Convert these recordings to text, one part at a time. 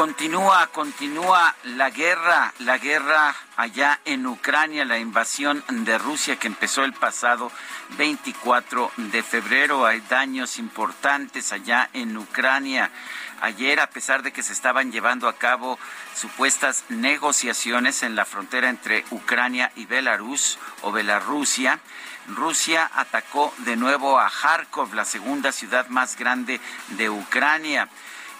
Continúa, continúa la guerra, la guerra allá en Ucrania, la invasión de Rusia que empezó el pasado 24 de febrero. Hay daños importantes allá en Ucrania. Ayer, a pesar de que se estaban llevando a cabo supuestas negociaciones en la frontera entre Ucrania y Belarus o Belarrusia, Rusia atacó de nuevo a Kharkov, la segunda ciudad más grande de Ucrania.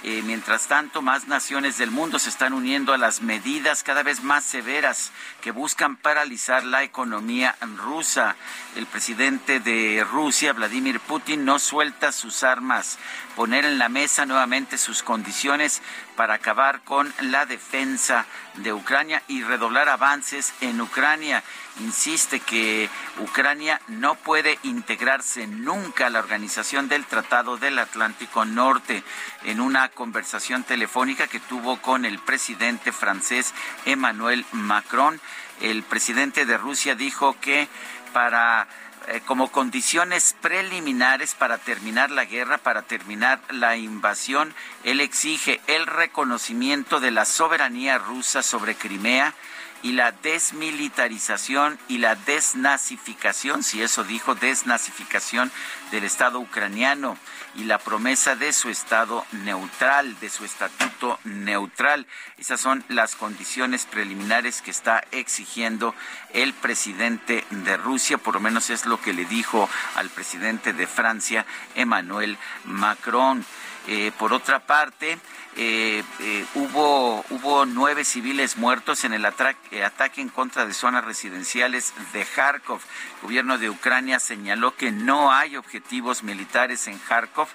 Eh, mientras tanto, más naciones del mundo se están uniendo a las medidas cada vez más severas que buscan paralizar la economía rusa. El presidente de Rusia, Vladimir Putin, no suelta sus armas, poner en la mesa nuevamente sus condiciones para acabar con la defensa de Ucrania y redoblar avances en Ucrania. Insiste que Ucrania no puede integrarse nunca a la organización del Tratado del Atlántico Norte en una conversación telefónica que tuvo con el presidente francés Emmanuel Macron. El presidente de Rusia dijo que para eh, como condiciones preliminares para terminar la guerra, para terminar la invasión, él exige el reconocimiento de la soberanía rusa sobre Crimea y la desmilitarización y la desnazificación, si eso dijo, desnazificación del Estado ucraniano y la promesa de su Estado neutral, de su estatuto neutral. Esas son las condiciones preliminares que está exigiendo el presidente de Rusia, por lo menos es lo que le dijo al presidente de Francia, Emmanuel Macron. Eh, por otra parte, eh, eh, hubo, hubo nueve civiles muertos en el ataque en contra de zonas residenciales de Kharkov. El gobierno de Ucrania señaló que no hay objetivos militares en Kharkov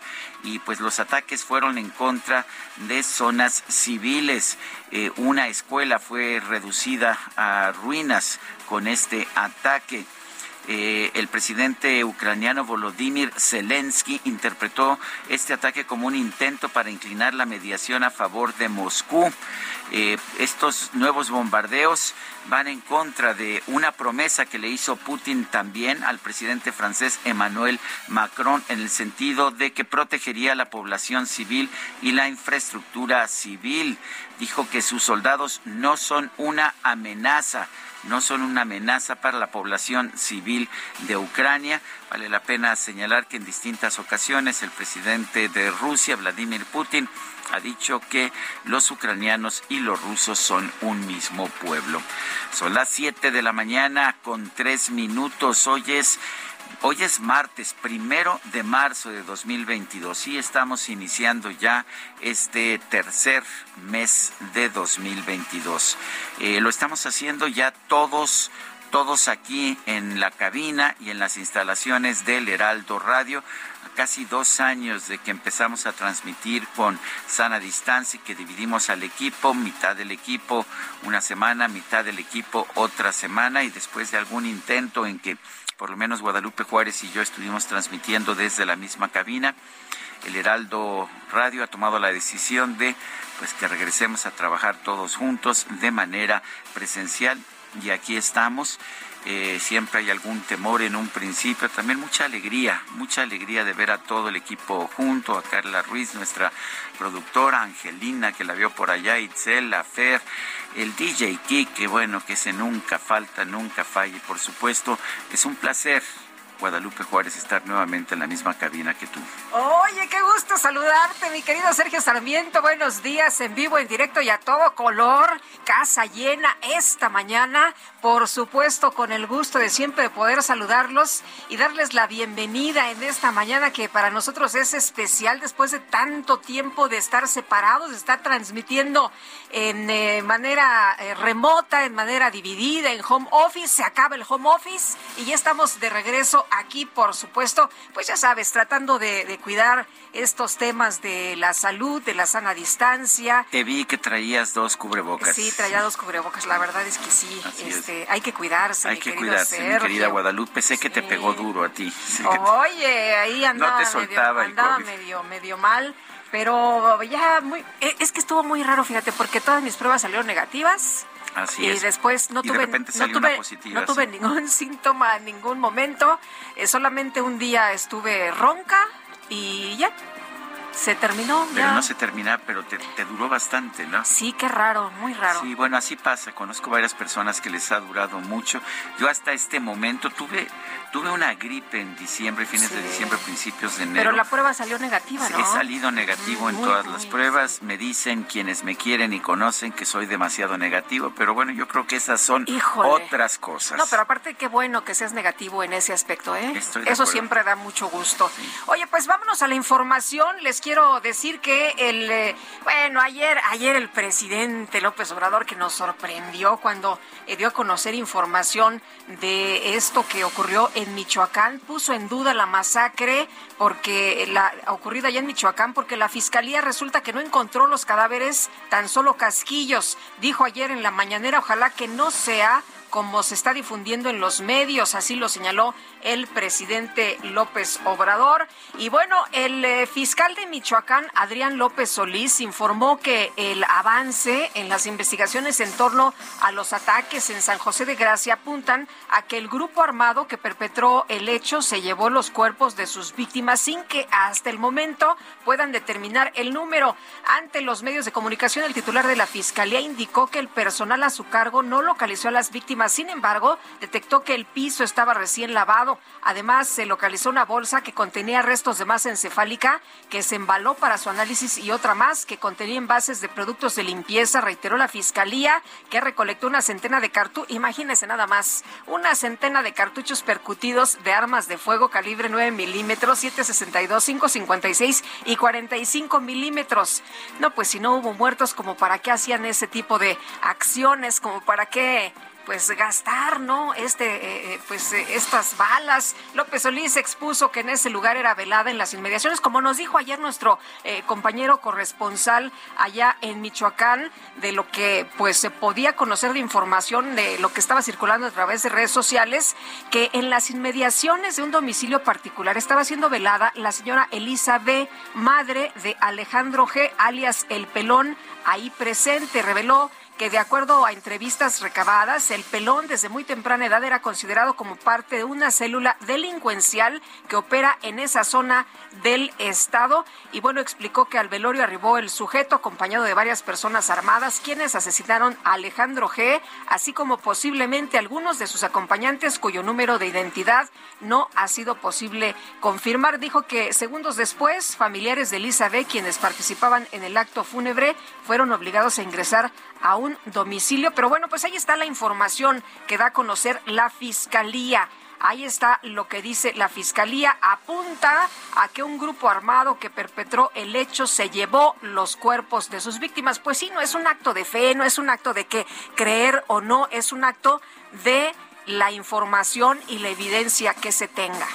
y pues los ataques fueron en contra de zonas civiles. una escuela fue reducida a ruinas con este ataque. Eh, el presidente ucraniano Volodymyr Zelensky interpretó este ataque como un intento para inclinar la mediación a favor de Moscú. Eh, estos nuevos bombardeos van en contra de una promesa que le hizo Putin también al presidente francés Emmanuel Macron en el sentido de que protegería a la población civil y la infraestructura civil. Dijo que sus soldados no son una amenaza no son una amenaza para la población civil de Ucrania. Vale la pena señalar que en distintas ocasiones el presidente de Rusia, Vladimir Putin, ha dicho que los ucranianos y los rusos son un mismo pueblo. Son las 7 de la mañana con tres minutos. Hoy es Hoy es martes, primero de marzo de 2022 y estamos iniciando ya este tercer mes de 2022. Eh, lo estamos haciendo ya todos, todos aquí en la cabina y en las instalaciones del Heraldo Radio. casi dos años de que empezamos a transmitir con sana distancia y que dividimos al equipo, mitad del equipo una semana, mitad del equipo otra semana y después de algún intento en que por lo menos Guadalupe Juárez y yo estuvimos transmitiendo desde la misma cabina. El Heraldo Radio ha tomado la decisión de pues que regresemos a trabajar todos juntos de manera presencial y aquí estamos. Eh, siempre hay algún temor en un principio, también mucha alegría, mucha alegría de ver a todo el equipo junto, a Carla Ruiz, nuestra productora, Angelina, que la vio por allá, Itzel, la Fer, el DJ Kik, que bueno, que se nunca falta, nunca falle, por supuesto, es un placer Guadalupe Juárez estar nuevamente en la misma cabina que tú. Oye, qué gusto saludarte, mi querido Sergio Sarmiento. Buenos días en vivo, en directo y a todo color. Casa llena esta mañana. Por supuesto, con el gusto de siempre poder saludarlos y darles la bienvenida en esta mañana que para nosotros es especial después de tanto tiempo de estar separados, de estar transmitiendo en eh, manera eh, remota, en manera dividida, en home office. Se acaba el home office y ya estamos de regreso aquí, por supuesto, pues ya sabes, tratando de, cuidar estos temas de la salud, de la sana distancia. Te vi que traías dos cubrebocas. Sí, traía dos cubrebocas, la verdad es que sí, este, hay que cuidarse. Hay que cuidarse, mi querida Guadalupe, sé que te pegó duro a ti. Oye, ahí andaba, medio, medio, mal pero ya muy e, es que estuvo muy raro fíjate porque todas mis pruebas salieron negativas Así y después no tuve, no tuve, no tuve ningún síntoma en ningún momento. Eh, solamente un día estuve ronca y ya, se terminó. Pero no se termina, pero te, duró bastante, ¿no? Sí, qué raro, muy raro. Sí, bueno, así pasa. Conozco varias personas que les ha durado mucho. Yo hasta este momento tuve tuve una gripe en diciembre, fines de diciembre, principios de enero. Pero la prueba salió negativa, ¿no? He salido negativo en todas las pruebas. Me dicen quienes me quieren y conocen que soy demasiado negativo, pero bueno, yo creo que esas son otras cosas. No, pero aparte qué bueno que seas negativo en ese aspecto, ¿eh? Eso siempre da mucho gusto. Oye, pues vámonos a la información. Les quiero decir que el, eh, bueno, ayer, ayer el presidente López Obrador que nos sorprendió cuando eh, dio a conocer información de esto que ocurrió en Michoacán, puso en duda la masacre porque la ocurrida allá en Michoacán porque la fiscalía resulta que no encontró los cadáveres, tan solo casquillos. Dijo ayer en la mañanera, ojalá que no sea como se está difundiendo en los medios, así lo señaló el presidente López Obrador. Y bueno, el eh, fiscal de Michoacán, Adrián López Solís, informó que el avance en las investigaciones en torno a los ataques en San José de Gracia apuntan a que el grupo armado que perpetró el hecho se llevó los cuerpos de sus víctimas sin que hasta el momento puedan determinar el número. Ante los medios de comunicación, el titular de la fiscalía indicó que el personal a su cargo no localizó a las víctimas sin embargo, detectó que el piso estaba recién lavado. Además, se localizó una bolsa que contenía restos de masa encefálica que se embaló para su análisis y otra más que contenía envases de productos de limpieza. Reiteró la fiscalía que recolectó una centena de cartuchos. Imagínense nada más, una centena de cartuchos percutidos de armas de fuego calibre 9 milímetros, 762, 556 y 45 milímetros. No, pues si no hubo muertos, como para qué hacían ese tipo de acciones, como para qué pues gastar, ¿no? Este, eh, eh, pues eh, estas balas. López Solís expuso que en ese lugar era velada en las inmediaciones, como nos dijo ayer nuestro compañero corresponsal allá en Michoacán, de lo que pues se podía conocer de información de lo que estaba circulando a través de redes sociales, que en las inmediaciones de un domicilio particular estaba siendo velada la señora Elisa B., madre de Alejandro G., alias El Pelón, ahí presente, reveló que de acuerdo a entrevistas recabadas, el pelón desde muy temprana edad era considerado como parte de una célula delincuencial que opera en esa zona del estado. Y bueno, explicó que al velorio arribó el sujeto acompañado de varias personas armadas, quienes asesinaron a Alejandro G., así como posiblemente algunos de sus acompañantes cuyo número de identidad no ha sido posible confirmar. Dijo que segundos después, familiares de Elisa B., quienes participaban en el acto fúnebre, fueron obligados a ingresar a un domicilio. Pero bueno, pues ahí está la información que da a conocer la Fiscalía. Ahí está lo que dice la Fiscalía. Apunta a que un grupo armado que perpetró el hecho se llevó los cuerpos de sus víctimas. Pues sí, no es un acto de fe, no es un acto de que creer o no, es un acto de la información y la evidencia que se tenga.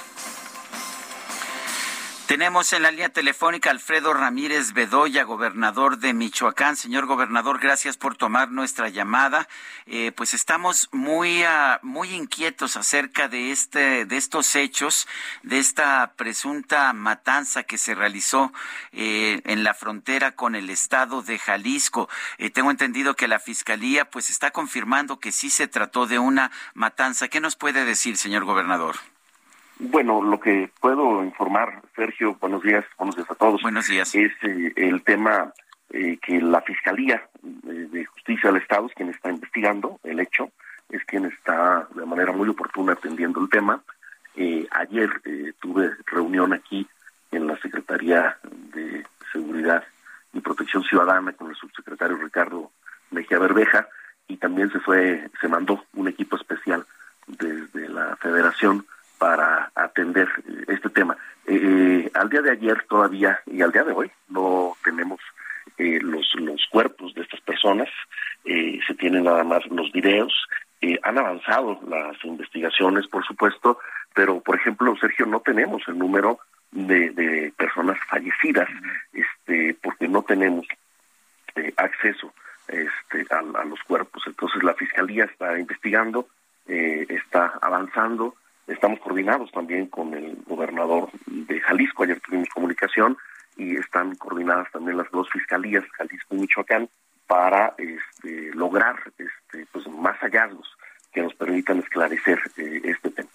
Tenemos en la línea telefónica Alfredo Ramírez Bedoya, gobernador de Michoacán. Señor gobernador, gracias por tomar nuestra llamada. Eh, pues estamos muy, ah, muy inquietos acerca de, este, de estos hechos, de esta presunta matanza que se realizó eh, en la frontera con el estado de Jalisco. Eh, tengo entendido que la fiscalía pues está confirmando que sí se trató de una matanza. ¿Qué nos puede decir, señor gobernador? Bueno, lo que puedo informar, Sergio, buenos días, buenos días a todos. Buenos días. Es eh, el tema eh, que la Fiscalía de Justicia del Estado es quien está investigando el hecho, es quien está de manera muy oportuna atendiendo el tema. Eh, ayer tuve reunión aquí en la Secretaría de Seguridad y Protección Ciudadana con el subsecretario Ricardo Mejía Berbeja y también se fue, se mandó un equipo especial desde la Federación para atender este tema. Eh, al día de ayer todavía y al día de hoy no tenemos eh, los, los cuerpos de estas personas, eh, se tienen nada más los videos, han avanzado las investigaciones, por supuesto, pero por ejemplo, Sergio, no tenemos el número de, de personas fallecidas, este, porque no tenemos acceso este, a, a, los cuerpos. Entonces la fiscalía está investigando, está avanzando Estamos coordinados también con el gobernador de Jalisco, ayer tuvimos comunicación y están coordinadas también las dos fiscalías, Jalisco y Michoacán, para este, lograr este, pues, más hallazgos que nos permitan esclarecer eh, este tema.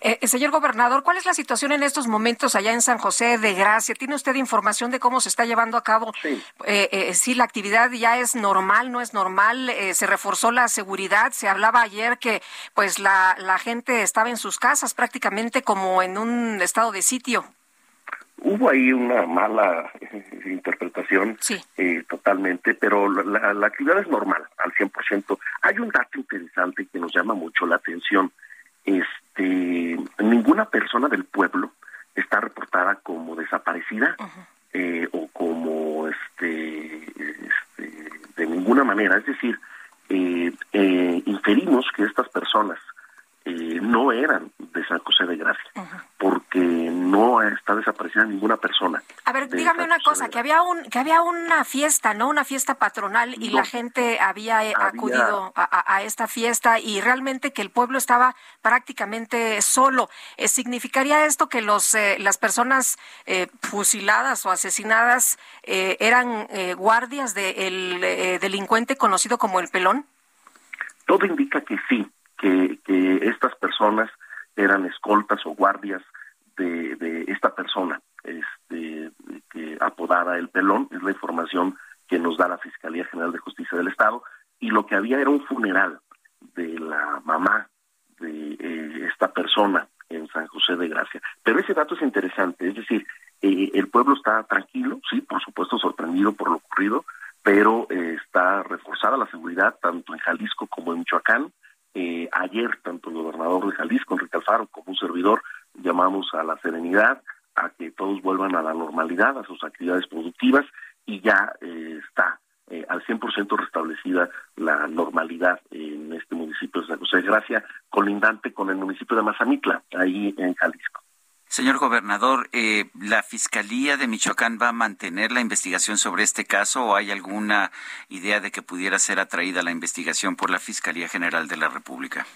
Eh, señor gobernador, ¿cuál es la situación en estos momentos allá en San José de Gracia? ¿Tiene usted información de cómo se está llevando a cabo? Sí, eh, eh sí la actividad ya es normal, no es normal, eh, se reforzó la seguridad, se hablaba ayer que pues la, la gente estaba en sus casas prácticamente como en un estado de sitio. Hubo ahí una mala interpretación sí. eh, totalmente, pero la, la, actividad es normal al 100%. Hay un dato interesante que nos llama mucho la atención. Este, ninguna persona del pueblo está reportada como desaparecida eh, o como este, este, de ninguna manera. Es decir, eh, eh, inferimos que estas personas eh, no eran de San José de Gracia, porque no está desaparecida ninguna persona. A ver, dígame una cosa, que había un que había una fiesta, ¿no? Una fiesta patronal y la gente había, eh, acudido a, esta fiesta y realmente que el pueblo estaba prácticamente solo. Eh, ¿Significaría esto que los las personas fusiladas o asesinadas eran guardias del delincuente conocido como el pelón? Todo indica que sí, que, estas personas eran escoltas o guardias de, de esta persona, este, que apodada el pelón, es la información que nos da la Fiscalía General de Justicia del Estado, y lo que había era un funeral de la mamá de eh, esta persona en San José de Gracia. Pero ese dato es interesante, es decir, eh, el pueblo está tranquilo, sí, por supuesto sorprendido por lo ocurrido, pero eh, está reforzada la seguridad tanto en Jalisco como en Michoacán, eh, ayer, tanto el gobernador de Jalisco, Enrique Alfaro, como un servidor, llamamos a la serenidad, a que todos vuelvan a la normalidad, a sus actividades productivas, y ya eh, está eh, al 100% restablecida la normalidad en este municipio de San José de Gracia, colindante con el municipio de Mazamitla, ahí en Jalisco. Señor gobernador, eh, ¿la Fiscalía de Michoacán va a mantener la investigación sobre este caso o hay alguna idea de que pudiera ser atraída la investigación por la Fiscalía General de la República?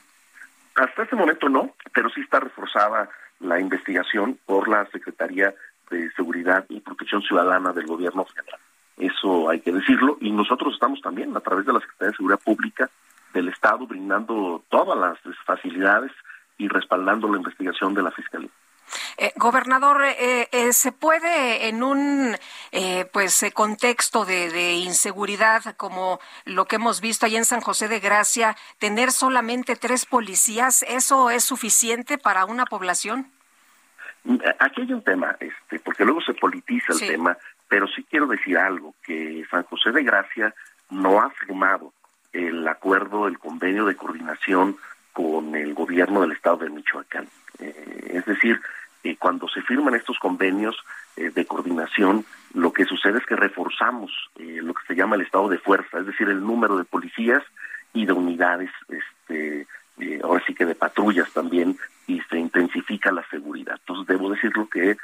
Hasta este momento no, pero sí está reforzada la investigación por la Secretaría de Seguridad y Protección Ciudadana del Gobierno Federal. Eso hay que decirlo y nosotros estamos también a través de la Secretaría de Seguridad Pública del Estado brindando todas las facilidades y respaldando la investigación de la Fiscalía. Eh, gobernador, eh, eh, ¿se puede en un pues contexto de, inseguridad como lo que hemos visto ahí en San José de Gracia tener solamente tres policías? ¿Eso es suficiente para una población? Aquí hay un tema, este, porque luego se politiza el tema, pero sí quiero decir algo, que San José de Gracia no ha firmado el acuerdo, el convenio de coordinación con el gobierno del estado de Michoacán. es decir, eh, cuando se firman estos convenios eh, de coordinación, lo que sucede es que reforzamos eh, lo que se llama el estado de fuerza, es decir, el número de policías y de unidades, este, ahora sí que de patrullas también, y se intensifica la seguridad. Entonces, debo decirlo que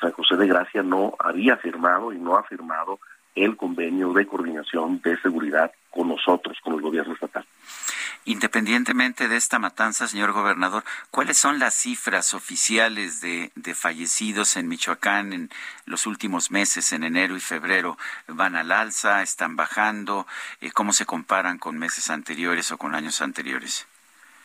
San José José de Gracia no había firmado y no ha firmado el convenio de coordinación de seguridad con nosotros, con el gobierno estatal. Independientemente de esta matanza, señor gobernador, ¿cuáles son las cifras oficiales de, fallecidos en Michoacán en los últimos meses, en enero y febrero? ¿Van al alza? ¿Están bajando? Eh, ¿Cómo se comparan con meses anteriores o con años anteriores?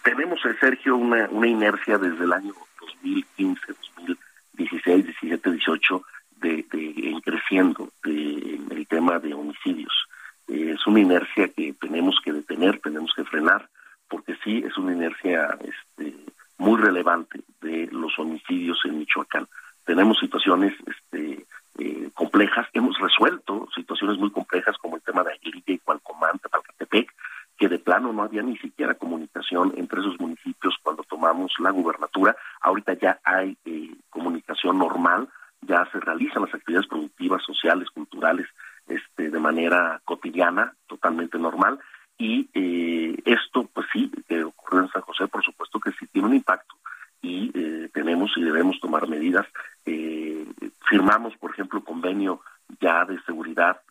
Tenemos, eh, Sergio, una, una inercia desde el año 2015, 2016, 17, 18 de, de creciendo de, el tema de homicidios. Es una inercia que tenemos que detener, tenemos que frenar, porque sí es una inercia este, muy relevante de los homicidios en Michoacán. Tenemos situaciones este, eh, complejas, hemos resuelto situaciones muy complejas como el tema de Aguirilla y Cualcomán, Tapalcatepec, que de plano no había ni siquiera comunicación entre esos municipios cuando tomamos la gubernatura. Ahorita ya hay eh, comunicación normal, ya se realizan las actividades productivas, sociales, culturales, este, de manera cotidiana, totalmente normal. Y eh, esto, pues sí, que ocurrió en San José, por supuesto que sí tiene un impacto y eh, tenemos y debemos tomar medidas. Eh, firmamos, por ejemplo, convenio ya de seguridad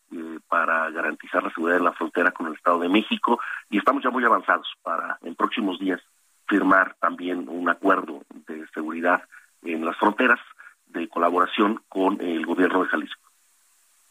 para garantizar la seguridad en la frontera con el Estado de México y estamos ya muy avanzados para en próximos días firmar también un acuerdo de seguridad en las fronteras de colaboración con el gobierno de Jalisco.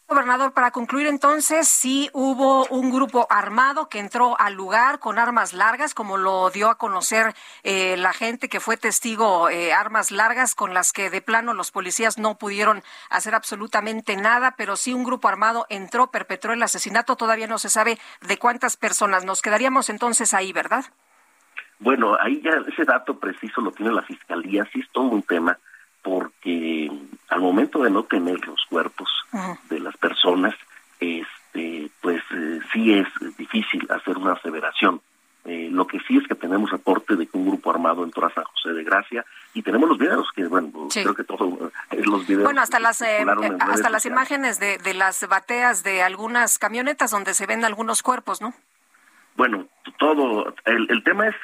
Gobernador, para concluir entonces, sí hubo un grupo armado que entró al lugar con armas largas, como lo dio a conocer eh, la gente que fue testigo, eh, armas largas con las que de plano los policías no pudieron hacer absolutamente nada, pero sí un grupo armado entró, perpetró el asesinato. Todavía no se sabe de cuántas personas. Nos quedaríamos entonces ahí, ¿verdad? Bueno, ahí ya ese dato preciso lo tiene la fiscalía, sí es todo un tema porque al momento de no tener los cuerpos de las personas, este, pues eh, sí es difícil hacer una aseveración. Eh, lo que sí es que tenemos aporte de que un grupo armado entró a San José de Gracia y tenemos los videos que, bueno, creo que todos eh, los videos. Bueno, hasta las, hasta las imágenes de, de las bateas de algunas camionetas donde se ven algunos cuerpos, ¿no? Bueno, todo, el, el tema es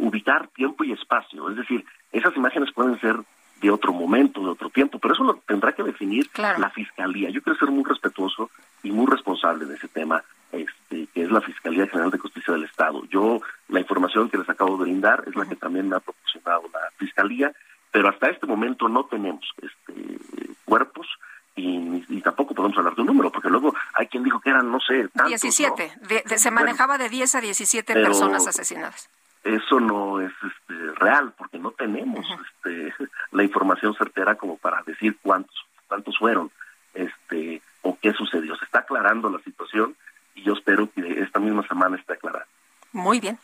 ubicar tiempo y espacio, es decir, esas imágenes pueden ser de otro momento, de otro tiempo, pero eso lo tendrá que definir la Fiscalía. Yo quiero ser muy respetuoso y muy responsable de ese tema, este, que es la Fiscalía General de Justicia del Estado. Yo, la información que les acabo de brindar es la que también me ha proporcionado la Fiscalía, pero hasta este momento no tenemos este, cuerpos y, tampoco podemos hablar de un número, porque luego hay quien dijo que eran, no sé, tantos, 17, se manejaba de 10 a 17 personas asesinadas eso no es este, real porque no tenemos este, la información certera como para decir cuántos cuántos fueron este o qué sucedió. Se está aclarando la situación y yo espero que esta misma semana esté aclarada. Muy bien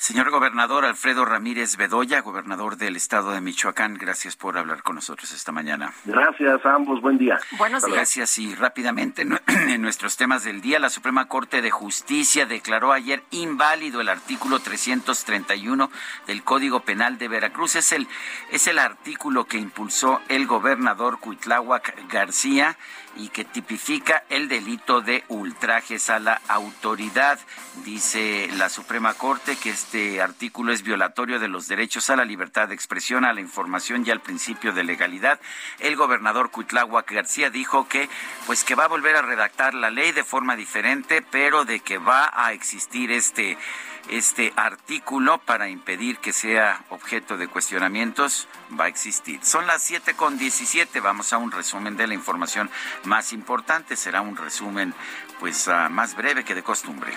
Señor gobernador Alfredo Ramírez Bedoya, gobernador del estado de Michoacán, gracias por hablar con nosotros esta mañana. Gracias a ambos, buen día. Buenos días. Gracias y rápidamente en nuestros temas del día, la Suprema Corte de Justicia declaró ayer inválido el artículo 331 del Código Penal de Veracruz. Es el, es el artículo que impulsó el gobernador Cuitláhuac García y que tipifica el delito de ultrajes a la autoridad. Dice la Suprema Corte que este artículo es violatorio de los derechos a la libertad de expresión, a la información y al principio de legalidad. El gobernador Cuitláhuac García dijo que pues que va a volver a redactar la ley de forma diferente, pero de que va a existir este este artículo para impedir que sea objeto de cuestionamientos va a existir. Son las 7 con 17. Vamos a un resumen de la información más importante. Será un resumen pues ah, más breve que de costumbre.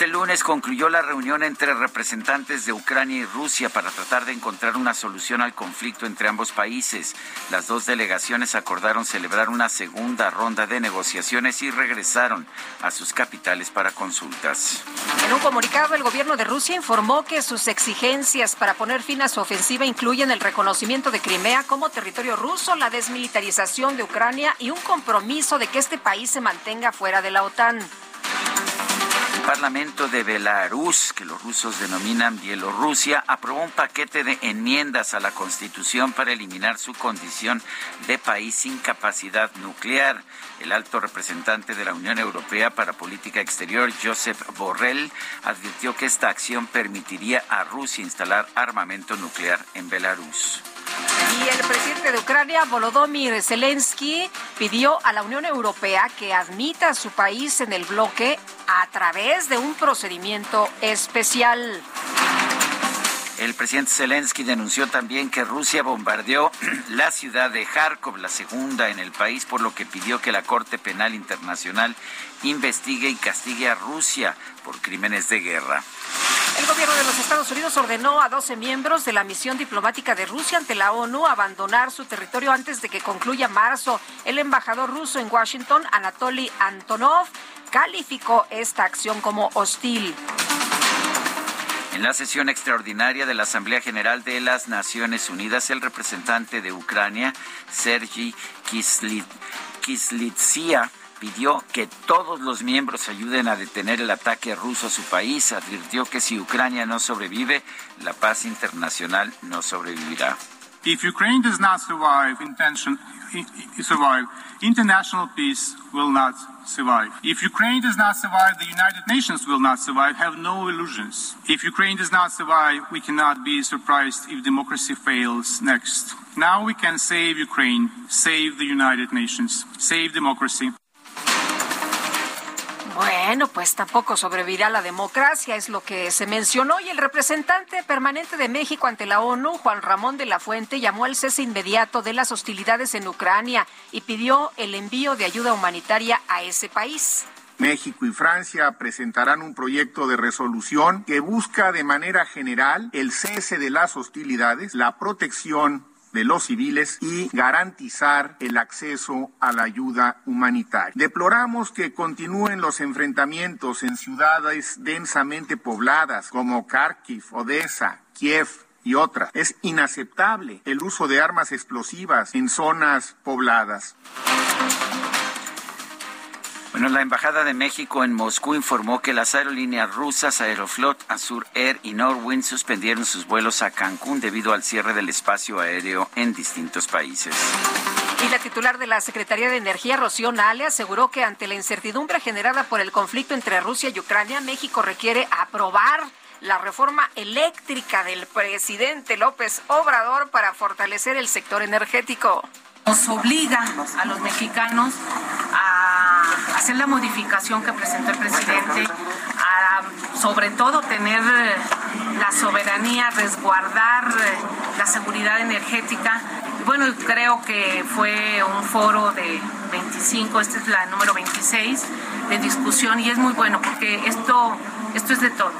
Este lunes concluyó la reunión entre representantes de Ucrania y Rusia para tratar de encontrar una solución al conflicto entre ambos países. Las dos delegaciones acordaron celebrar una segunda ronda de negociaciones y regresaron a sus capitales para consultas. En un comunicado, el gobierno de Rusia informó que sus exigencias para poner fin a su ofensiva incluyen el reconocimiento de Crimea como territorio ruso, la desmilitarización de Ucrania y un compromiso de que este país se mantenga fuera de la OTAN. Parlamento de Belarus, que los rusos denominan Bielorrusia, aprobó un paquete de enmiendas a la Constitución para eliminar su condición de país sin capacidad nuclear. El alto representante de la Unión Europea para Política Exterior, Josep Borrell, advirtió que esta acción permitiría a Rusia instalar armamento nuclear en Belarus. Y el presidente de Ucrania, Volodymyr Zelensky, pidió a la Unión Europea que admita a su país en el bloque a través de un procedimiento especial. El presidente Zelensky denunció también que Rusia bombardeó la ciudad de Kharkov, la segunda en el país, por lo que pidió que la Corte Penal Internacional investigue y castigue a Rusia por crímenes de guerra. El gobierno de los Estados Unidos ordenó a 12 miembros de la misión diplomática de Rusia ante la ONU abandonar su territorio antes de que concluya marzo. El embajador ruso en Washington, Anatoly Antonov, calificó esta acción como hostil. En la sesión extraordinaria de la Asamblea General de las Naciones Unidas, el representante de Ucrania, Sergi Kislitsia, pidió que todos los miembros ayuden a detener el ataque ruso a su país. Advirtió que si Ucrania no sobrevive, la paz internacional no sobrevivirá. If Ukraine does not survive, intention, survive, international peace will not survive. If Ukraine does not survive, the United Nations will not survive. Have no illusions. If Ukraine does not survive, we cannot be surprised if democracy fails next. Now we can save Ukraine, save the United Nations, save democracy. Bueno, pues tampoco sobrevivirá la democracia, es lo que se mencionó. Y el representante permanente de México ante la ONU, Juan Ramón de la Fuente, llamó al cese inmediato de las hostilidades en Ucrania y pidió el envío de ayuda humanitaria a ese país. México y Francia presentarán un proyecto de resolución que busca de manera general el cese de las hostilidades, la protección de los civiles y garantizar el acceso a la ayuda humanitaria. Deploramos que continúen los enfrentamientos en ciudades densamente pobladas como Kharkiv, Odessa, Kiev, y otras. Es inaceptable el uso de armas explosivas en zonas pobladas. Bueno, la Embajada de México en Moscú informó que las aerolíneas rusas Aeroflot, Azur Air y Norwind suspendieron sus vuelos a Cancún debido al cierre del espacio aéreo en distintos países. Y la titular de la Secretaría de Energía, Rocío Nale, aseguró que ante la incertidumbre generada por el conflicto entre Rusia y Ucrania, México requiere aprobar la reforma eléctrica del presidente López Obrador para fortalecer el sector energético nos obliga a los mexicanos a hacer la modificación que presentó el presidente, a sobre todo tener la soberanía, resguardar la seguridad energética. Bueno, creo que fue un foro de 25, este es la número 26 de discusión y es muy bueno porque esto, esto es de todos.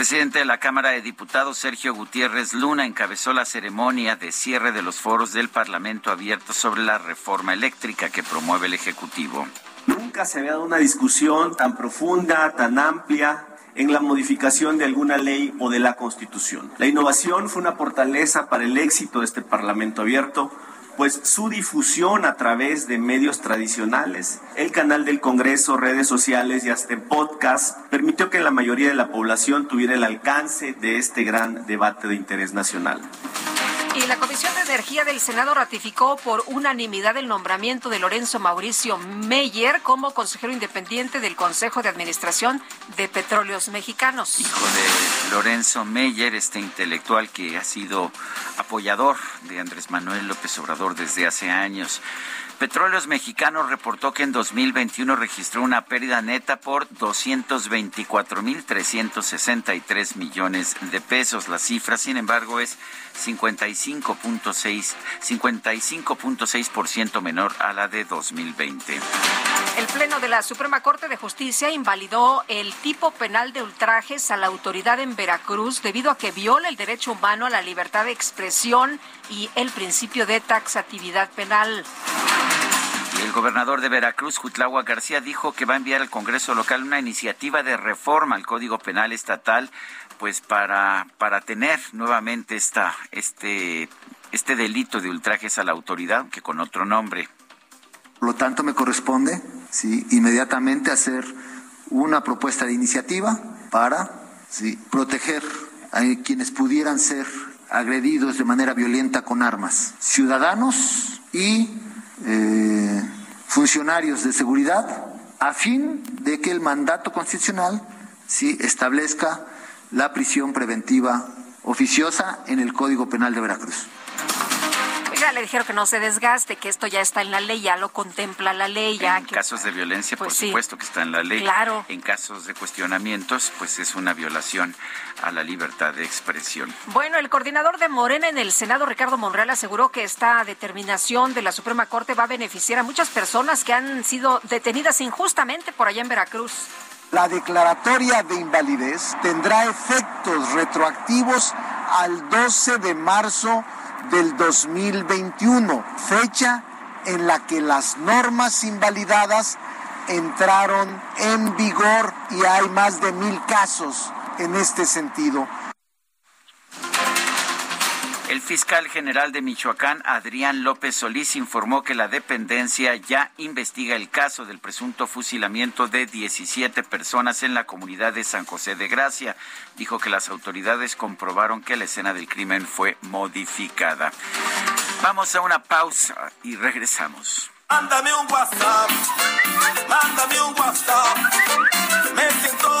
Presidente de la Cámara de Diputados, Sergio Gutiérrez Luna, encabezó la ceremonia de cierre de los foros del Parlamento abierto sobre la reforma eléctrica que promueve el Ejecutivo. Nunca se había dado una discusión tan profunda, tan amplia en la modificación de alguna ley o de la Constitución. La innovación fue una fortaleza para el éxito de este Parlamento abierto pues su difusión a través de medios tradicionales, el canal del Congreso, redes sociales y hasta podcast permitió que la mayoría de la población tuviera el alcance de este gran debate de interés nacional. Y la Comisión de Energía del Senado ratificó por unanimidad el nombramiento de Lorenzo Mauricio Meyer como consejero independiente del Consejo de Administración de Petróleos Mexicanos. Hijo de Lorenzo Meyer, este intelectual que ha sido apoyador de Andrés Manuel López Obrador desde hace años. Petróleos Mexicanos reportó que en 2021 registró una pérdida neta por 224.363 millones de pesos. La cifra, sin embargo, es 55.6 55.6% menor a la de 2020. El Pleno de la Suprema Corte de Justicia invalidó el tipo penal de ultrajes a la autoridad en Veracruz debido a que viola el derecho humano a la libertad de expresión y el principio de taxatividad penal. El gobernador de Veracruz, Jutlagua García, dijo que va a enviar al Congreso local una iniciativa de reforma al Código Penal Estatal, pues para, para tener nuevamente esta, este, este delito de ultrajes a la autoridad, que con otro nombre. Por lo tanto, me corresponde ¿sí? inmediatamente hacer una propuesta de iniciativa para proteger a quienes pudieran ser agredidos de manera violenta con armas, ciudadanos y eh, funcionarios de seguridad, a fin de que el mandato constitucional sí establezca la prisión preventiva oficiosa en el Código Penal de Veracruz. Ya le dijeron que no se desgaste, que esto ya está en la ley, ya lo contempla la ley. Ya en casos de violencia, por pues supuesto que está en la ley. Claro. En casos de cuestionamientos, pues es una violación a la libertad de expresión. Bueno, el coordinador de Morena en el Senado, Ricardo Monreal, aseguró que esta determinación de la Suprema Corte va a beneficiar a muchas personas que han sido detenidas injustamente por allá en Veracruz. La declaratoria de invalidez tendrá efectos retroactivos al 12 de marzo del 2021, fecha en la que las normas invalidadas entraron en vigor y hay más de mil casos en este sentido. El fiscal general de Michoacán, Adrián López Solís, informó que la dependencia ya investiga el caso del presunto fusilamiento de 17 personas en la comunidad de San José de Gracia. Dijo que las autoridades comprobaron que la escena del crimen fue modificada. Vamos a una pausa y regresamos. Mándame un WhatsApp, mándame un WhatsApp, me siento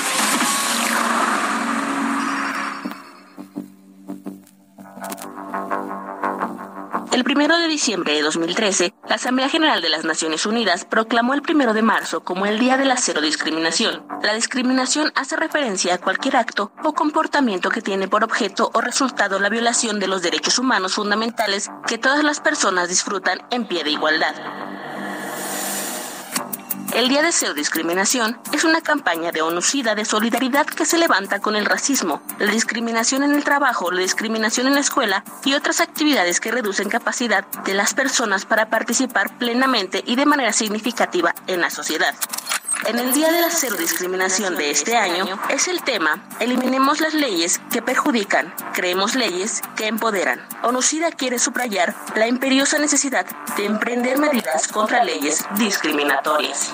El primero de diciembre de 2013, la Asamblea General de las Naciones Unidas proclamó el primero de marzo como el Día de la Cero Discriminación. La discriminación hace referencia a cualquier acto o comportamiento que tiene por objeto o resultado la violación de los derechos humanos fundamentales que todas las personas disfrutan en pie de igualdad. El Día de Cero Discriminación es una campaña de ONUCIDA de solidaridad que se levanta con el racismo, la discriminación en el trabajo, la discriminación en la escuela y otras actividades que reducen capacidad de las personas para participar plenamente y de manera significativa en la sociedad. En el Día de la Cero Discriminación de este año es el tema Eliminemos las leyes que perjudican, creemos leyes que empoderan. ONUCIDA quiere subrayar la imperiosa necesidad de emprender medidas contra leyes discriminatorias.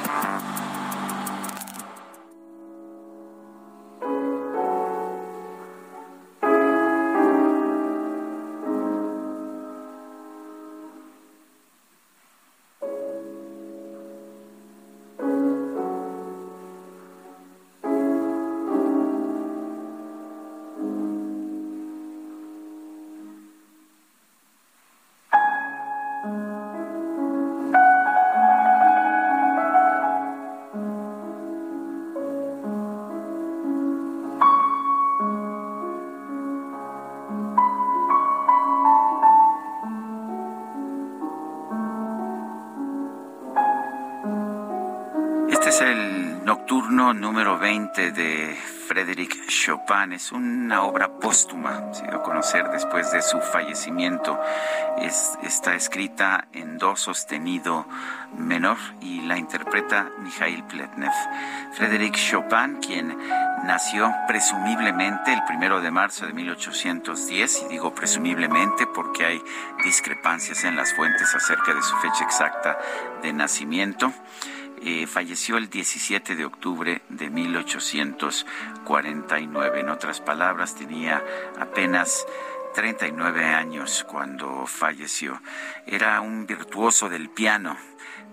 Número 20 de Frédéric Chopin. Es una obra póstuma, se dio a conocer después de su fallecimiento. está escrita en do sostenido menor y la interpreta Mikhail Pletnev. Frédéric Chopin, quien nació presumiblemente el primero de marzo de 1810, y digo presumiblemente porque hay discrepancias en las fuentes acerca de su fecha exacta de nacimiento. Eh, falleció el 17 de octubre de 1849. En otras palabras, tenía apenas 39 años cuando falleció. Era un virtuoso del piano,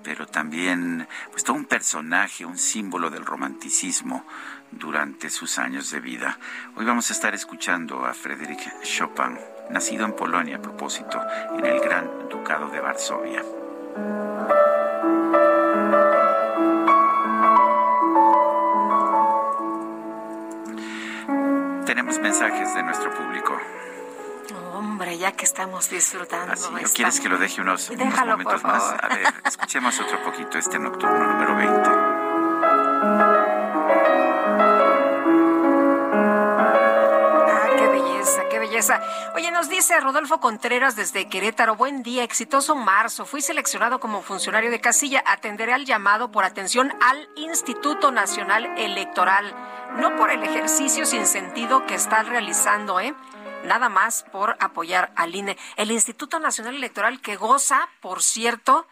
pero también pues, todo un personaje, un símbolo del romanticismo durante sus años de vida. Hoy vamos a estar escuchando a Frédéric Chopin, nacido en Polonia a propósito, en el Gran Ducado de Varsovia. Tenemos mensajes de nuestro público. Hombre, ya que estamos disfrutando. Así, ¿o quieres que lo deje unos, momentos más? A ver, escuchemos otro poquito este nocturno número 20. Oye, nos dice Rodolfo Contreras desde Querétaro, buen día, exitoso marzo. Fui seleccionado como funcionario de casilla. Atenderé al llamado por atención al Instituto Nacional Electoral, no por el ejercicio sin sentido que está realizando, ¿eh? Nada más por apoyar al INE. El Instituto Nacional Electoral que goza, por cierto,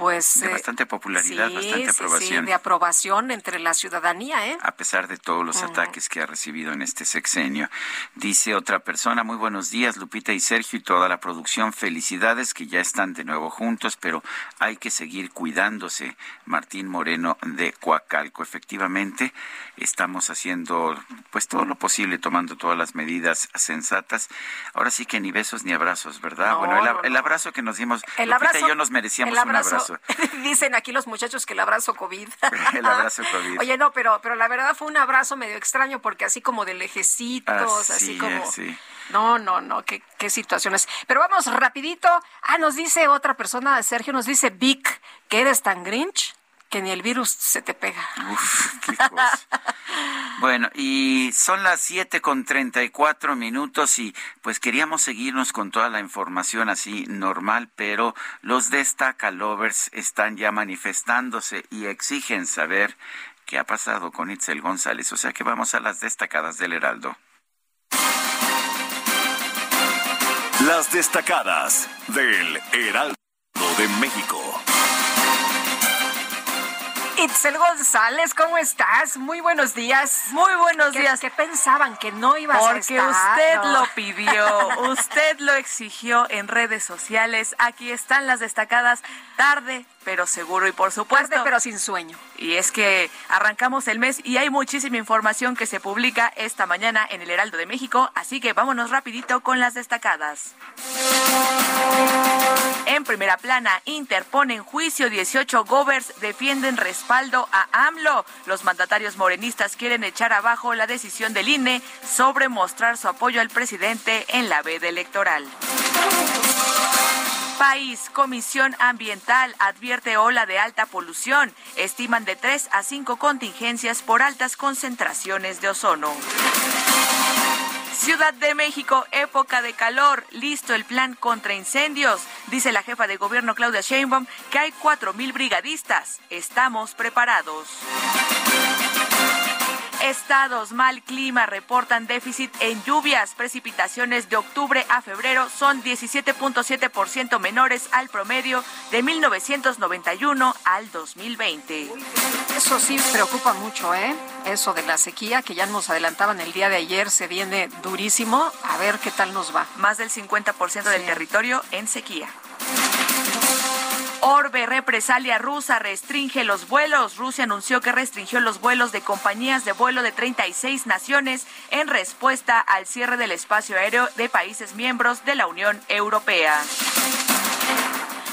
pues de eh, bastante popularidad, bastante aprobación. de aprobación entre la ciudadanía, ¿eh? A pesar de todos los ataques que ha recibido en este sexenio. Dice otra persona, muy buenos días, Lupita y Sergio y toda la producción, felicidades que ya están de nuevo juntos, pero hay que seguir cuidándose. Martín Moreno de Coacalco, efectivamente, estamos haciendo pues todo lo posible, tomando todas las medidas sensatas. Ahora sí que ni besos ni abrazos, ¿verdad? bueno, el, abrazo que nos dimos, el Lupita y yo nos merecíamos un abrazo Dicen aquí los muchachos que el abrazo COVID. el abrazo COVID. Oye, no, pero, pero la verdad fue un abrazo medio extraño porque así como de lejecitos, así, como... No, no, no, qué, qué situaciones. Pero vamos rapidito. Ah, nos dice otra persona, Sergio, nos dice Vic, que eres tan grinch que ni el virus se te pega. Uf, qué cosa. bueno, y son las siete con treinta y cuatro minutos y pues queríamos seguirnos con toda la información así normal, pero los destacalovers están ya manifestándose y exigen saber qué ha pasado con Itzel González. O sea que vamos a las destacadas del Heraldo. Las destacadas del Heraldo de México. Itzel González, ¿cómo estás? Muy buenos días. Muy buenos días. ¿Qué pensaban? ¿Que no ibas a estar? Porque usted lo pidió, usted lo exigió en redes sociales. Aquí están las destacadas tarde, pero seguro y por supuesto. Tarde, pero sin sueño. Y es que arrancamos el mes y hay muchísima información que se publica esta mañana en el Heraldo de México, así que vámonos rapidito con las destacadas. En primera plana, interponen juicio 18 govers defienden respaldo a AMLO. Los mandatarios morenistas quieren echar abajo la decisión del INE sobre mostrar su apoyo al presidente en la veda electoral. País, Comisión Ambiental advierte ola de alta polución. Estiman de 3 a 5 contingencias por altas concentraciones de ozono. Ciudad de México, época de calor, listo el plan contra incendios. Dice la jefa de gobierno Claudia Sheinbaum que hay 4.000 brigadistas. Estamos preparados. Estados mal clima reportan déficit en lluvias. Precipitaciones de octubre a febrero son 17.7% menores al promedio de 1991 al 2020. Eso sí preocupa mucho, ¿eh? Eso de la sequía que ya nos adelantaban el día de ayer se viene durísimo. A ver qué tal nos va. Más del 50% del territorio en sequía. Orbe, represalia rusa, restringe los vuelos. Rusia anunció que restringió los vuelos de compañías de vuelo de 36 naciones en respuesta al cierre del espacio aéreo de países miembros de la Unión Europea.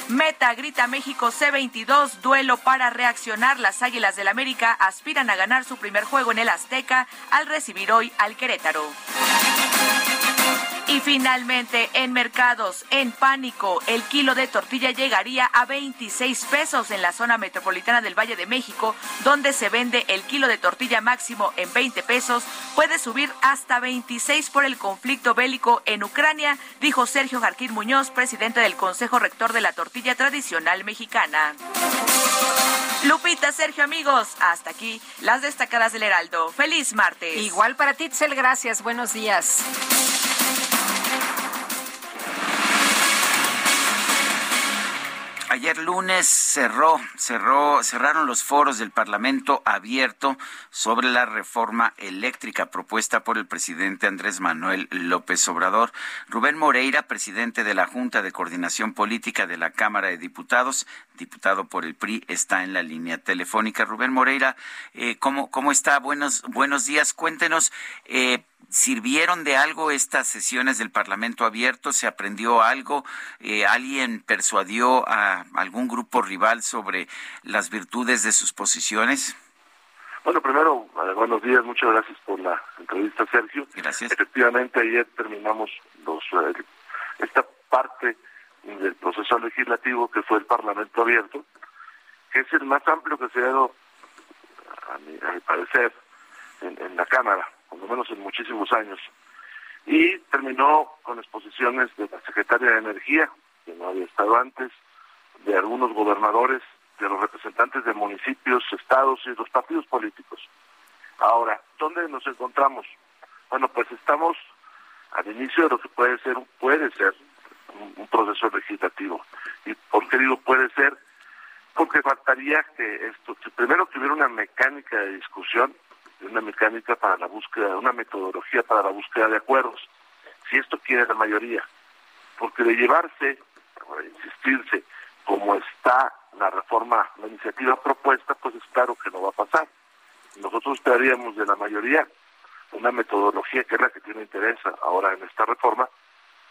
Meta grita México C22, duelo para reaccionar. Las Águilas del América aspiran a ganar su primer juego en el Azteca al recibir hoy al Querétaro. Y finalmente, en mercados, en pánico, el kilo de tortilla llegaría a 26 pesos en la zona metropolitana del Valle de México, donde se vende el kilo de tortilla máximo en 20 pesos, puede subir hasta 26 por el conflicto bélico en Ucrania, dijo Sergio Jarquín Muñoz, presidente del Consejo Rector de la Tortilla Tradicional Mexicana. Lupita, Sergio, amigos, hasta aquí las destacadas del Heraldo. Feliz martes. Igual para ti, gracias. Buenos días. Ayer lunes cerró, cerró, cerraron los foros del Parlamento abierto sobre la reforma eléctrica propuesta por el presidente Andrés Manuel López Obrador. Rubén Moreira, presidente de la Junta de Coordinación Política de la Cámara de Diputados, diputado por el PRI, está en la línea telefónica. Rubén Moreira, eh, ¿cómo, ¿cómo está? Buenos, buenos días. Cuéntenos. Eh, ¿Sirvieron de algo estas sesiones del Parlamento abierto? ¿Se aprendió algo? Eh, ¿Alguien persuadió a algún grupo rival sobre las virtudes de sus posiciones? Bueno, primero, eh, buenos días, muchas gracias por la entrevista, Sergio. Gracias. Efectivamente, ayer terminamos los, eh, esta parte del proceso legislativo que fue el Parlamento abierto, que es el más amplio que se ha dado, a mi, parecer, en la Cámara por lo menos en muchísimos años. y terminó con exposiciones de la secretaria de Energía, que no había estado antes, de algunos gobernadores, de los representantes de municipios, estados y los partidos políticos. Ahora, ¿dónde nos encontramos? Bueno, pues estamos al inicio de lo que puede ser, puede ser un, proceso legislativo. ¿Y por qué digo puede ser? Porque faltaría que esto, primero que hubiera una mecánica de discusión, una mecánica para la búsqueda, una metodología para la búsqueda de acuerdos, si esto quiere la mayoría. Porque de llevarse, insistirse, como está la reforma, la iniciativa propuesta, pues es claro que no va a pasar. Nosotros esperaríamos de la mayoría una metodología que es la que tiene interés ahora en esta reforma,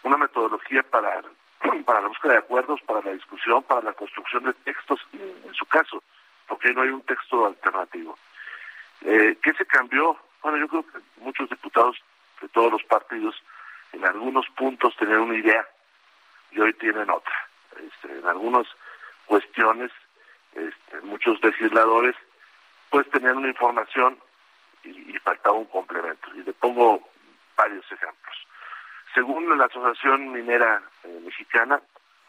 una metodología para, para la búsqueda de acuerdos, para la discusión, para la construcción de textos, en su caso, porque no hay un texto alternativo. Eh, ¿Qué se cambió? Bueno, yo creo que muchos diputados de todos los partidos en algunos puntos tenían una idea y hoy tienen otra. Este, en algunas cuestiones, este, muchos legisladores pues tenían una información y, faltaba un complemento. Y le pongo varios ejemplos. Según la Asociación Minera eh, Mexicana,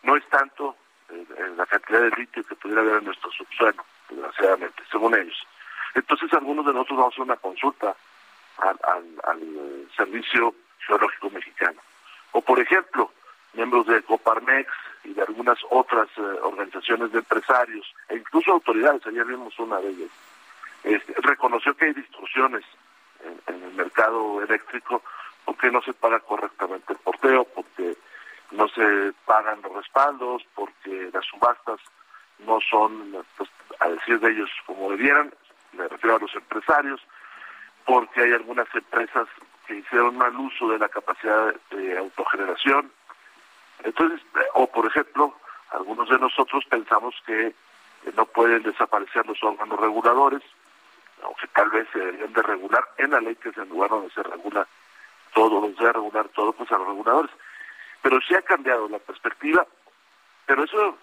no es tanto eh, la cantidad de litio que pudiera haber en nuestro subsuelo, desgraciadamente, según ellos. Entonces algunos de nosotros vamos a una consulta al, eh, Servicio Geológico Mexicano. O por ejemplo, miembros de Coparmex y de algunas otras organizaciones de empresarios, e incluso autoridades, ayer vimos una de ellas, este, reconoció que hay distorsiones en, el mercado eléctrico porque no se paga correctamente el porteo, porque no se pagan los respaldos, porque las subastas no son, pues, a decir de ellos, como debieran, me refiero a los empresarios, porque hay algunas empresas que hicieron mal uso de la capacidad de autogeneración. Entonces, o por ejemplo, algunos de nosotros pensamos que no pueden desaparecer los órganos reguladores, aunque tal vez se deberían de regular en la ley que es el lugar donde se regula todo, donde se regular todo, pues a los reguladores. Pero sí ha cambiado la perspectiva, pero eso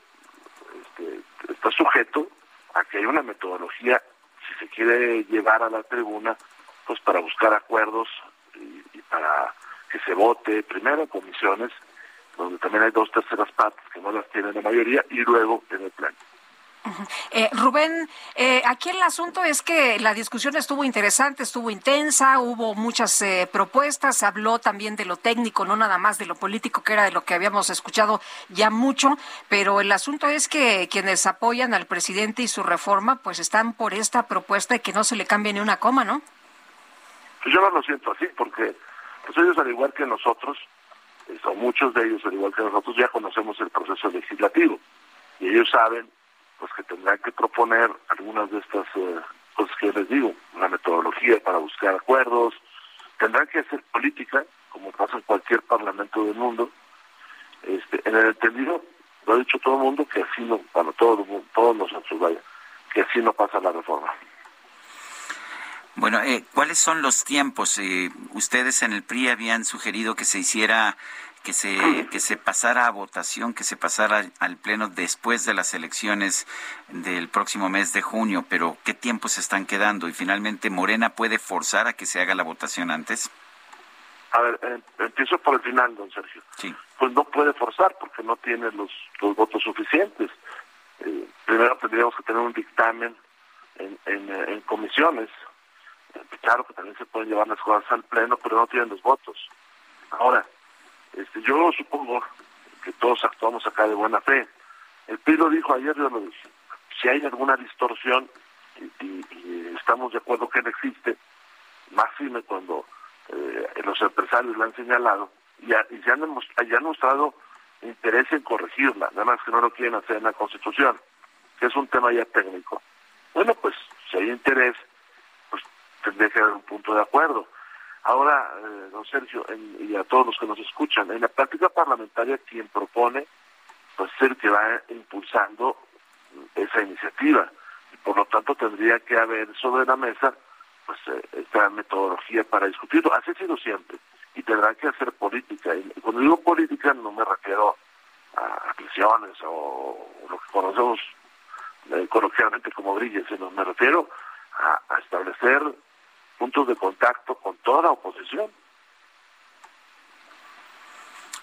este, está sujeto a que hay una metodología, si se quiere llevar a la tribuna, pues para buscar acuerdos y, para que se vote primero en comisiones, donde también hay dos terceras partes que no las tienen la mayoría, y luego en el pleno. Eh, Rubén, eh, aquí el asunto es que la discusión estuvo interesante, estuvo intensa, hubo muchas eh, propuestas, habló también de lo técnico, no nada más de lo político, que era de lo que habíamos escuchado ya mucho, pero el asunto es que quienes apoyan al presidente y su reforma, pues están por esta propuesta y que no se le cambie ni una coma, ¿no? Pues yo no lo siento así, porque pues ellos, al igual que nosotros, o muchos de ellos, al igual que nosotros, ya conocemos el proceso legislativo y ellos saben pues que tendrán que proponer algunas de estas eh, cosas que les digo, una metodología para buscar acuerdos, tendrán que hacer política, como pasa en cualquier parlamento del mundo, este, en el entendido, lo ha dicho todo el mundo, que así no, bueno, todos, todos nosotros, vaya, que así no pasa la reforma. Bueno, eh, ¿cuáles son los tiempos? Eh, ustedes en el PRI habían sugerido que se hiciera que se, que se pasara a votación, que se pasara al Pleno después de las elecciones del próximo mes de junio, pero ¿qué tiempos se están quedando? ¿Y finalmente Morena puede forzar a que se haga la votación antes? A ver, eh, empiezo por el final, don Sergio. Sí. Pues no puede forzar porque no tiene los, los votos suficientes. Eh, primero tendríamos que tener un dictamen en, en, eh, en comisiones. Claro que también se pueden llevar las cosas al Pleno, pero no tienen los votos. Yo supongo que todos actuamos acá de buena fe. El PRI lo dijo ayer, yo lo dije. Si hay alguna distorsión y, estamos de acuerdo que no existe, máxime cuando eh, los empresarios la han señalado y, ya, han, ya han mostrado interés en corregirla, nada más que no lo quieren hacer en la Constitución, que es un tema ya técnico. Bueno, pues si hay interés, pues tendría que haber un punto de acuerdo. Ahora, eh, don Sergio, y a todos los que nos escuchan, en la práctica parlamentaria quien propone, pues es el que va impulsando esa iniciativa. Y por lo tanto tendría que haber sobre la mesa pues eh, esta metodología para discutirlo. Así ha sido siempre. Y tendrán que hacer política. Y cuando digo política no me refiero a presiones o lo que conocemos eh, coloquialmente como brilles, sino me refiero a establecer puntos de contacto con toda la oposición.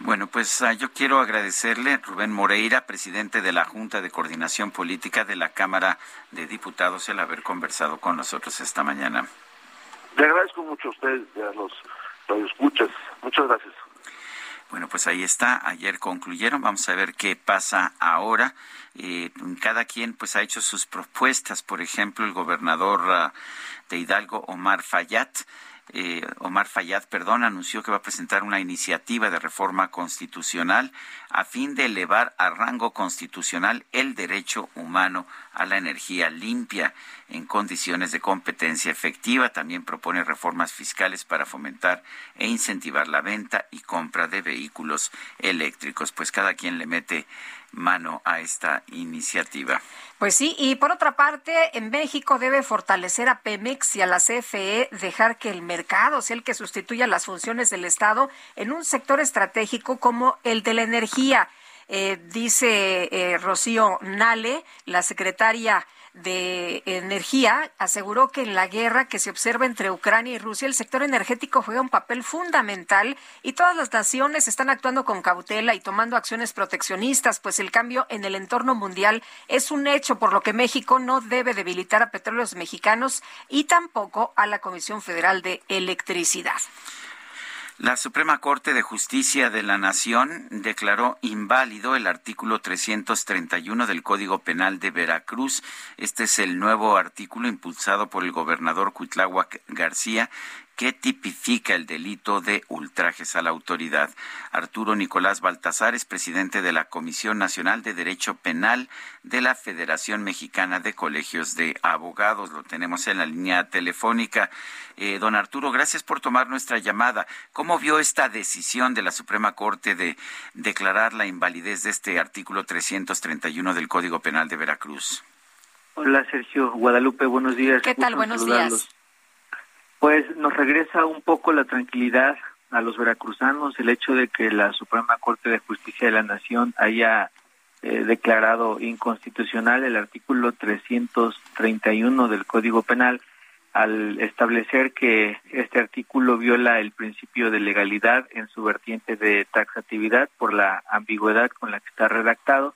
Bueno, pues ah, yo quiero agradecerle, Rubén Moreira, presidente de la Junta de Coordinación Política de la Cámara de Diputados, el haber conversado con nosotros esta mañana. Le agradezco mucho a usted y a los radioescuchas. Muchas gracias. Bueno, pues ahí está. Ayer concluyeron. Vamos a ver qué pasa ahora. Eh, cada quien pues ha hecho sus propuestas. Por ejemplo, el gobernador ah, de Hidalgo, Omar Fayad, eh, Omar Fayad, perdón, anunció que va a presentar una iniciativa de reforma constitucional a fin de elevar a rango constitucional el derecho humano a la energía limpia en condiciones de competencia efectiva. También propone reformas fiscales para fomentar e incentivar la venta y compra de vehículos eléctricos. Pues cada quien le mete mano a esta iniciativa. Pues sí, y por otra parte, en México debe fortalecer a Pemex y a la CFE, dejar que el mercado sea el que sustituya las funciones del Estado en un sector estratégico como el de la energía. Eh, dice eh, Rocío Nale, la secretaria de Energía aseguró que en la guerra que se observa entre Ucrania y Rusia el sector energético juega un papel fundamental y todas las naciones están actuando con cautela y tomando acciones proteccionistas, pues el cambio en el entorno mundial es un hecho por lo que México no debe debilitar a petróleos mexicanos y tampoco a la Comisión Federal de Electricidad. La Suprema Corte de Justicia de la Nación declaró inválido el artículo 331 del Código Penal de Veracruz. Este es el nuevo artículo impulsado por el gobernador Cuitláhuac García que tipifica el delito de ultrajes a la autoridad. Arturo Nicolás Baltasar es presidente de la Comisión Nacional de Derecho Penal de la Federación Mexicana de Colegios de Abogados. Lo tenemos en la línea telefónica. Eh, don Arturo, gracias por tomar nuestra llamada. ¿Cómo vio esta decisión de la Suprema Corte de declarar la invalidez de este artículo 331 del Código Penal de Veracruz? Hola Sergio Guadalupe, buenos días. ¿Qué tal? Buenos días pues nos regresa un poco la tranquilidad a los veracruzanos el hecho de que la Suprema Corte de Justicia de la Nación haya eh, declarado inconstitucional el artículo 331 del Código Penal al establecer que este artículo viola el principio de legalidad en su vertiente de taxatividad por la ambigüedad con la que está redactado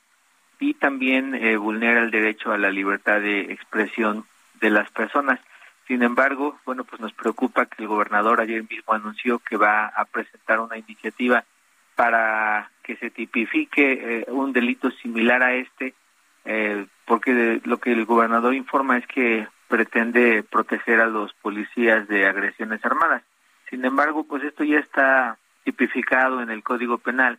y también eh, vulnera el derecho a la libertad de expresión de las personas. Sin embargo, bueno, pues nos preocupa que el gobernador ayer mismo anunció que va a presentar una iniciativa para que se tipifique eh, un delito similar a este, eh, porque lo que el gobernador informa es que pretende proteger a los policías de agresiones armadas. Sin embargo, pues esto ya está tipificado en el Código Penal.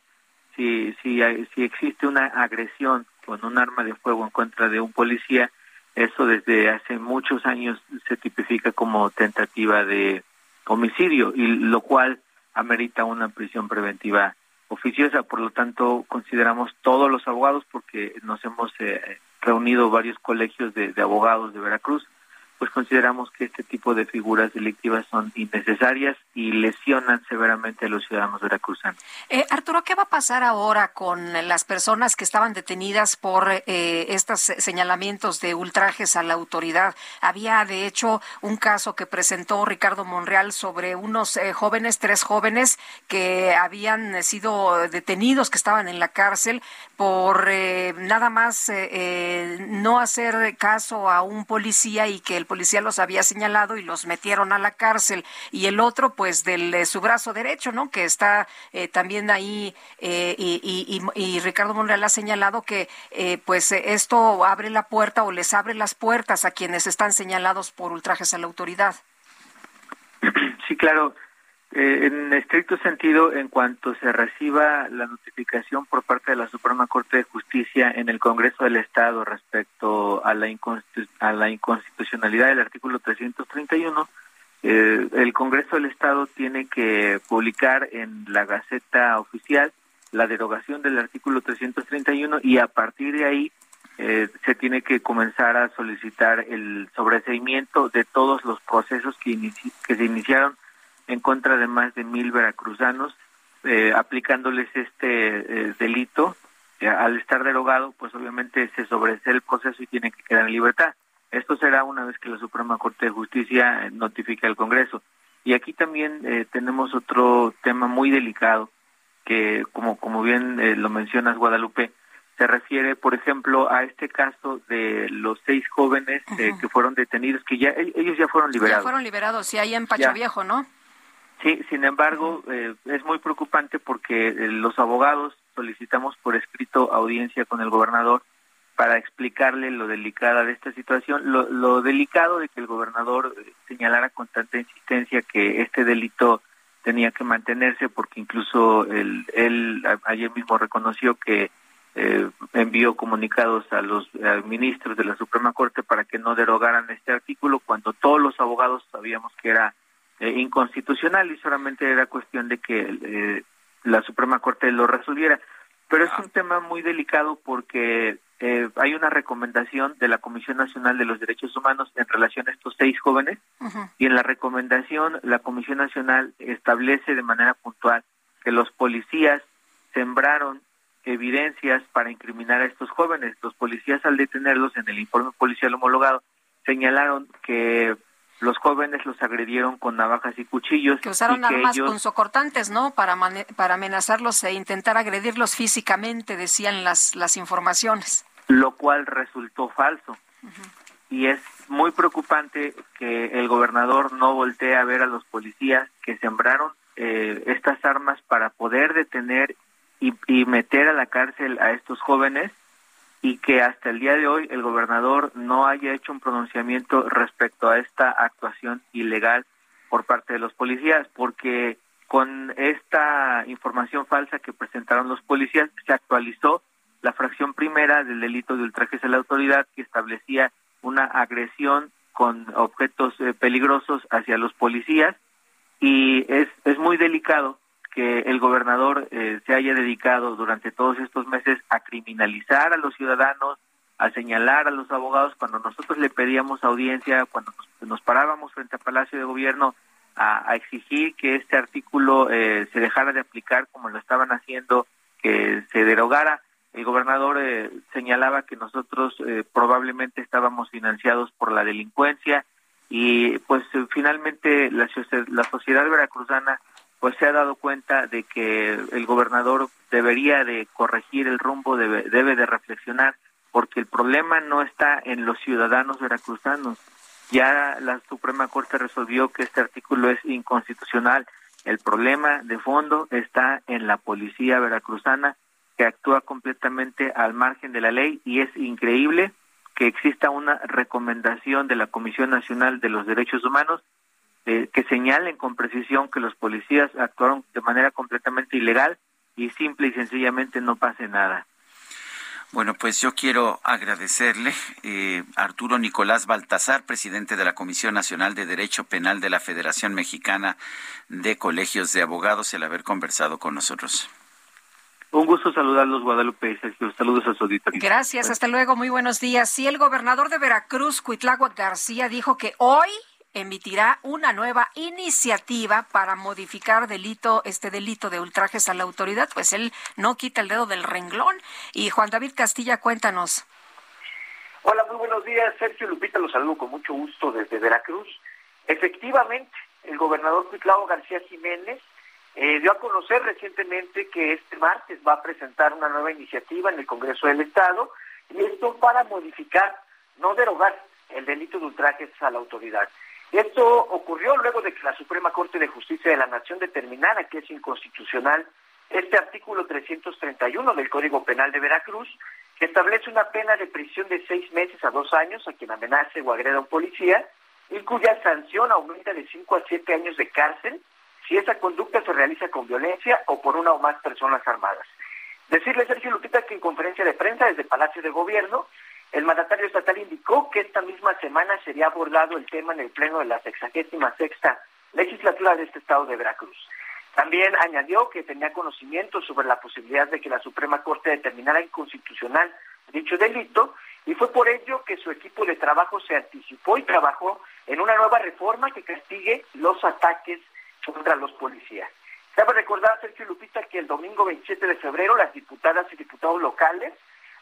Si, si existe una agresión con un arma de fuego en contra de un policía, eso desde hace muchos años se tipifica como tentativa de homicidio y lo cual amerita una prisión preventiva oficiosa. Por lo tanto, consideramos todos los abogados, porque nos hemos eh, reunido varios colegios de abogados de Veracruz, pues consideramos que este tipo de figuras delictivas son innecesarias y lesionan severamente a los ciudadanos veracruzanos. Eh, Arturo, ¿qué va a pasar ahora con las personas que estaban detenidas por eh, estos señalamientos de ultrajes a la autoridad? Había, de hecho, un caso que presentó Ricardo Monreal sobre unos eh, jóvenes, tres jóvenes que habían sido detenidos, que estaban en la cárcel por eh, nada más no hacer caso a un policía y que el policía los había señalado y los metieron a la cárcel. Y el otro, pues, del eh, su brazo derecho, ¿no? Que está eh, también ahí eh, y, y, Ricardo Monreal ha señalado que, pues, esto abre la puerta o les abre las puertas a quienes están señalados por ultrajes a la autoridad. Sí, claro. Eh, en estricto sentido, en cuanto se reciba la notificación por parte de la Suprema Corte de Justicia en el Congreso del Estado respecto a la, a la inconstitucionalidad del artículo 331, eh, el Congreso del Estado tiene que publicar en la Gaceta Oficial la derogación del artículo 331 y a partir de ahí eh, se tiene que comenzar a solicitar el sobreseimiento de todos los procesos que se iniciaron en contra de más de mil veracruzanos, eh, aplicándoles este eh, delito. Eh, al estar derogado, pues obviamente se sobresee el proceso y tiene que quedar en libertad. Esto será una vez que la Suprema Corte de Justicia notifique al Congreso. Y aquí también tenemos otro tema muy delicado, que, como, como bien eh, lo mencionas, Guadalupe, se refiere, por ejemplo, a este caso de los seis jóvenes eh, que fueron detenidos, que ya ellos ya fueron liberados. Ya fueron liberados, sí, ahí en Pacho Viejo, ¿no? Sí, sin embargo, eh, es muy preocupante porque los abogados solicitamos por escrito audiencia con el gobernador para explicarle lo delicada de esta situación, lo, lo delicado de que el gobernador señalara con tanta insistencia que este delito tenía que mantenerse porque incluso él, él ayer mismo reconoció que eh, envió comunicados a los ministros de la Suprema Corte para que no derogaran este artículo cuando todos los abogados sabíamos que era eh, inconstitucional y solamente era cuestión de que eh, la Suprema Corte lo resolviera. Pero es un tema muy delicado porque eh, hay una recomendación de la Comisión Nacional de los Derechos Humanos en relación a estos seis jóvenes y en la recomendación la Comisión Nacional establece de manera puntual que los policías sembraron evidencias para incriminar a estos jóvenes. Los policías al detenerlos en el informe policial homologado señalaron que los jóvenes los agredieron con navajas y cuchillos. Que usaron armas punzocortantes, ¿no? Para, para amenazarlos e intentar agredirlos físicamente, decían las, las informaciones. Lo cual resultó falso. Y es muy preocupante que el gobernador no voltee a ver a los policías que sembraron eh, estas armas para poder detener y, y meter a la cárcel a estos jóvenes y que hasta el día de hoy el gobernador no haya hecho un pronunciamiento respecto a esta actuación ilegal por parte de los policías, porque con esta información falsa que presentaron los policías se actualizó la fracción primera del delito de ultrajes a la autoridad que establecía una agresión con objetos eh, peligrosos hacia los policías. Y es, es muy delicado que el gobernador eh, se haya dedicado durante todos estos meses a criminalizar a los ciudadanos, a señalar a los abogados cuando nosotros le pedíamos audiencia, cuando nos, parábamos frente al Palacio de Gobierno a, exigir que este artículo eh, se dejara de aplicar como lo estaban haciendo, que se derogara. El gobernador eh, señalaba que nosotros probablemente estábamos financiados por la delincuencia y pues finalmente la, la sociedad veracruzana pues se ha dado cuenta de que el gobernador debería de corregir el rumbo, debe, debe de reflexionar, porque el problema no está en los ciudadanos veracruzanos. Ya la Suprema Corte resolvió que este artículo es inconstitucional. El problema de fondo está en la policía veracruzana que actúa completamente al margen de la ley y es increíble que exista una recomendación de la Comisión Nacional de los Derechos Humanos eh, que señalen con precisión que los policías actuaron de manera completamente ilegal y simple y sencillamente no pase nada. Bueno, pues yo quiero agradecerle eh, Arturo Nicolás Baltasar, presidente de la Comisión Nacional de Derecho Penal de la Federación Mexicana de Colegios de Abogados, el haber conversado con nosotros. Un gusto saludarlos, Guadalupe y Sergio. Saludos a su auditorio. Gracias, hasta luego, muy buenos días. Sí, el gobernador de Veracruz, Cuitláhuac García, dijo que hoy emitirá una nueva iniciativa para modificar delito, este delito de ultrajes a la autoridad, pues él no quita el dedo del renglón. Y Juan David Castilla, cuéntanos. Hola, muy buenos días, Sergio Lupita, los saludo con mucho gusto desde Veracruz. Efectivamente, el gobernador Cuitlao García Jiménez eh, dio a conocer recientemente que este martes va a presentar una nueva iniciativa en el Congreso del Estado y esto para modificar, no derogar, el delito de ultrajes a la autoridad. Esto ocurrió luego de que la Suprema Corte de Justicia de la Nación determinara que es inconstitucional este artículo 331 del Código Penal de Veracruz, que establece una pena de prisión de seis meses a dos años a quien amenace o agreda a un policía y cuya sanción aumenta de cinco a siete años de cárcel si esa conducta se realiza con violencia o por una o más personas armadas. Decirle, Sergio Lupita, que en conferencia de prensa desde Palacio de Gobierno el mandatario estatal indicó que esta misma semana sería abordado el tema en el pleno de la sexagésima sexta legislatura de este estado de Veracruz. También añadió que tenía conocimiento sobre la posibilidad de que la Suprema Corte determinara inconstitucional dicho delito y fue por ello que su equipo de trabajo se anticipó y trabajó en una nueva reforma que castigue los ataques contra los policías. Cabe recordar, Sergio Lupita, que el domingo 27 de febrero las diputadas y diputados locales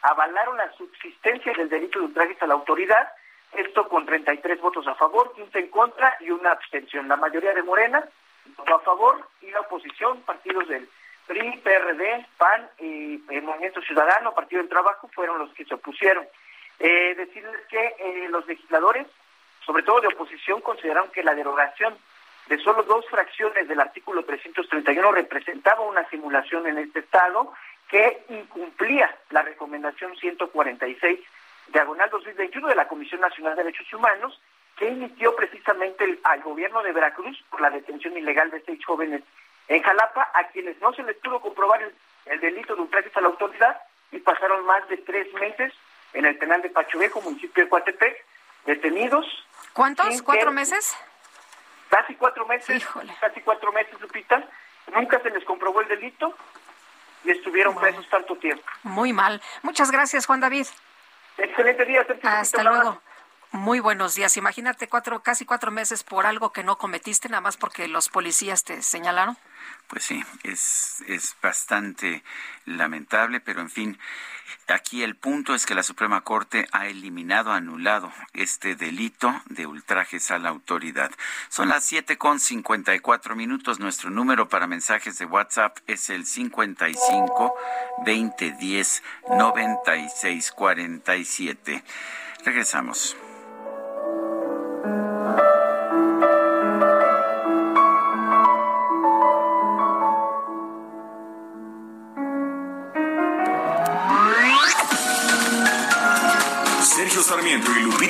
avalaron la subsistencia del delito de ultrajes a la autoridad, esto con 33 votos a favor, 15 en contra y una abstención. La mayoría de Morena votó a favor y la oposición, partidos del PRI, PRD, PAN y el Movimiento Ciudadano, Partido del Trabajo, fueron los que se opusieron. Eh, decirles que eh, los legisladores, sobre todo de oposición, consideraron que la derogación de solo dos fracciones del artículo 331 representaba una simulación en este Estado que incumplía la recomendación 146 diagonal 2021 de la Comisión Nacional de Derechos Humanos que emitió precisamente al gobierno de Veracruz por la detención ilegal de seis jóvenes en Jalapa, a quienes no se les pudo comprobar el, delito de ultraje a la autoridad y pasaron más de tres meses en el penal de Pachuvejo, municipio de Coatepec, detenidos. ¿Cuántos? ¿Cuatro meses? Casi cuatro meses. Casi cuatro meses, Lupita. Nunca se les comprobó el delito y estuvieron presos tanto tiempo. Muy mal. Muchas gracias, Juan David. Excelente día. Hasta luego. Muy buenos días. Imagínate cuatro, casi cuatro meses por algo que no cometiste, nada más porque los policías te señalaron. Pues sí, es, es bastante lamentable, pero en fin, aquí el punto es que la Suprema Corte ha eliminado, anulado este delito de ultrajes a la autoridad. Son las siete con cincuenta y cuatro minutos. Nuestro número para mensajes de WhatsApp es el 55 20 10 96 47. Regresamos.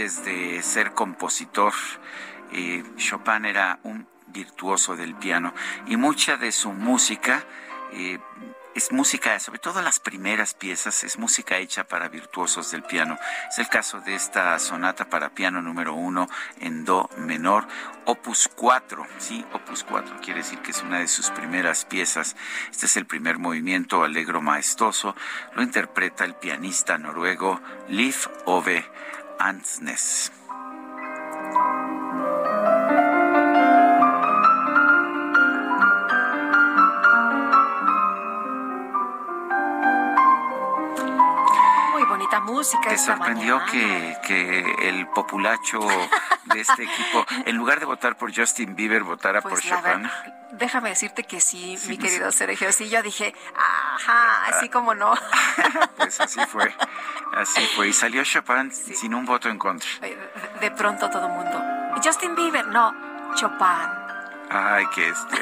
De ser compositor, eh, Chopin era un virtuoso del piano y mucha de su música eh, es música, sobre todo las primeras piezas, es música hecha para virtuosos del piano. Es el caso de esta sonata para piano número uno en do menor, opus 4, sí, opus 4, quiere decir que es una de sus primeras piezas. Este es el primer movimiento alegro maestoso, lo interpreta el pianista noruego Liv Ove Ansnes. Música. ¿Te sorprendió que, que, el populacho de este equipo, en lugar de votar por Justin Bieber, votara por pues Chopin? déjame decirte que sí, mi querido Sergio. Sí, yo dije, ajá, así ah. como no. pues así fue, así fue. Y salió Chopin sin un voto en contra. De pronto todo el mundo. Justin Bieber, no, Chopin. Ay, que este,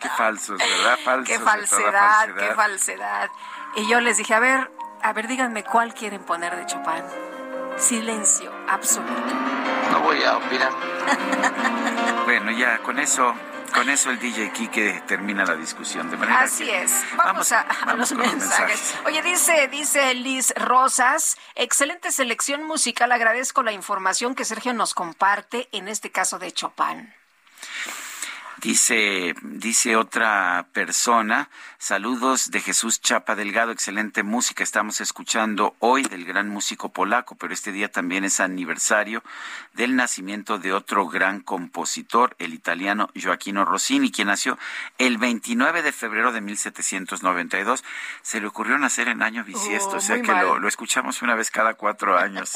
qué falsos, ¿verdad? Falsos qué falsedad, qué falsedad. Y yo les dije, a ver, a ver, díganme cuál quieren poner de Chopin. Silencio absoluto. No voy a opinar. bueno, ya con eso con eso el DJ Kike termina la discusión. De manera Así es. Vamos, a, los, mensajes. Oye, dice, dice Liz Rosas, excelente selección musical. Agradezco la información que Sergio nos comparte, en este caso de Chopin. Dice, dice otra persona, saludos de Jesús Chapa Delgado, excelente música estamos escuchando hoy del gran músico polaco, pero este día también es aniversario del nacimiento de otro gran compositor, el italiano Gioacchino Rossini, quien nació el 29 de febrero de 1792. Se le ocurrió nacer en año bisiesto, oh, o sea que lo, lo, escuchamos una vez cada cuatro años.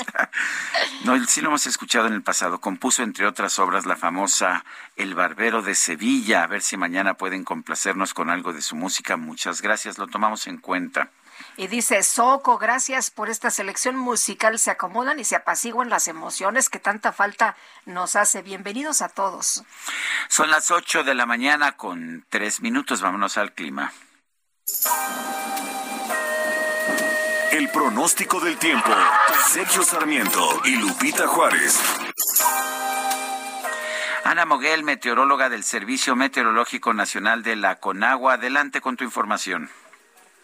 no, sí lo hemos escuchado en el pasado. Compuso, entre otras obras, la famosa El Barbero de Sevilla. A ver si mañana pueden complacernos con algo de su música. Muchas gracias, lo tomamos en cuenta. Y dice, Soco, gracias por esta selección musical. Se acomodan y se apaciguan las emociones que tanta falta nos hace. Bienvenidos a todos. Son las 8 de la mañana con tres minutos. Vámonos al clima. El pronóstico del tiempo. Sergio Sarmiento y Lupita Juárez. Ana Moguel, meteoróloga del Servicio Meteorológico Nacional de la Conagua. Adelante con tu información.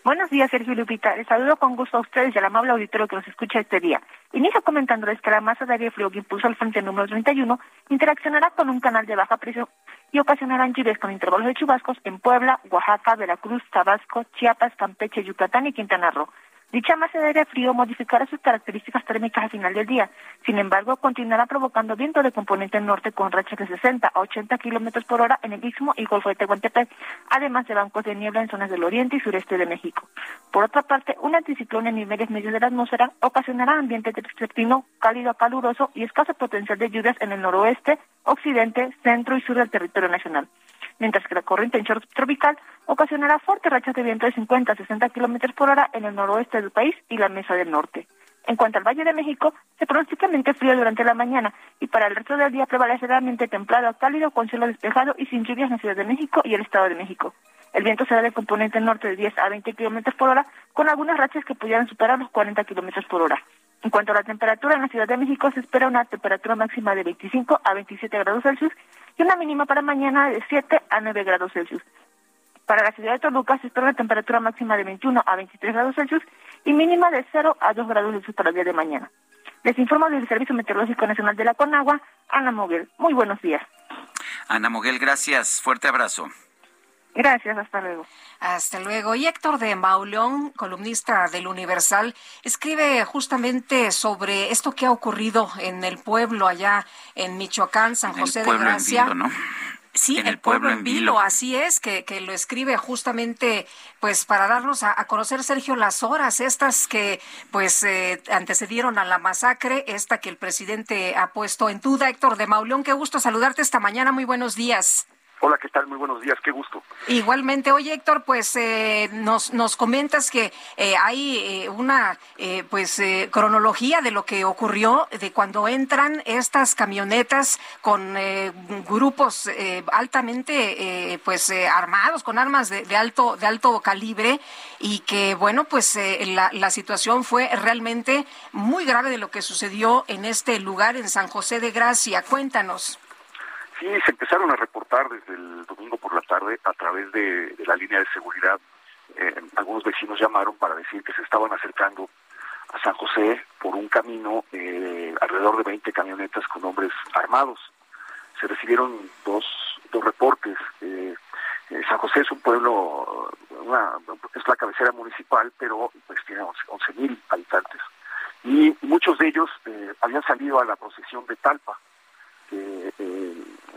Buenos días, Sergio Lupita. Les saludo con gusto a ustedes y al amable auditorio que nos escucha este día. Inicio comentándoles que la masa de aire frío que impulsa el frente número 31 interaccionará con un canal de baja presión y ocasionarán lluvias con intervalos de chubascos en Puebla, Oaxaca, Veracruz, Tabasco, Chiapas, Campeche, Yucatán y Quintana Roo. Dicha masa de aire frío modificará sus características térmicas al final del día. Sin embargo, continuará provocando viento de componente norte con rachas de 60 a 80 kilómetros por hora en el Istmo y Golfo de Tehuantepec, además de bancos de niebla en zonas del oriente y sureste de México. Por otra parte, un anticiclón en niveles medios de la atmósfera ocasionará ambiente septino cálido a caluroso y escaso potencial de lluvias en el noroeste, occidente, centro y sur del territorio nacional mientras que la corriente en short tropical ocasionará fuertes rachas de viento de 50 a 60 kilómetros por hora en el noroeste del país y la mesa del norte. En cuanto al Valle de México, se pronostica ambiente frío durante la mañana y para el resto del día prevalecerá ambiente templado a cálido con cielo despejado y sin lluvias en la Ciudad de México y el Estado de México. El viento será de componente norte de 10 a 20 kilómetros por hora, con algunas rachas que pudieran superar los 40 kilómetros por hora. En cuanto a la temperatura, en la Ciudad de México se espera una temperatura máxima de 25 a 27 grados Celsius y una mínima para mañana de 7 a 9 grados Celsius. Para la ciudad de Toluca se espera una temperatura máxima de 21 a 23 grados Celsius y mínima de 0 a 2 grados Celsius para el día de mañana. Les informo del Servicio Meteorológico Nacional de la Conagua, Ana Moguel. Muy buenos días. Ana Moguel, gracias. Fuerte abrazo. Gracias, hasta luego. Hasta luego. Y Héctor de Mauleón, columnista del Universal, escribe justamente sobre esto que ha ocurrido en el pueblo allá en Michoacán, San José de Gracia. Sí, el, pueblo, en Vilo, así es, que, que, lo escribe justamente pues para darnos a, conocer, Sergio, las horas estas que pues eh, antecedieron a la masacre, esta que el presidente ha puesto en duda. Héctor de Mauleón, qué gusto saludarte esta mañana, muy buenos días. Hola, ¿qué tal? Muy buenos días, qué gusto. Igualmente, oye Héctor, pues eh, nos, nos comentas que eh, hay eh, una pues cronología de lo que ocurrió de cuando entran estas camionetas con grupos altamente pues armados, con armas de, de, alto de alto calibre y que bueno pues la, la situación fue realmente muy grave de lo que sucedió en este lugar en San José de Gracia. Cuéntanos. Sí, se empezaron a reportar desde el domingo por la tarde a través de, la línea de seguridad. Eh, algunos vecinos llamaron para decir que se estaban acercando a San José por un camino, eh, alrededor de 20 camionetas con hombres armados. Se recibieron dos, dos reportes. Eh, San José es un pueblo, es la cabecera municipal, pero pues tiene 11 mil habitantes. Y muchos de ellos habían salido a la procesión de Talpa, que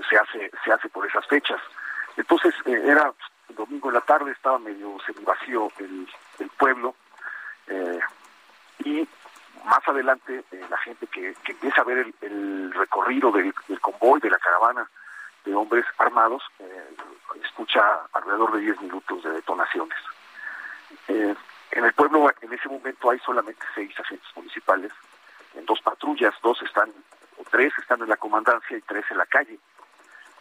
se hace se hace por esas fechas. Entonces eh, era domingo en la tarde, estaba medio semivacío el, el pueblo eh, y más adelante eh, la gente que, empieza a ver el, recorrido del, convoy, de la caravana de hombres armados, escucha alrededor de 10 minutos de detonaciones. en el pueblo en ese momento hay solamente seis agentes municipales, en dos patrullas, dos están, o tres están en la comandancia y tres en la calle.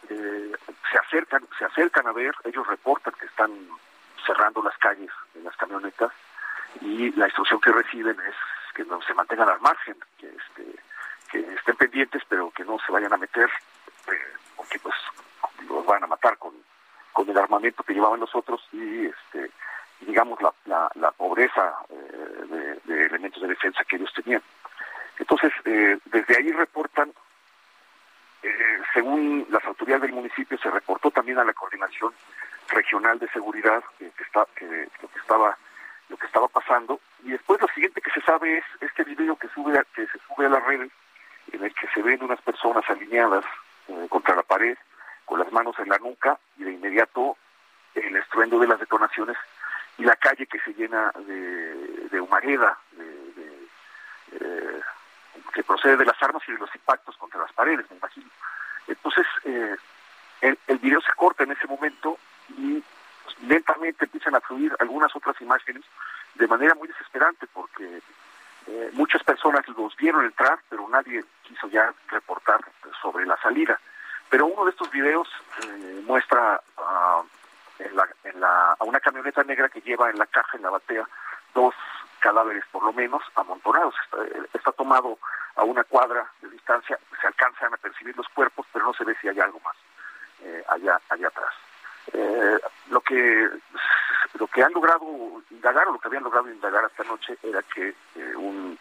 Eh, se acercan, se acercan a ver, ellos reportan que están cerrando las calles en las camionetas y la instrucción que reciben es que no se mantengan al margen, que este, que estén pendientes pero que no se vayan a meter eh, porque pues los van a matar con, con el armamento que llevaban los otros y este digamos la, la, pobreza eh, de, elementos de defensa que ellos tenían. Entonces, desde ahí reportan eh, según las autoridades del municipio, se reportó también a la coordinación regional de seguridad que, está, que, lo que estaba lo que estaba pasando. Y después lo siguiente que se sabe es este video que sube que se sube a las redes en el que se ven unas personas alineadas eh, contra la pared con las manos en la nuca y de inmediato el estruendo de las detonaciones y la calle que se llena de, de humareda de, eh, que procede de las armas y de los impactos contra las paredes, me imagino. Entonces, eh, el, el, video se corta en ese momento y pues, lentamente empiezan a fluir algunas otras imágenes de manera muy desesperante porque eh, muchas personas los vieron entrar, pero nadie quiso ya reportar sobre la salida. Pero uno de estos videos eh, muestra en la, en la, a una camioneta negra que lleva en la caja, en la batea, dos cadáveres por lo menos amontonados. Está, tomado a una cuadra de distancia, se alcanzan a percibir los cuerpos, pero no se ve si hay algo más eh, allá, allá atrás. Eh, lo que lo que han logrado indagar o lo que habían logrado indagar esta noche era que eh, un,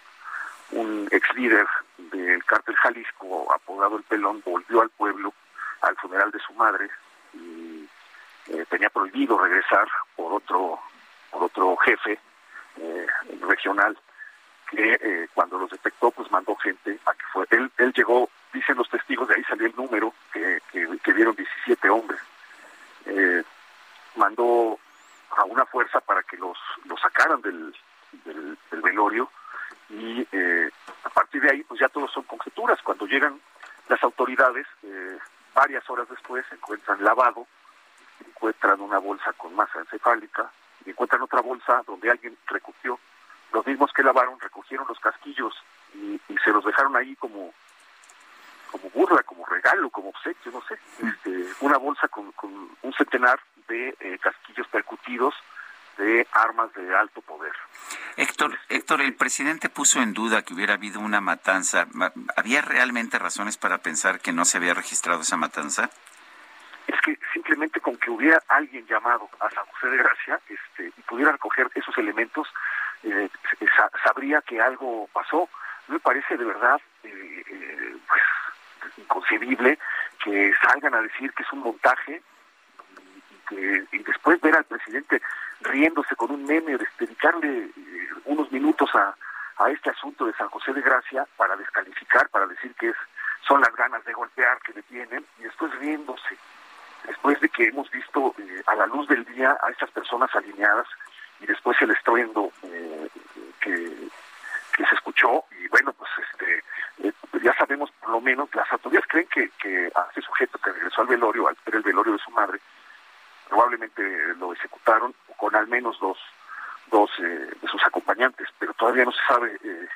un ex líder del cártel Jalisco apodado el Pelón volvió al pueblo al funeral de su madre y eh, tenía prohibido regresar por otro por otro jefe regional que cuando los detectó pues mandó gente a que fue él él llegó dicen los testigos de ahí salió el número que, que, que vieron 17 hombres eh, mandó a una fuerza para que los, los sacaran del, del, velorio y eh, a partir de ahí pues ya todos son conjeturas. Cuando llegan las autoridades, eh, varias horas después encuentran lavado, encuentran una bolsa con masa encefálica y encuentran otra bolsa donde alguien recogió, los mismos que lavaron recogieron los casquillos y se los dejaron ahí como como burla, como regalo, como obsequio, no sé, mm. este, una bolsa con, un centenar de eh, casquillos percutidos de armas de alto poder. Héctor, Héctor, el presidente puso en duda que hubiera habido una matanza. ¿Había realmente razones para pensar que no se había registrado esa matanza? Es que simplemente con que hubiera alguien llamado a San José de Gracia este, y pudiera recoger esos elementos, eh, sabría que algo pasó. Me parece de verdad eh, eh pues, inconcebible que salgan a decir que es un montaje y, que, y después ver al presidente riéndose con un meme, dedicarle eh, unos minutos a, a este asunto de San José de Gracia para descalificar, para decir que es, son las ganas de golpear que le tienen, y después riéndose, después de que hemos visto eh, a la luz del día a estas personas alineadas y después el estruendo eh, que, que se escuchó, y bueno, pues este eh, ya sabemos por lo menos, las autoridades creen que, que a ese sujeto que regresó al velorio, al ver el velorio de su madre, probablemente lo ejecutaron con al menos dos, dos eh, de sus acompañantes, pero todavía no se sabe eh,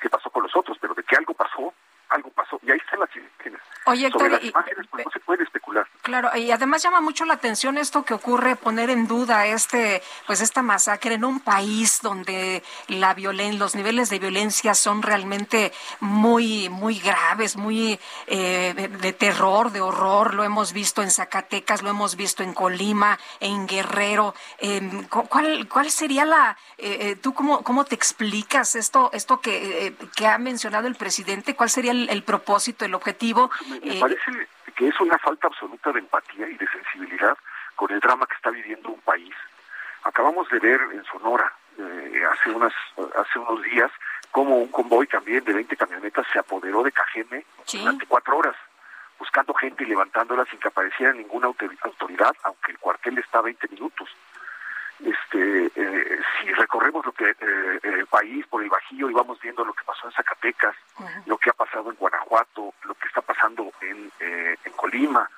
qué pasó con los otros, pero de que algo pasó, algo pasó, y ahí están las imágenes. Oye, Sobre las imágenes pues, no se puede especular. Claro, y además llama mucho la atención esto que ocurre, poner en duda este, pues esta masacre en un país donde la violen los niveles de violencia son realmente muy, muy graves, muy eh, de, terror, de horror. Lo hemos visto en Zacatecas, lo hemos visto en Colima, en Guerrero. Em, ¿cuál, ¿Cuál sería la, eh, eh, tú cómo, cómo te explicas esto, esto que, que ha mencionado el presidente? ¿Cuál sería el, el propósito, el objetivo? Me, parece que es una falta absoluta de empatía y de sensibilidad con el drama que está viviendo un país. Acabamos de ver en Sonora eh, hace unas hace unos días cómo un convoy también de 20 camionetas se apoderó de Cajeme durante cuatro horas, buscando gente y levantándola sin que apareciera ninguna autoridad, aunque el cuartel está a 20 minutos. Este, eh, si recorremos lo que eh, el país por el Bajío y vamos viendo lo que pasó en Zacatecas, lo que ha pasado en Guanajuato, lo que está pasando en, eh, en Colima,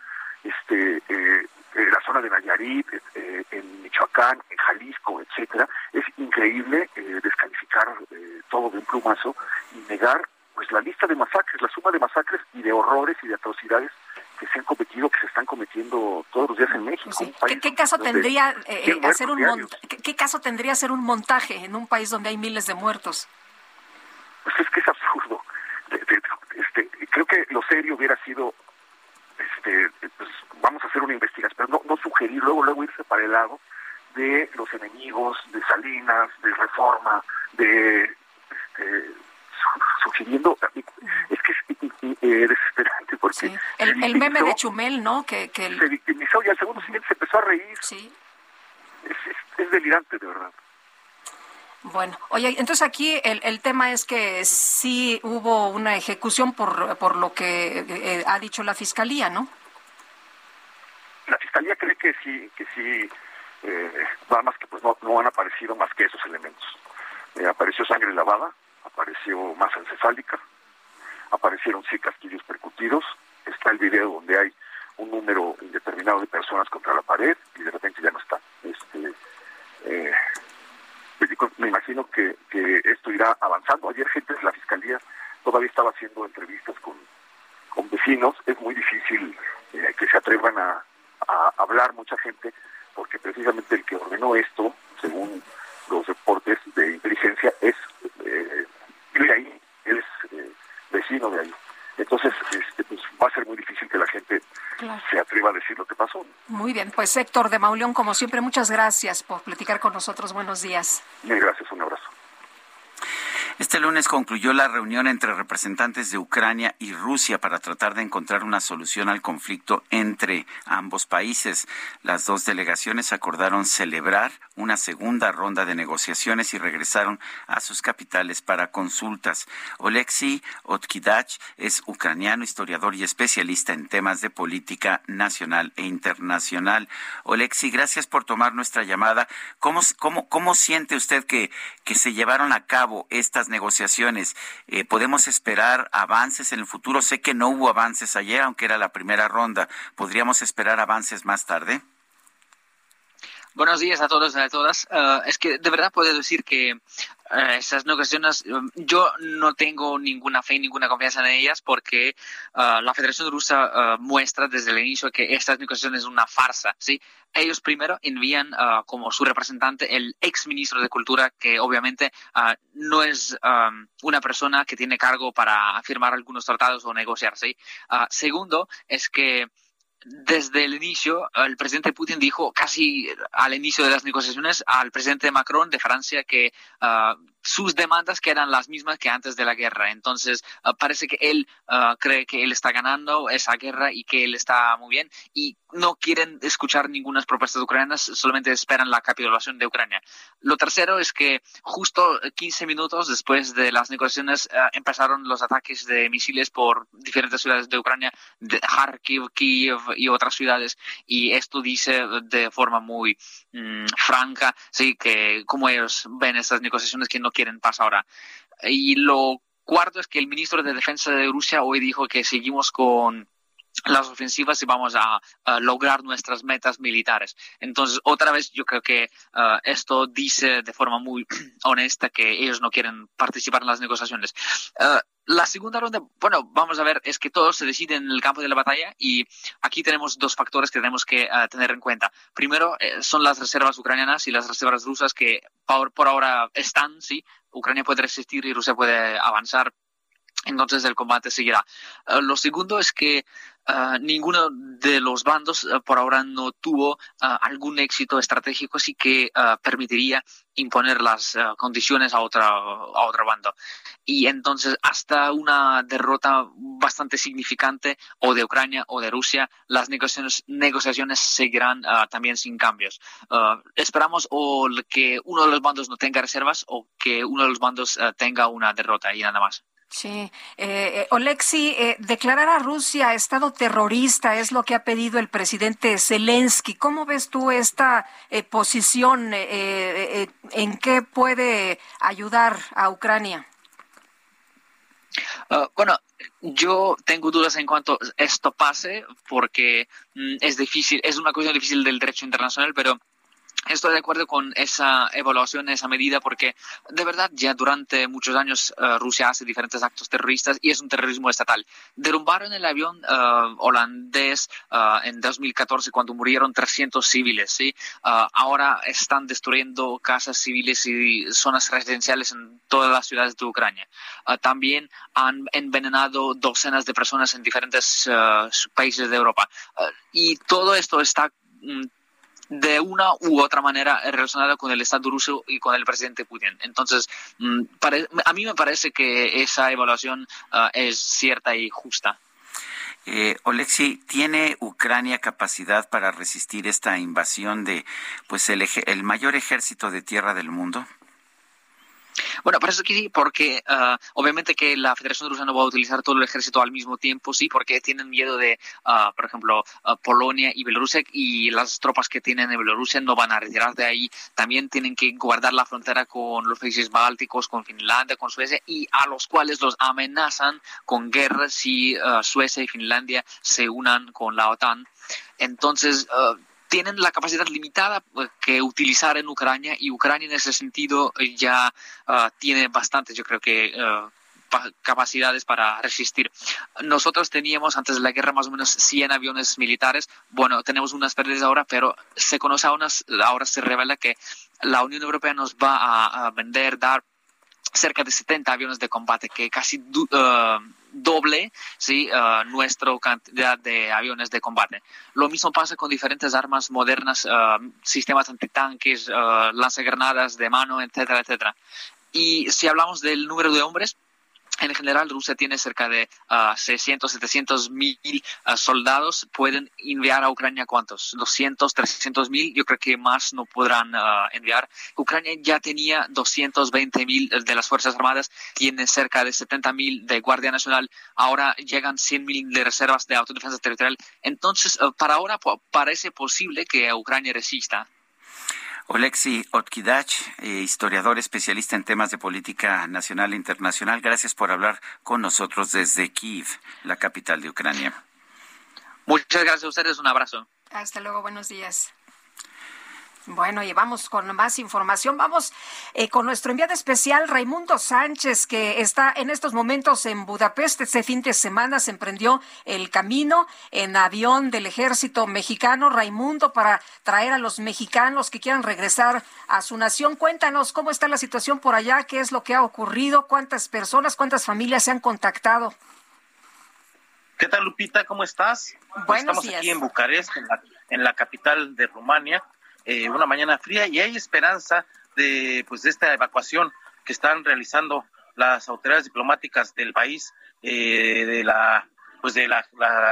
este, en la zona de Nayarit, en Michoacán, en Jalisco, etcétera, es increíble descalificar todo de un plumazo y negar pues la lista de masacres, la suma de masacres y de horrores y de atrocidades que se han cometido, que se están cometiendo todos los días en México. ¿Qué, caso tendría eh, hacer un ¿qué, caso tendría hacer un montaje en un país donde hay miles de muertos? Pues es que es absurdo. este, creo que lo serio hubiera sido, este, pues vamos a hacer una investigación, pero no, no sugerir luego luego irse para el lado de los enemigos, de Salinas, de Reforma, de este, sugiriendo, es que desesperante porque... El, meme de Chumel, ¿no? Que, que Se victimizó y al segundo siguiente se empezó a reír. Sí. Es, delirante, de verdad. Bueno, oye, entonces aquí el, el tema es que sí hubo una ejecución por, por lo que eh, ha dicho la Fiscalía, ¿no? La Fiscalía cree que sí, que sí, eh, nada más que pues no, no han aparecido más que esos elementos. Eh, apareció sangre lavada, apareció masa encefálica, aparecieron sí casquillos percutidos, está el video donde hay un número indeterminado de personas contra la pared y de repente ya no está. Este, eh, me imagino que, esto irá avanzando. Ayer gente de la Fiscalía todavía estaba haciendo entrevistas con, con vecinos. Es muy difícil eh, que se atrevan a, hablar mucha gente porque precisamente el que ordenó esto, según los reportes de inteligencia, es eh, él es eh, vecino de ahí. Entonces, este, pues, va a ser muy difícil que la gente se atreva a decir lo que pasó. Muy bien, pues Héctor de Mauleón, como siempre, muchas gracias por platicar con nosotros. Buenos días. gracias, un abrazo. Este lunes concluyó la reunión entre representantes de Ucrania y Rusia para tratar de encontrar una solución al conflicto entre ambos países. Las dos delegaciones acordaron celebrar una segunda ronda de negociaciones y regresaron a sus capitales para consultas. Oleksiy Otkidach es ucraniano, historiador y especialista en temas de política nacional e internacional. Oleksiy, gracias por tomar nuestra llamada. ¿Cómo, cómo, cómo siente usted que, que se llevaron a cabo estas negociaciones. Eh, ¿Podemos esperar avances en el futuro? Sé que no hubo avances ayer, aunque era la primera ronda. ¿Podríamos esperar avances más tarde? Buenos días a todos y a todas. Eh, es que de verdad puedo decir que eh, esas negociaciones, yo no tengo ninguna fe, ninguna confianza en ellas porque la Federación Rusa muestra desde el inicio que estas negociaciones es una farsa. ¿sí? Ellos primero envían como su representante el ex ministro de Cultura, que obviamente no es una persona que tiene cargo para firmar algunos tratados o negociar. ¿sí? segundo, es que desde el inicio, el presidente Putin dijo casi al inicio de las negociaciones al presidente Macron de Francia que ah, sus demandas que eran las mismas que antes de la guerra. Entonces, ah, parece que él ah, cree que él está ganando esa guerra y que él está muy bien y no quieren escuchar ninguna propuestas ucranianas, solamente esperan la capitulación de Ucrania. Lo tercero es que justo 15 minutos después de las negociaciones ah, empezaron los ataques de misiles por diferentes ciudades de Ucrania, de Kharkiv, Kiev y otras ciudades, y esto dice de forma muy mm, franca, sí, que como ellos ven estas negociaciones que no quieren pasar ahora. Y lo cuarto es que el ministro de Defensa de Rusia hoy dijo que seguimos con las ofensivas y vamos a, lograr nuestras metas militares. Entonces, otra vez, yo creo que uh, esto dice de forma muy honesta que ellos no quieren participar en las negociaciones. Uh, la segunda ronda, bueno, vamos a ver, es que todo se decide en el campo de la batalla y aquí tenemos dos factores que tenemos que uh, tener en cuenta. Primero, eh, son las reservas ucranianas y las reservas rusas que por, por ahora están, sí. Ucrania puede resistir y Rusia puede avanzar entonces el combate seguirá. lo segundo es que Ah, ninguno de los bandos ah, por ahora no tuvo ah, algún éxito estratégico, así que permitiría imponer las condiciones a otra a otro bando. Y entonces, hasta una derrota bastante significante o de Ucrania o de Rusia, las negociaciones, negociaciones seguirán también sin cambios. esperamos o que uno de los bandos no tenga reservas o que uno de los bandos tenga una derrota y nada más. Sí, eh, eh, Oleksi, eh, declarar a Rusia Estado terrorista es lo que ha pedido el presidente Zelensky. ¿Cómo ves tú esta eh, posición? ¿En qué puede ayudar a Ucrania? Ah, bueno, yo tengo dudas en cuanto esto pase porque mm, es difícil, es una cuestión difícil del derecho internacional, pero Estoy de acuerdo con esa evaluación, esa medida, porque de verdad ya durante muchos años eh, Rusia hace diferentes actos terroristas y es un terrorismo estatal. Derrumbaron el avión eh, holandés uh, en 2014 cuando murieron 300 civiles. ¿sí? ahora están destruyendo casas civiles y zonas residenciales en todas las ciudades de Ucrania. también han envenenado docenas de personas en diferentes países de Europa. y todo esto está mm, de una u otra manera relacionada con el Estado ruso y con el presidente Putin. Entonces, mm, a mí me parece que esa evaluación ah, es cierta y justa. Eh, ¿tiene Ucrania capacidad para resistir esta invasión de pues el, el mayor ejército de tierra del mundo? Bueno, parece que sí, porque uh, obviamente que la Federación Rusa no va a utilizar todo el ejército al mismo tiempo, sí, porque tienen miedo de, uh, por ejemplo, uh, Polonia y Bielorrusia y las tropas que tienen en Bielorrusia no van a retirar de ahí. También tienen que guardar la frontera con los países bálticos, con Finlandia, con Suecia y a los cuales los amenazan con guerra si Suecia y Finlandia se unan con la OTAN. Entonces, tienen la capacidad limitada pues, que utilizar en Ucrania y Ucrania en ese sentido ya tiene bastante, yo creo que capacidades para resistir. Nosotros teníamos antes de la guerra más o menos 100 aviones militares. Bueno, tenemos unas pérdidas ahora, pero se conoce ahora, ahora se revela que la Unión Europea nos va a, vender, dar cerca de 70 aviones de combate, que casi uh, doble ¿sí? Uh, nuestra cantidad de aviones de combate. Lo mismo pasa con diferentes armas modernas, uh, sistemas antitanques, lanzagranadas de mano, etcétera, etcétera. Y si hablamos del número de hombres, en general, Rusia tiene cerca de 600, 700 mil ah, soldados. Pueden enviar a Ucrania cuántos? 200, 300 mil. Yo creo que más no podrán ah, enviar. Ucrania ya tenía 220 mil de las Fuerzas Armadas, tiene cerca de 70 mil de Guardia Nacional. Ahora llegan 100 mil de reservas de autodefensa territorial. Entonces, ah, para ahora parece posible que Ucrania resista. Oleksi Otkidach, eh, historiador especialista en temas de política nacional e internacional, gracias por hablar con nosotros desde Kiev, la capital de Ucrania. Muchas gracias a ustedes, un abrazo. Hasta luego, buenos días. Bueno, y vamos con más información. Vamos eh, con nuestro enviado especial, Raimundo Sánchez, que está en estos momentos en Budapest. Este fin de semana se emprendió el camino en avión del ejército mexicano. Raimundo, para traer a los mexicanos que quieran regresar a su nación. Cuéntanos cómo está la situación por allá, qué es lo que ha ocurrido, cuántas personas, cuántas familias se han contactado. ¿Qué tal, Lupita? ¿Cómo estás? Buenos Estamos aquí en Bucarest, en la capital de Rumania eh, una mañana fría y hay esperanza de pues de esta evacuación que están realizando las autoridades diplomáticas del país eh, de la pues de la,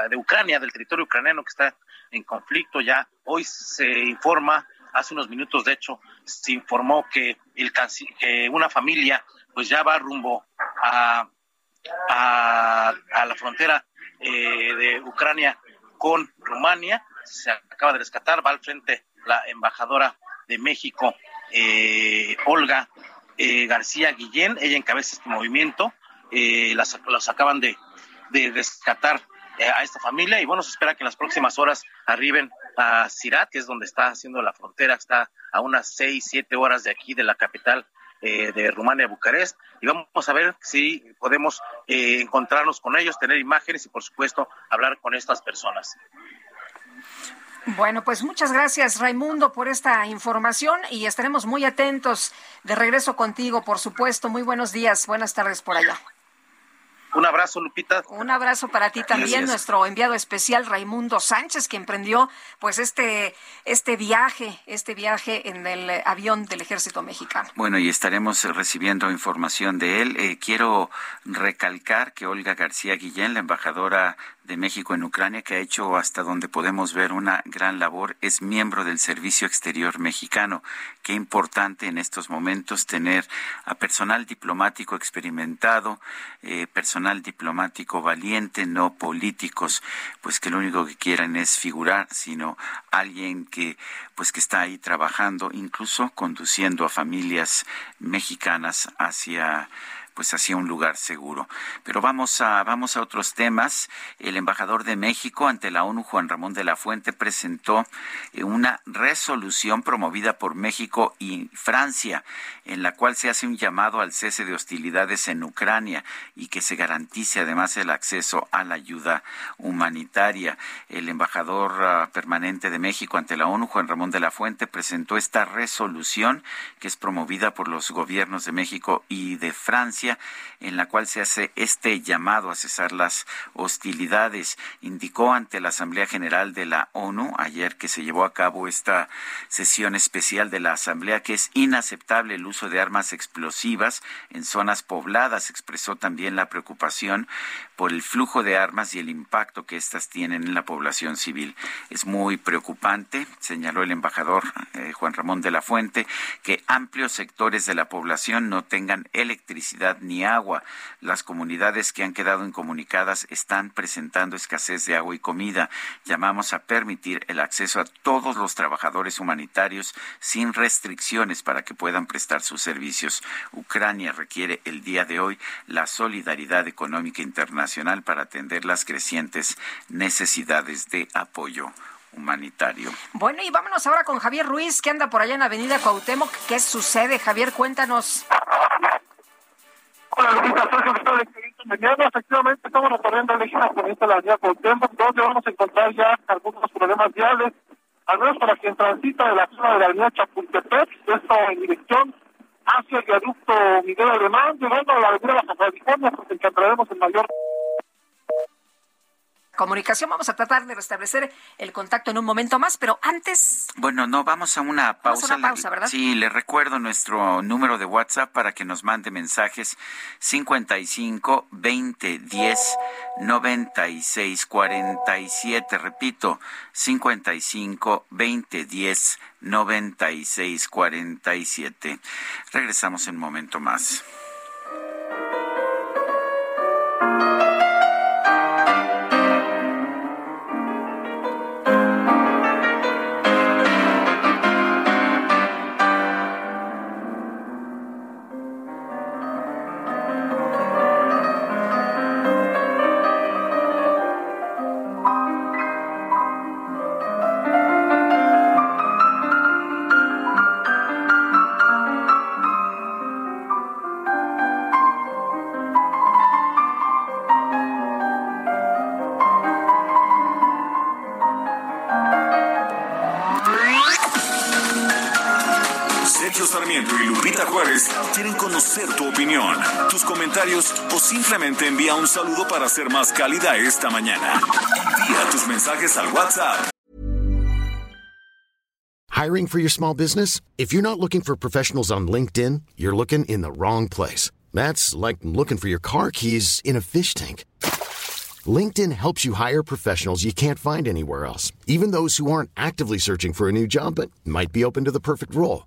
de Ucrania del territorio ucraniano que está en conflicto. Ya hoy se informa hace unos minutos de hecho se informó que el que una familia pues ya va rumbo a a, la frontera eh, de Ucrania con Rumania. Se acaba de rescatar va al frente la embajadora de México, eh, Olga eh, García Guillén. Ella encabeza este movimiento. Eh, las, los acaban de, rescatar a esta familia y bueno, se espera que en las próximas horas arriben a Cirat, que es donde está haciendo la frontera, está a unas seis, siete horas de aquí, de la capital de Rumania, Bucarest, y vamos a ver si podemos encontrarnos con ellos, tener imágenes y por supuesto hablar con estas personas. Bueno, pues muchas gracias Raimundo por esta información y estaremos muy atentos de regreso contigo, por supuesto. Muy buenos días, buenas tardes por allá. Un abrazo, Lupita. Un abrazo para ti también, nuestro enviado especial Raimundo Sánchez, que emprendió pues este, este viaje, este viaje en el avión del ejército mexicano. Bueno, y estaremos recibiendo información de él. Eh, quiero recalcar que Olga García Guillén, la embajadora de México en Ucrania, que ha hecho hasta donde podemos ver una gran labor, es miembro del Servicio Exterior Mexicano. Qué importante en estos momentos tener a personal diplomático experimentado, eh, personal diplomático valiente, no políticos, pues que lo único que quieran es figurar, sino alguien que pues que está ahí trabajando, incluso conduciendo a familias mexicanas hacia pues hacia un lugar seguro. Pero vamos a, vamos a otros temas. El embajador de México ante la ONU, Juan Ramón de la Fuente, presentó eh, una resolución promovida por México y Francia, en la cual se hace un llamado al cese de hostilidades en Ucrania y que se garantice además el acceso a la ayuda humanitaria. El embajador ah, permanente de México ante la ONU, Juan Ramón de la Fuente, presentó esta resolución que es promovida por los gobiernos de México y de Francia en la cual se hace este llamado a cesar las hostilidades. Indicó ante la Asamblea General de la ONU ayer que se llevó a cabo esta sesión especial de la Asamblea que es inaceptable el uso de armas explosivas en zonas pobladas. Expresó también la preocupación por el flujo de armas y el impacto que éstas tienen en la población civil. Es muy preocupante, señaló el embajador eh, Juan Ramón de la Fuente, que amplios sectores de la población no tengan electricidad ni agua. Las comunidades que han quedado incomunicadas están presentando escasez de agua y comida. Llamamos a permitir el acceso a todos los trabajadores humanitarios sin restricciones para que puedan prestar sus servicios. Ucrania requiere el día de hoy la solidaridad económica internacional para atender las crecientes necesidades de apoyo humanitario. Bueno, y vámonos ahora con Javier Ruiz, que anda por allá en Avenida Cuauhtémoc. ¿Qué sucede, Javier? Cuéntanos. Hola, Lupita, soy excelente mañana. Efectivamente, estamos recorriendo el eje de la avenida Cuauhtémoc, donde vamos a encontrar ya algunos problemas viales, al menos para quien transita de la zona de la avenida Chapultepec, esto en dirección hacia el viaducto Miguel Alemán, llegando a la avenida Baja California, pues encontraremos el mayor comunicación. Vamos a tratar de restablecer el contacto en un momento más, pero antes. Bueno, no, vamos a una pausa. Vamos a una pausa, ¿verdad? Sí, le recuerdo nuestro número de WhatsApp para que nos mande mensajes 55 20 10 96 47. Repito, 55 20 10 96 47. Regresamos en un momento más. Simplemente envía un saludo para ser más cálida esta mañana. Envía tus mensajes al WhatsApp. Hiring for your small business? If you're not looking for professionals on LinkedIn, you're looking in the wrong place. That's like looking for your car keys in a fish tank. LinkedIn helps you hire professionals you can't find anywhere else, even those who aren't actively searching for a new job but might be open to the perfect role.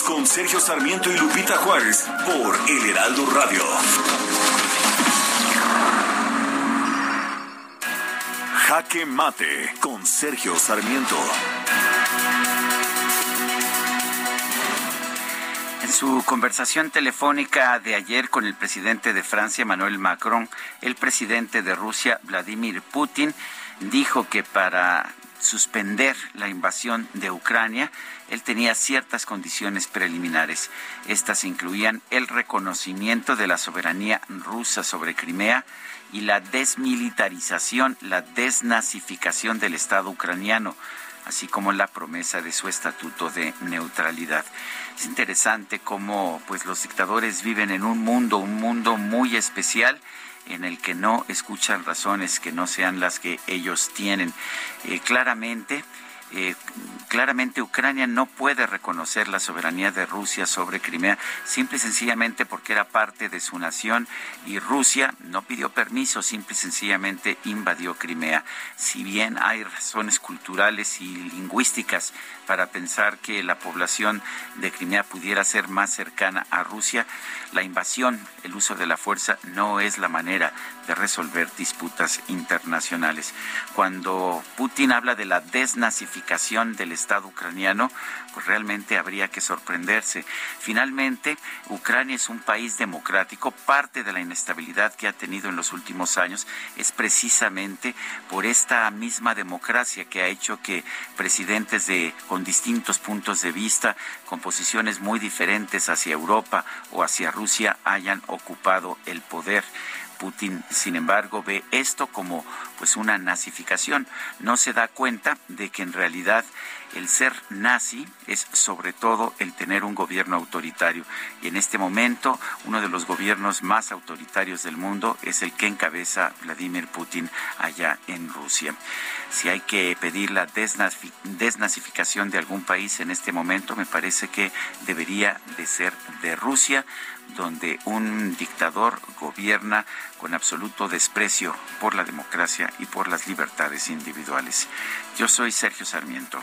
109647 Continuamos con Sergio Sarmiento y Lupita Juárez por El Heraldo Radio. Jaque Mate con Sergio Sarmiento. En su conversación telefónica de ayer con el presidente de Francia, Manuel Macron, el presidente de Rusia, Vladimir Putin, dijo que para suspender la invasión de Ucrania, él tenía ciertas condiciones preliminares. Estas incluían el reconocimiento de la soberanía rusa sobre Crimea y la desmilitarización, la desnazificación del Estado ucraniano, así como la promesa de su estatuto de neutralidad. Es interesante cómo pues los dictadores viven en un mundo, un mundo muy especial en el que no escuchan razones que no sean las que ellos tienen. Eh, claramente, eh, claramente Ucrania no puede reconocer la soberanía de Rusia sobre Crimea, simple y sencillamente porque era parte de su nación y Rusia no pidió permiso, simple y sencillamente invadió Crimea. Si bien hay razones culturales y lingüísticas para pensar que la población de Crimea pudiera ser más cercana a Rusia, la invasión, el uso de la fuerza no es la manera de resolver disputas internacionales. Cuando Putin habla de la desnazificación del Estado ucraniano, pues realmente habría que sorprenderse. Finalmente, Ucrania es un país democrático. Parte de la inestabilidad que ha tenido en los últimos años es precisamente por esta misma democracia que ha hecho que presidentes de, con distintos puntos de vista, con posiciones muy diferentes hacia Europa o hacia Rusia, hayan ocupado el poder. Putin, sin embargo, ve esto como pues una nazificación. No se da cuenta de que en realidad el ser nazi es sobre todo el tener un gobierno autoritario. Y en este momento, uno de los gobiernos más autoritarios del mundo es el que encabeza Vladimir Putin allá en Rusia. Si hay que pedir la desnazificación de algún país en este momento, me parece que debería de ser de Rusia donde un dictador gobierna con absoluto desprecio por la democracia y por las libertades individuales. Yo soy Sergio Sarmiento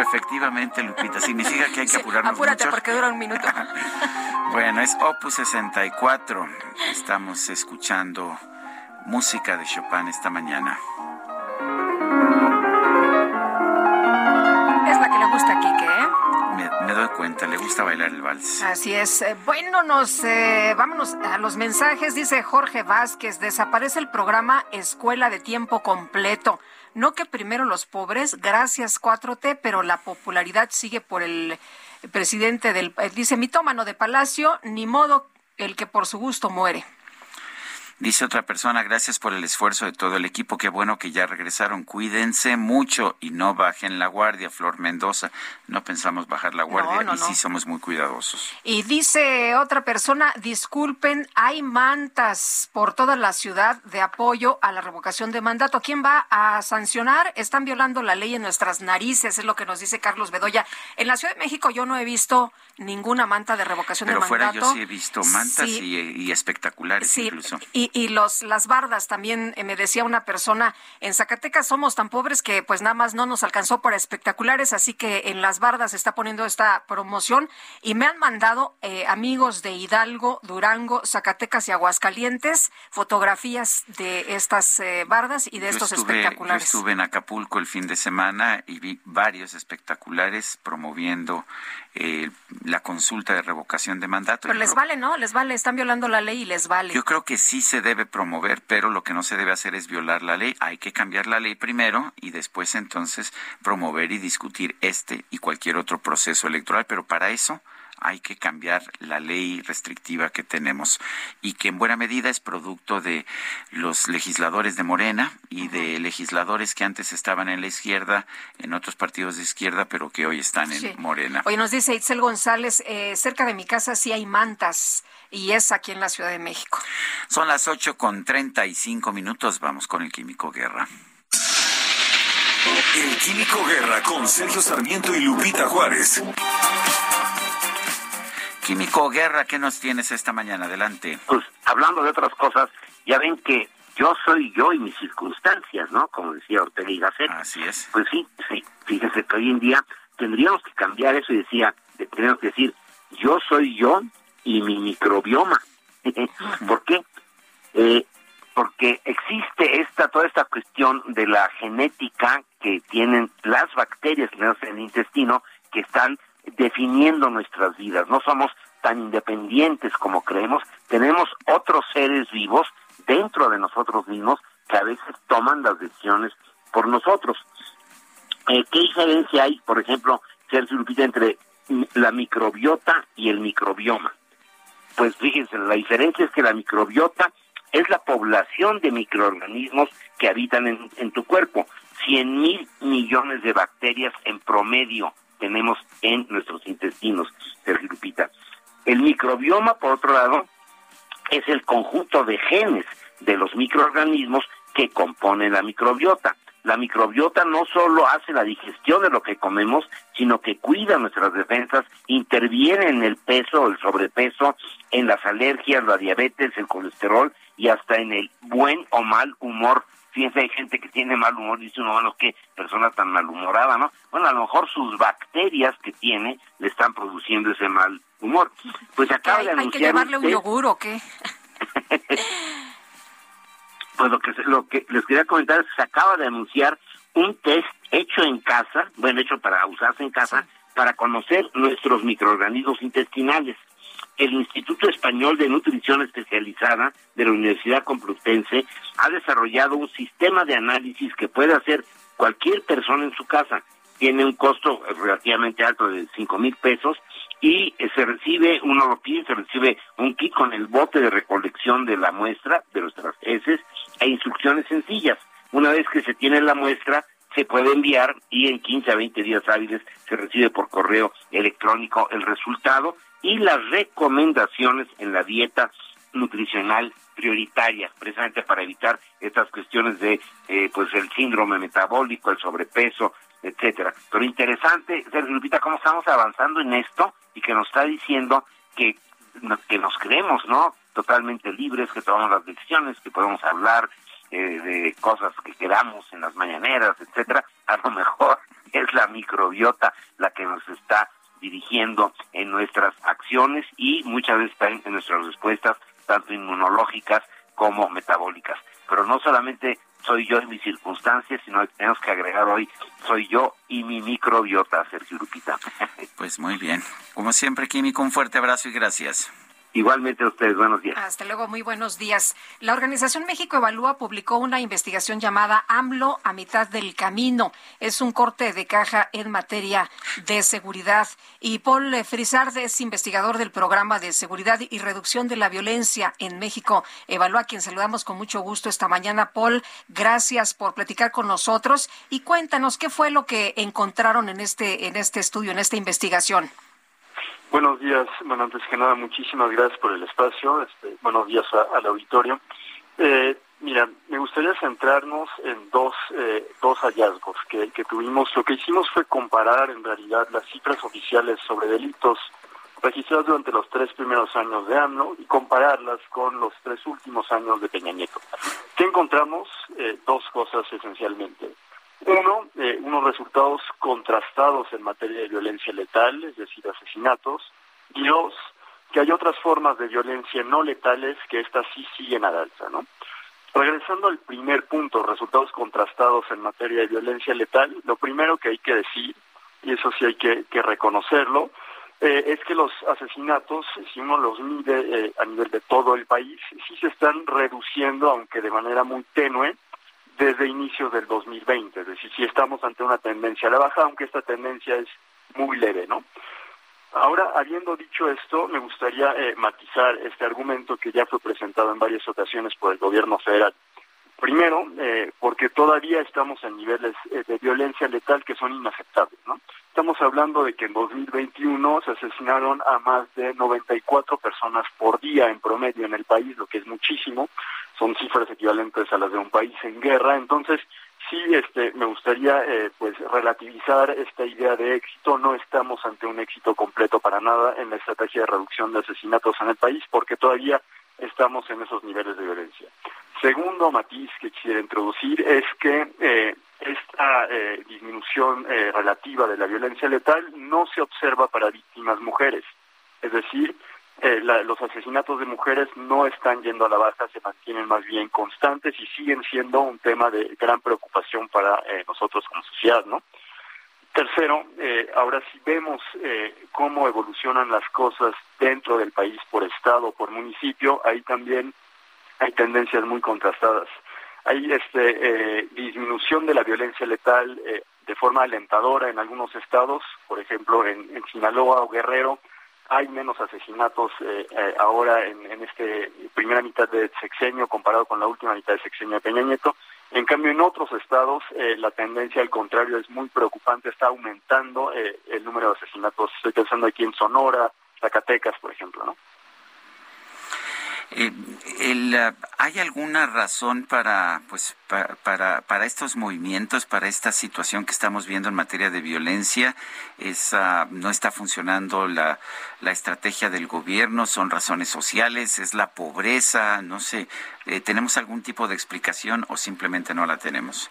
Efectivamente, Lupita. Significa que hay que apurarnos Apúrate porque dura un minuto. bueno, es Opus 64. Estamos escuchando música de Chopin esta mañana. Es la que le gusta a Kike, ¿eh? Me, doy cuenta, le gusta bailar el vals. Así es. Eh, bueno, nos eh, vámonos a los mensajes. Dice Jorge Vázquez, desaparece el programa Escuela de Tiempo Completo. No que primero los pobres, gracias 4T, pero la popularidad sigue por el presidente del, eh, dice mitómano de Palacio, ni modo el que por su gusto muere. Dice otra persona, gracias por el esfuerzo de todo el equipo, qué bueno que ya regresaron, cuídense mucho y no bajen la guardia, Flor Mendoza. No pensamos bajar la guardia y sí somos muy cuidadosos. Y dice otra persona, disculpen, hay mantas por toda la ciudad de apoyo a la revocación de mandato. ¿Quién va a sancionar? Están violando la ley en nuestras narices, es lo que nos dice Carlos Bedoya. En la Ciudad de México yo no he visto ninguna manta de revocación de mandato. Pero fuera yo sí he visto mantas y, espectaculares incluso. Y y, los las bardas también eh, me decía una persona en Zacatecas somos tan pobres que pues nada más no nos alcanzó para espectaculares así que en las bardas se está poniendo esta promoción y me han mandado eh, amigos de Hidalgo Durango Zacatecas y Aguascalientes fotografías de estas eh, bardas y de estos espectaculares yo estuve en Acapulco el fin de semana y vi varios espectaculares promoviendo la consulta de revocación de mandato. Pero les vale, ¿no? Les vale, están violando la ley y les vale. Yo creo que sí se debe promover, pero lo que no se debe hacer es violar la ley. Hay que cambiar la ley primero y después entonces promover y discutir este y cualquier otro proceso electoral, pero para eso hay que cambiar la ley restrictiva que tenemos y que en buena medida es producto de los legisladores de Morena y de legisladores que antes estaban en la izquierda, en otros partidos de izquierda, pero que hoy están en Morena. Hoy nos dice Itzel González, eh, cerca de mi casa sí hay mantas y es aquí en la Ciudad de México. Son las ocho con treinta y cinco minutos. Vamos con el Químico Guerra. El Químico Guerra con Sergio Sarmiento y Lupita Juárez. Químico Guerra, ¿qué nos tienes esta mañana? Adelante. Pues hablando de otras cosas, ya ven que yo soy yo y mis circunstancias, ¿no? Como decía Ortega y Gasset. Así es. Pues sí, sí, fíjense que hoy en día tendríamos que cambiar eso y decía, tendríamos que decir, yo soy yo y mi microbioma. ¿Por qué? Eh, porque existe esta toda esta cuestión de la genética que tienen las bacterias en el intestino que están definiendo nuestras vidas. No somos tan independientes como creemos, tenemos otros seres vivos dentro de nosotros mismos que a veces toman las decisiones por nosotros. Eh, ¿Qué diferencia hay, por ejemplo, Sergio Lupita, entre la microbiota y el microbioma? Pues fíjense, la diferencia es que la microbiota es la población de microorganismos que habitan en, tu cuerpo. Cien mil millones de bacterias en promedio tenemos en nuestros intestinos, Sergio Lupita. El microbioma, por otro lado, es el conjunto de genes de los microorganismos que componen la microbiota. La microbiota no solo hace la digestión de lo que comemos, sino que cuida nuestras defensas, interviene en el peso, el sobrepeso, en las alergias, la diabetes, el colesterol y hasta en el buen o mal humor. Fíjense, hay gente que tiene mal humor, dice uno, bueno, qué persona tan malhumorada, ¿no? Bueno, a lo mejor sus bacterias que tiene le están produciendo ese mal humor. Pues acaba de anunciar... ¿Hay que llevarle un yogur o qué? pues lo que, lo que les quería comentar es que se acaba de anunciar un test hecho en casa, bueno, hecho para usarse en casa, para conocer nuestros microorganismos intestinales. El Instituto Español de Nutrición Especializada de la Universidad Complutense ha desarrollado un sistema de análisis que puede hacer cualquier persona en su casa. Tiene un costo relativamente alto de cinco mil pesos y eh, se recibe, uno lo pide, se recibe un kit con el bote de recolección de la muestra de nuestras heces e instrucciones sencillas. Una vez que se tiene la muestra, se puede enviar y en 15 a 20 días hábiles se recibe por correo electrónico el resultado y las recomendaciones en la dieta nutricional prioritaria, precisamente para evitar estas cuestiones de eh, pues el síndrome metabólico, el sobrepeso, etcétera. Pero interesante, Sergio Lupita, cómo estamos avanzando en esto y que nos está diciendo que, que nos creemos, ¿no? Totalmente libres, que tomamos las decisiones, que podemos hablar eh, de cosas que queramos en las mañaneras, etcétera. A lo mejor es la microbiota la que nos está dirigiendo en nuestras acciones y muchas veces también en nuestras respuestas, tanto inmunológicas como metabólicas. Pero no solamente soy yo en mis circunstancias, sino que tenemos que agregar hoy, soy yo y mi microbiota, Sergio Lupita. Pues muy bien. Como siempre, Químico, un fuerte abrazo y gracias. Igualmente a ustedes, buenos días. Hasta luego, muy buenos días. La Organización México Evalúa publicó una investigación llamada AMLO a mitad del camino. Es un corte de caja en materia de seguridad. Y Paul Frizard es investigador del programa de seguridad y reducción de la violencia en México. Evalúa, quien saludamos con mucho gusto esta mañana. Paul, gracias por platicar con nosotros y cuéntanos qué fue lo que encontraron en este, en este estudio, en esta investigación. Buenos días. Bueno, antes que nada, muchísimas gracias por el espacio. Este, buenos días al auditorio. Eh, mira, me gustaría centrarnos en dos, eh, dos hallazgos que, que tuvimos. Lo que hicimos fue comparar en realidad las cifras oficiales sobre delitos registrados durante los tres primeros años de AMLO y compararlas con los tres últimos años de Peña Nieto. ¿Qué encontramos? Eh, dos cosas esencialmente. Uno, eh, unos resultados contrastados en materia de violencia letal, es decir, asesinatos. Y dos, que hay otras formas de violencia no letales que estas sí siguen al alza, ¿no? Regresando al primer punto, resultados contrastados en materia de violencia letal, lo primero que hay que decir, y eso sí hay que, reconocerlo, eh, es que los asesinatos, si uno los mide eh, a nivel de todo el país, sí se están reduciendo, aunque de manera muy tenue, desde inicios del 2020. Es decir, si estamos ante una tendencia a la baja, aunque esta tendencia es muy leve, ¿no? Ahora, habiendo dicho esto, me gustaría eh, matizar este argumento que ya fue presentado en varias ocasiones por el gobierno federal. Primero, eh, porque todavía estamos en niveles eh, de violencia letal que son inaceptables, ¿no? Estamos hablando de que en 2021 se asesinaron a más de 94 personas por día en promedio en el país, lo que es muchísimo son cifras equivalentes a las de un país en guerra. Entonces, sí, este, me gustaría eh, pues relativizar esta idea de éxito. No estamos ante un éxito completo para nada en la estrategia de reducción de asesinatos en el país, porque todavía estamos en esos niveles de violencia. Segundo matiz que quisiera introducir es que eh, esta eh, disminución relativa de la violencia letal no se observa para víctimas mujeres. Es decir, eh, los asesinatos de mujeres no están yendo a la baja, se mantienen más bien constantes y siguen siendo un tema de gran preocupación para eh, nosotros como sociedad, ¿no? Tercero, eh, ahora si vemos cómo evolucionan las cosas dentro del país por estado, por municipio, ahí también hay tendencias muy contrastadas. Hay este, disminución de la violencia letal de forma alentadora en algunos estados, por ejemplo en, Sinaloa o Guerrero, hay menos asesinatos eh, eh, ahora en, en este primera mitad de sexenio comparado con la última mitad de sexenio de Peña Nieto. En cambio, en otros estados eh, la tendencia al contrario es muy preocupante, está aumentando el número de asesinatos. Estoy pensando aquí en Sonora, Zacatecas, por ejemplo, ¿no? Eh, el, ¿Hay alguna razón para, pues, para, para, estos movimientos, para esta situación que estamos viendo en materia de violencia? Es, ¿No está funcionando la, la estrategia del gobierno? ¿Son razones sociales? ¿Es la pobreza? No sé. Eh, ¿Tenemos algún tipo de explicación o simplemente no la tenemos?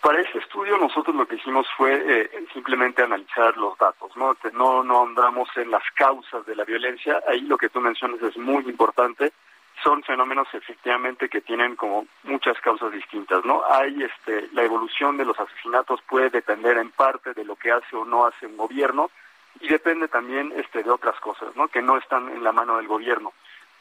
Para ese estudio nosotros lo que hicimos fue eh, simplemente analizar los datos, ¿no? no no andamos en las causas de la violencia, ahí lo que tú mencionas es muy importante, son fenómenos efectivamente que tienen como muchas causas distintas, ¿no? Hay este la evolución de los asesinatos puede depender en parte de lo que hace o no hace un gobierno y depende también este de otras cosas, ¿no? Que no están en la mano del gobierno.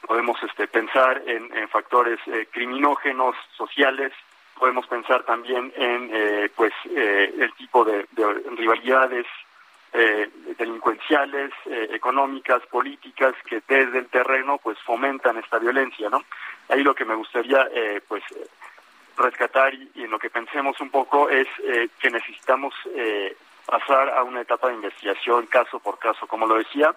Podemos este pensar en, factores eh, criminógenos sociales, podemos pensar también en eh, pues eh, el tipo de, rivalidades eh, delincuenciales, eh, económicas, políticas que desde el terreno pues fomentan esta violencia, ¿no? Ahí lo que me gustaría eh, pues rescatar y, en lo que pensemos un poco es que necesitamos pasar a una etapa de investigación caso por caso, como lo decía.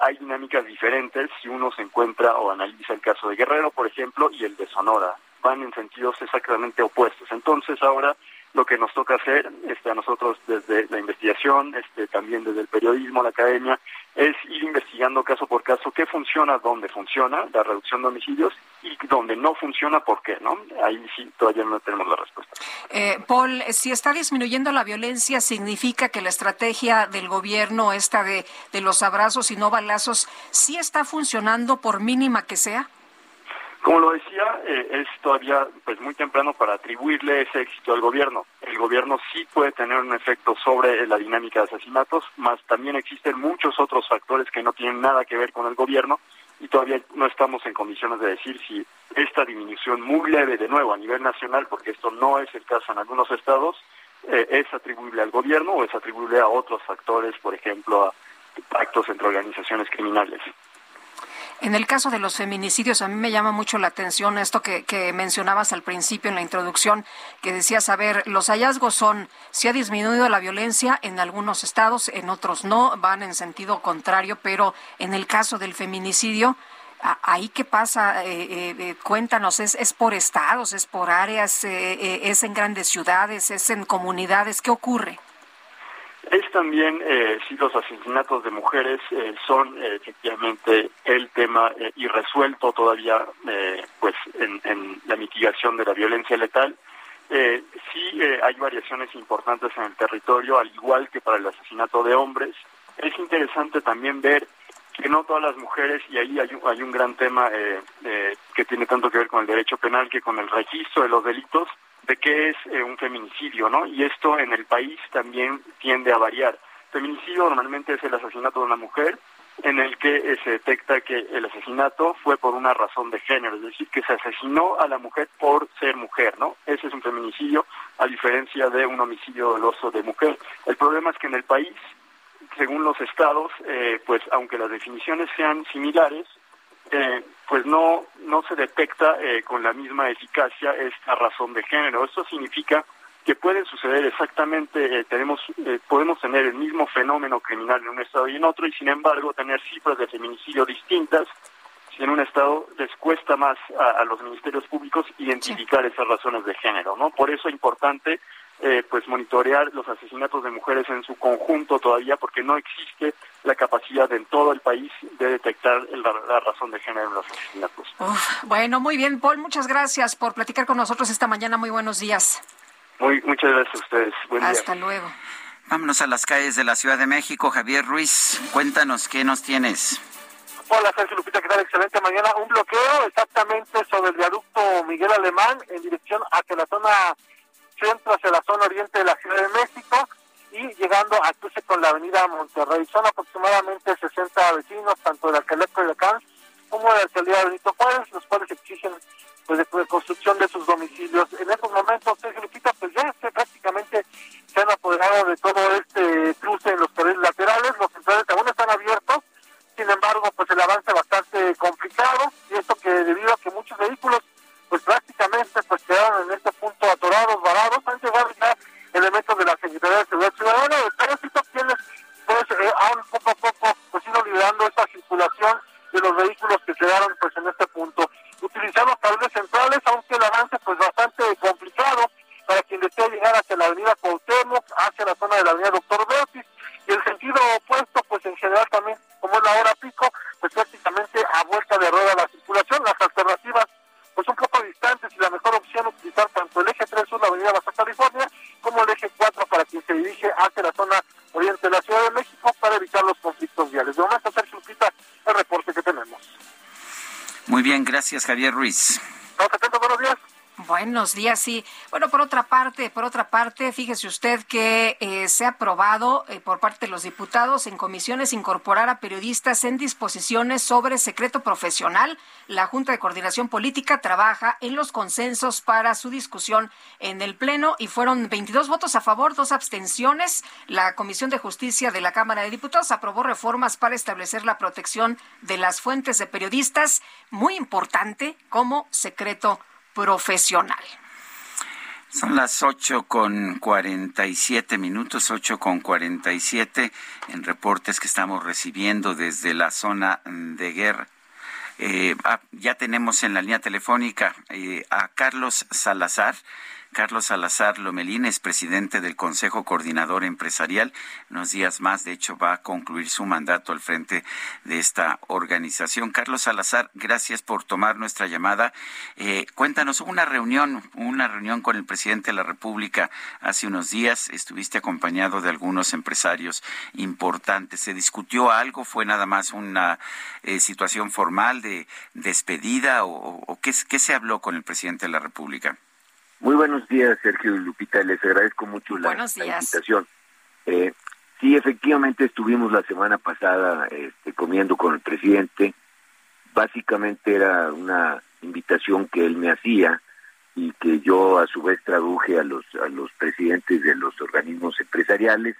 hay dinámicas diferentes si uno se encuentra o analiza el caso de Guerrero, por ejemplo, y el de Sonora. Van en sentidos exactamente opuestos. Entonces ahora lo que nos toca hacer este, a nosotros desde la investigación, este, también desde el periodismo, la academia, es ir investigando caso por caso qué funciona, dónde funciona la reducción de homicidios y dónde no funciona, por qué, ¿no? Ahí sí todavía no tenemos la respuesta. Eh, Paul, si está disminuyendo la violencia, ¿significa que la estrategia del gobierno, esta de, de los abrazos y no balazos, sí está funcionando por mínima que sea? Como lo decía, eh, es todavía pues muy temprano para atribuirle ese éxito al gobierno. El gobierno sí puede tener un efecto sobre la dinámica de asesinatos, más también existen muchos otros factores que no tienen nada que ver con el gobierno y todavía no estamos en condiciones de decir si esta disminución muy leve de nuevo a nivel nacional, porque esto no es el caso en algunos estados, eh, es atribuible al gobierno o es atribuible a otros factores, por ejemplo, a pactos entre organizaciones criminales. En el caso de los feminicidios, a mí me llama mucho la atención esto que, mencionabas al principio en la introducción, que decías, a ver, los hallazgos son, si ha disminuido la violencia en algunos estados, en otros no, van en sentido contrario, pero en el caso del feminicidio, ¿Ahí qué pasa? Eh, eh, eh, cuéntanos, ¿es, ¿es por estados, es por áreas, es en grandes ciudades, es en comunidades? ¿Qué ocurre? Es también eh, si los asesinatos de mujeres eh, son eh, efectivamente el tema irresuelto todavía pues en, la mitigación de la violencia letal. sí hay variaciones importantes en el territorio, al igual que para el asesinato de hombres. Es interesante también ver que no todas las mujeres, y ahí hay un, hay un gran tema que tiene tanto que ver con el derecho penal que con el registro de los delitos, de qué es eh, un feminicidio, ¿no? Y esto en el país también tiende a variar. Feminicidio normalmente es el asesinato de una mujer en el que eh, se detecta que el asesinato fue por una razón de género, es decir, que se asesinó a la mujer por ser mujer, ¿no? Ese es un feminicidio, a diferencia de un homicidio doloso de mujer. El problema es que en el país, según los estados, eh, pues aunque las definiciones sean similares, eh, pues no, no se detecta eh, con la misma eficacia esta razón de género. Esto significa que puede suceder exactamente, eh, tenemos, podemos tener el mismo fenómeno criminal en un estado y en otro, y sin embargo tener cifras de feminicidio distintas, si en un estado les cuesta más a, los ministerios públicos identificar esas razones de género, ¿no? Por eso es importante eh, pues monitorear los asesinatos de mujeres en su conjunto todavía porque no existe la capacidad en todo el país de detectar la, razón de género en los asesinatos. bueno, muy bien, Paul, muchas gracias por platicar con nosotros esta mañana. Muy buenos días. Muy, muchas gracias a ustedes. Hasta luego. Vámonos a las calles de la Ciudad de México. Javier Ruiz, cuéntanos qué nos tienes. Hola, Sergio Lupita, ¿qué tal? Excelente mañana. Un bloqueo exactamente sobre el viaducto Miguel Alemán en dirección hacia la zona centro hacia la zona oriente de la Ciudad de México y llegando a cruce con la avenida Monterrey. Son aproximadamente 60 vecinos, tanto de la alcaldía de Acán como de la alcaldía Benito Juárez, los cuales exigen pues de construcción de sus domicilios. En estos momentos, Sergio Lupita, pues ya prácticamente se han apoderado de todo este cruce en los carriles laterales, los centrales aún están abiertos, sin embargo, pues el avance bastante complicado, y esto que debido a que muchos vehículos pues prácticamente pues quedaron en este punto atorados, varados, han llegado ya elementos de la Secretaría de Seguridad Ciudadana, de tránsito, quienes pues eh, han poco a poco pues ido liberando esta circulación de los vehículos que quedaron pues en este punto. Utilizamos carriles centrales, aunque el avance pues bastante complicado para quien desea llegar hacia la avenida Cuauhtémoc, hacia la zona de la avenida Doctor Bertis, y el sentido opuesto pues en general también, como es la hora pico, pues prácticamente a vuelta de rueda la circulación, las alternativas pues un poco distantes y la mejor opción es utilizar tanto el eje 3 sur, la avenida Baja California, como el eje 4 para quien se dirige hacia la zona oriente de la Ciudad de México para evitar los conflictos viales. De momento, Sergio Lupita, el reporte que tenemos. Muy bien, gracias Javier Ruiz. Estamos atentos, buenos días. Buenos días, sí. Bueno, por otra parte, por otra parte, fíjese usted que eh, se ha aprobado eh, por parte de los diputados en comisiones incorporar a periodistas en disposiciones sobre secreto profesional. La Junta de Coordinación Política trabaja en los consensos para su discusión en el Pleno y fueron 22 votos a favor, dos abstenciones. La Comisión de Justicia de la Cámara de Diputados aprobó reformas para establecer la protección de las fuentes de periodistas, muy importante como secreto profesional. Son las ocho con cuarenta y siete minutos, ocho con cuarenta y siete en reportes que estamos recibiendo desde la zona de guerra. Eh, ah, ya tenemos en la línea telefónica eh, a Carlos Salazar. Carlos Salazar Lomelín es presidente del Consejo Coordinador Empresarial. Unos días más, de hecho, va a concluir su mandato al frente de esta organización. Carlos Salazar, gracias por tomar nuestra llamada. Eh, cuéntanos, una reunión, una reunión con el presidente de la República hace unos días. Estuviste acompañado de algunos empresarios importantes. ¿Se discutió algo? ¿Fue nada más una eh, situación formal de despedida o, qué se habló con el presidente de la República? Muy buenos días, Sergio y Lupita. Les agradezco mucho la, invitación. Eh, sí, efectivamente estuvimos la semana pasada este, comiendo con el presidente. Básicamente era una invitación que él me hacía y que yo a su vez traduje a los a los presidentes de los organismos empresariales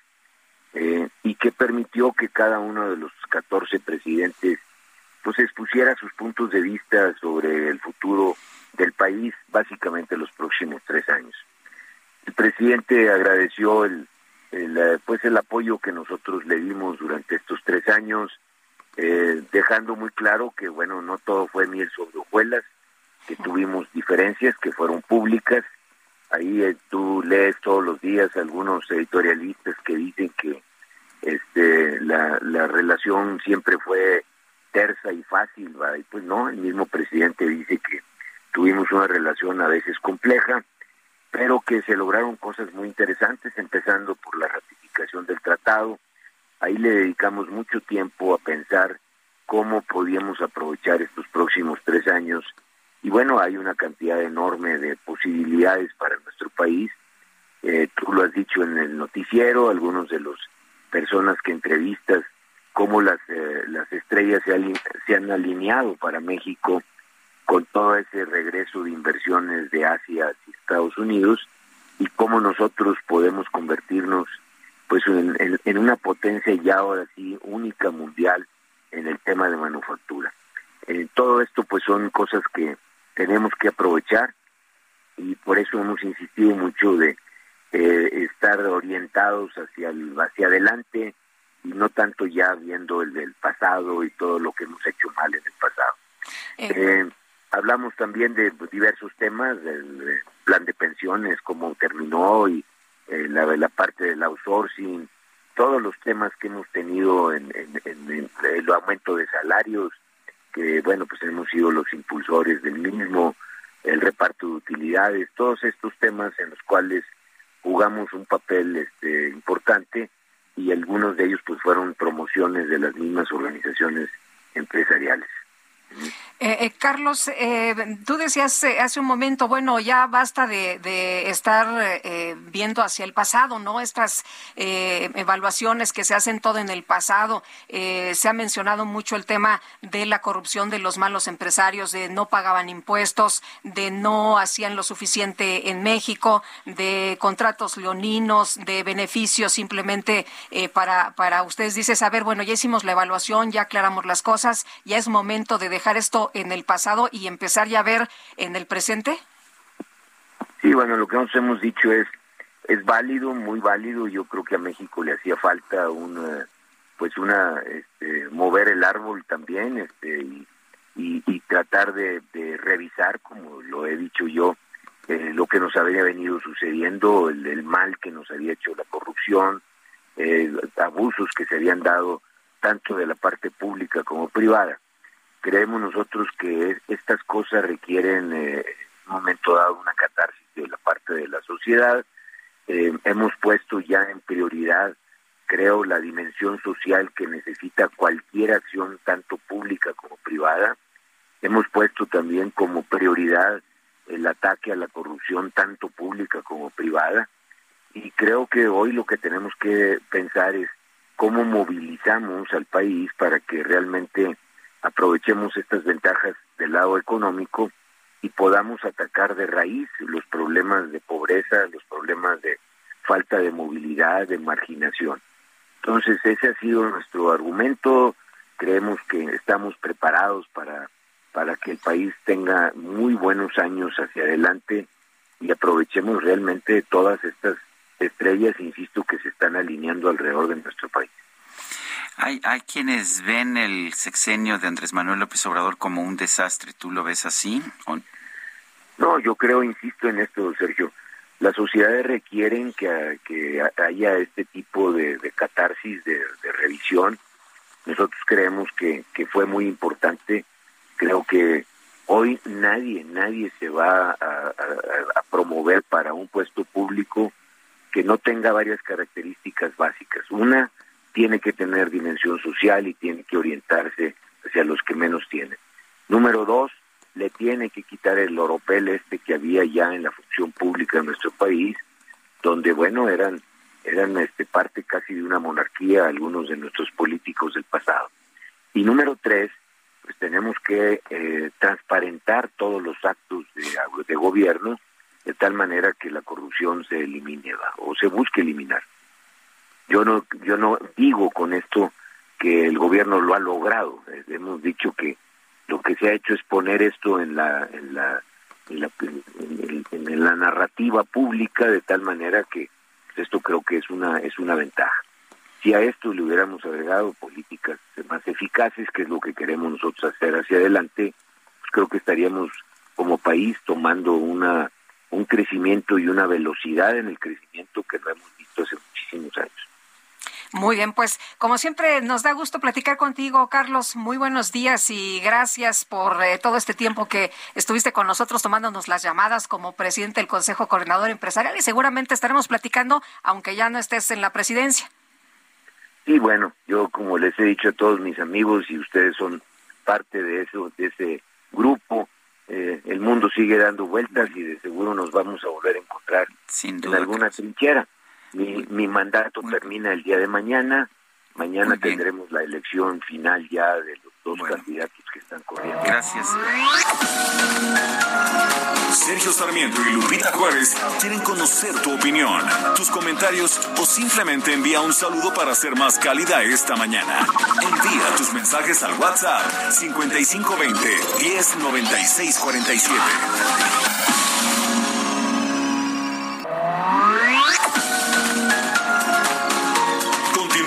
eh, y que permitió que cada uno de los 14 presidentes pues expusiera sus puntos de vista sobre el futuro del país básicamente los próximos tres años. El presidente agradeció el, eh, pues el apoyo que nosotros le dimos durante estos tres años, eh, dejando muy claro que bueno no todo fue miel sobre hojuelas, que tuvimos diferencias que fueron públicas. Ahí eh, tú lees todos los días algunos editorialistas que dicen que este la, la relación siempre fue tersa y fácil, y pues no, el mismo presidente dice que Tuvimos una relación a veces compleja, pero que se lograron cosas muy interesantes, empezando por la ratificación del tratado. Ahí le dedicamos mucho tiempo a pensar cómo podíamos aprovechar estos próximos tres años. Y bueno, hay una cantidad enorme de posibilidades para nuestro país. Eh, tú lo has dicho en el noticiero, algunos de los personas que entrevistas, cómo las, eh, las estrellas se, se han alineado para México con todo ese regreso de inversiones de Asia hacia Estados Unidos y cómo nosotros podemos convertirnos pues en, una potencia ya ahora sí única mundial en el tema de manufactura. Eh, todo esto pues son cosas que tenemos que aprovechar y por eso hemos insistido mucho de eh, estar orientados hacia el, hacia adelante y no tanto ya viendo el del pasado y todo lo que hemos hecho mal en el pasado. Eh, Hablamos también de diversos temas, del plan de pensiones, cómo terminó y eh, la, parte del outsourcing, todos los temas que hemos tenido en, el aumento de salarios, que bueno, pues hemos sido los impulsores del mismo, el reparto de utilidades, todos estos temas en los cuales jugamos un papel este, importante y algunos de ellos pues fueron promociones de las mismas organizaciones empresariales. Eh, eh, Carlos, eh, tú decías hace un momento, bueno, ya basta de, estar viendo hacia el pasado, ¿no? Estas evaluaciones que se hacen todo en el pasado. se ha mencionado mucho el tema de la corrupción de los malos empresarios, de no pagaban impuestos, de no hacían lo suficiente en México, de contratos leoninos, de beneficios simplemente para, para ustedes. Dices, a ver, bueno, ya hicimos la evaluación, ya aclaramos las cosas, ya es momento de dejar esto en el pasado y empezar ya a ver en el presente? Sí, bueno, lo que nos hemos dicho es es válido, muy válido. Yo creo que a México le hacía falta una, pues una, este, mover el árbol también, este, y, y, tratar de, revisar, como lo he dicho yo, eh, lo que nos había venido sucediendo, el, el, mal que nos había hecho la corrupción, eh, abusos que se habían dado tanto de la parte pública como privada creemos nosotros que estas cosas requieren eh, en un momento dado una catarsis de la parte de la sociedad. Eh, hemos puesto ya en prioridad, creo, la dimensión social que necesita cualquier acción, tanto pública como privada. Hemos puesto también como prioridad el ataque a la corrupción tanto pública como privada y creo que hoy lo que tenemos que pensar es cómo movilizamos al país para que realmente aprovechemos estas ventajas del lado económico y podamos atacar de raíz los problemas de pobreza, los problemas de falta de movilidad, de marginación. Entonces ese ha sido nuestro argumento, creemos que estamos preparados para, para que el país tenga muy buenos años hacia adelante y aprovechemos realmente todas estas estrellas, insisto, que se están alineando alrededor de nuestro país. Hay, hay quienes ven el sexenio de Andrés Manuel López Obrador como un desastre. ¿Tú lo ves así? No, yo creo, insisto en esto, Sergio. Las sociedades requieren que, que haya este tipo de, catarsis, de, revisión. Nosotros creemos que, que fue muy importante. Creo que hoy nadie, nadie se va a promover para un puesto público que no tenga varias características básicas. Una, tiene que tener dimensión social y tiene que orientarse hacia los que menos tienen. Número dos, le tiene que quitar el oropel este que había ya en la función pública de nuestro país, donde, bueno, eran, eran este, parte casi de una monarquía algunos de nuestros políticos del pasado. Y número tres, pues tenemos que eh, transparentar todos los actos de, de gobierno de tal manera que la corrupción se elimine o se busque eliminar. Yo no, yo no digo con esto que el gobierno lo ha logrado. Eh, hemos dicho que lo que se ha hecho es poner esto en la, en la, en la, en la narrativa pública de tal manera que esto creo que es una, es una ventaja. Si a esto le hubiéramos agregado políticas más eficaces, que es lo que queremos nosotros hacer hacia adelante, pues creo que estaríamos como país tomando una un crecimiento y una velocidad en el crecimiento que no hemos visto hace muchísimos años. Muy bien, pues como siempre nos da gusto platicar contigo, Carlos. Muy buenos días y gracias por eh, todo este tiempo que estuviste con nosotros tomándonos las llamadas como presidente del Consejo Coordinador Empresarial y seguramente estaremos platicando aunque ya no estés en la presidencia. Sí, bueno, yo como les he dicho a todos mis amigos y ustedes son parte de eso, de ese grupo, eh, el mundo sigue dando vueltas y de seguro nos vamos a volver a encontrar en alguna trinchera. Mi, mi mandato termina el día de mañana. Mañana tendremos la elección final ya de los dos candidatos que están corriendo. Gracias. Sergio Sarmiento y Lupita Juárez quieren conocer tu opinión, tus comentarios o simplemente envía un saludo para ser más cálida esta mañana. Envía tus mensajes al WhatsApp 5520 109647.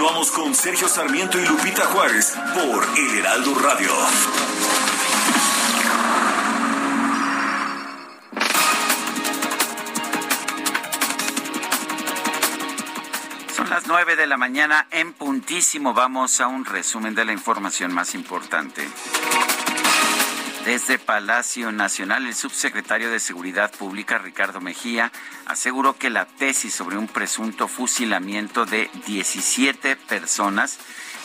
Continuamos con Sergio Sarmiento y Lupita Juárez por El Heraldo Radio. las nueve de la mañana en puntísimo. Vamos a un resumen de la información más importante. Desde Palacio Nacional, el subsecretario de Seguridad Pública, Ricardo Mejía, aseguró que la tesis sobre un presunto fusilamiento de 17 personas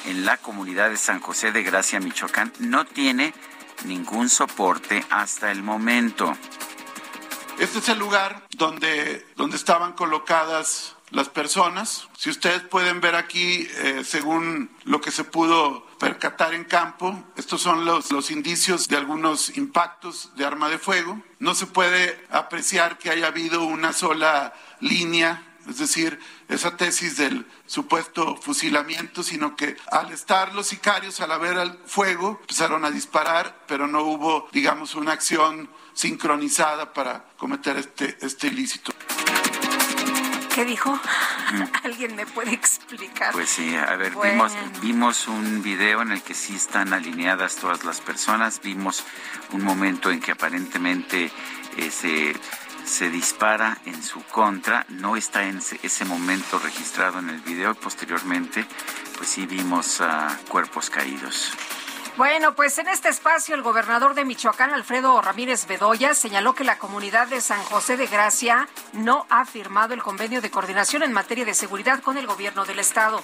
en la comunidad de San José de Gracia, Michoacán, no tiene ningún soporte hasta el momento. Este es el lugar donde, donde estaban colocadas las personas. Si ustedes pueden ver aquí, eh, según lo que se pudo percatar en campo, estos son los, los indicios de algunos impactos de arma de fuego. No se puede apreciar que haya habido una sola línea es decir, esa tesis del supuesto fusilamiento, sino que al estar los sicarios, al haber el fuego, empezaron a disparar, pero no hubo, digamos, una acción sincronizada para cometer este, este ilícito. ¿Qué dijo? Mm. ¿Alguien me puede explicar? Pues sí, a ver, vimos, vimos un video en el que sí están alineadas todas las personas, vimos un momento en que aparentemente eh, se, se dispara en su contra, no está en ese, momento registrado en el video posteriormente pues sí vimos cuerpos caídos. Bueno, pues en este espacio el gobernador de Michoacán, Alfredo Ramírez Bedoya, señaló que la comunidad de San José de Gracia no ha firmado el convenio de coordinación en materia de seguridad con el gobierno del estado.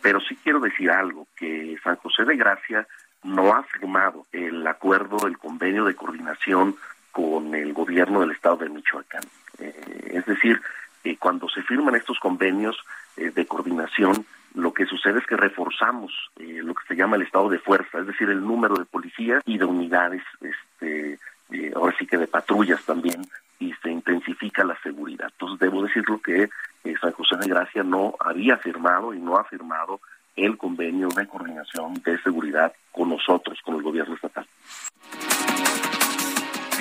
Pero sí quiero decir algo, que San José de Gracia no ha firmado el acuerdo, el convenio de coordinación con el gobierno del estado de Michoacán. Eh, es decir, cuando se firman estos convenios de coordinación, lo que sucede es que reforzamos lo que se llama el estado de fuerza, es decir, el número de policías y de unidades, este, ahora sí que de patrullas también, y se intensifica la seguridad. Entonces, debo decirlo que San José de Gracia no había firmado y no ha firmado el convenio de coordinación de seguridad con nosotros, con el gobierno estatal.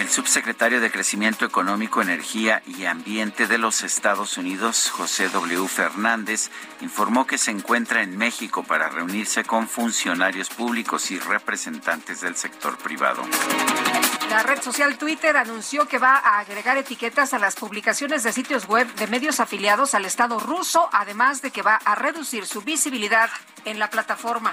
El subsecretario de Crecimiento Económico, Energía y Ambiente de los Estados Unidos, José W. Fernández, informó que se encuentra en México para reunirse con funcionarios públicos y representantes del sector privado. La red social Twitter anunció que va a agregar etiquetas a las publicaciones de sitios web de medios afiliados al Estado ruso, además de que va a reducir su visibilidad en la plataforma.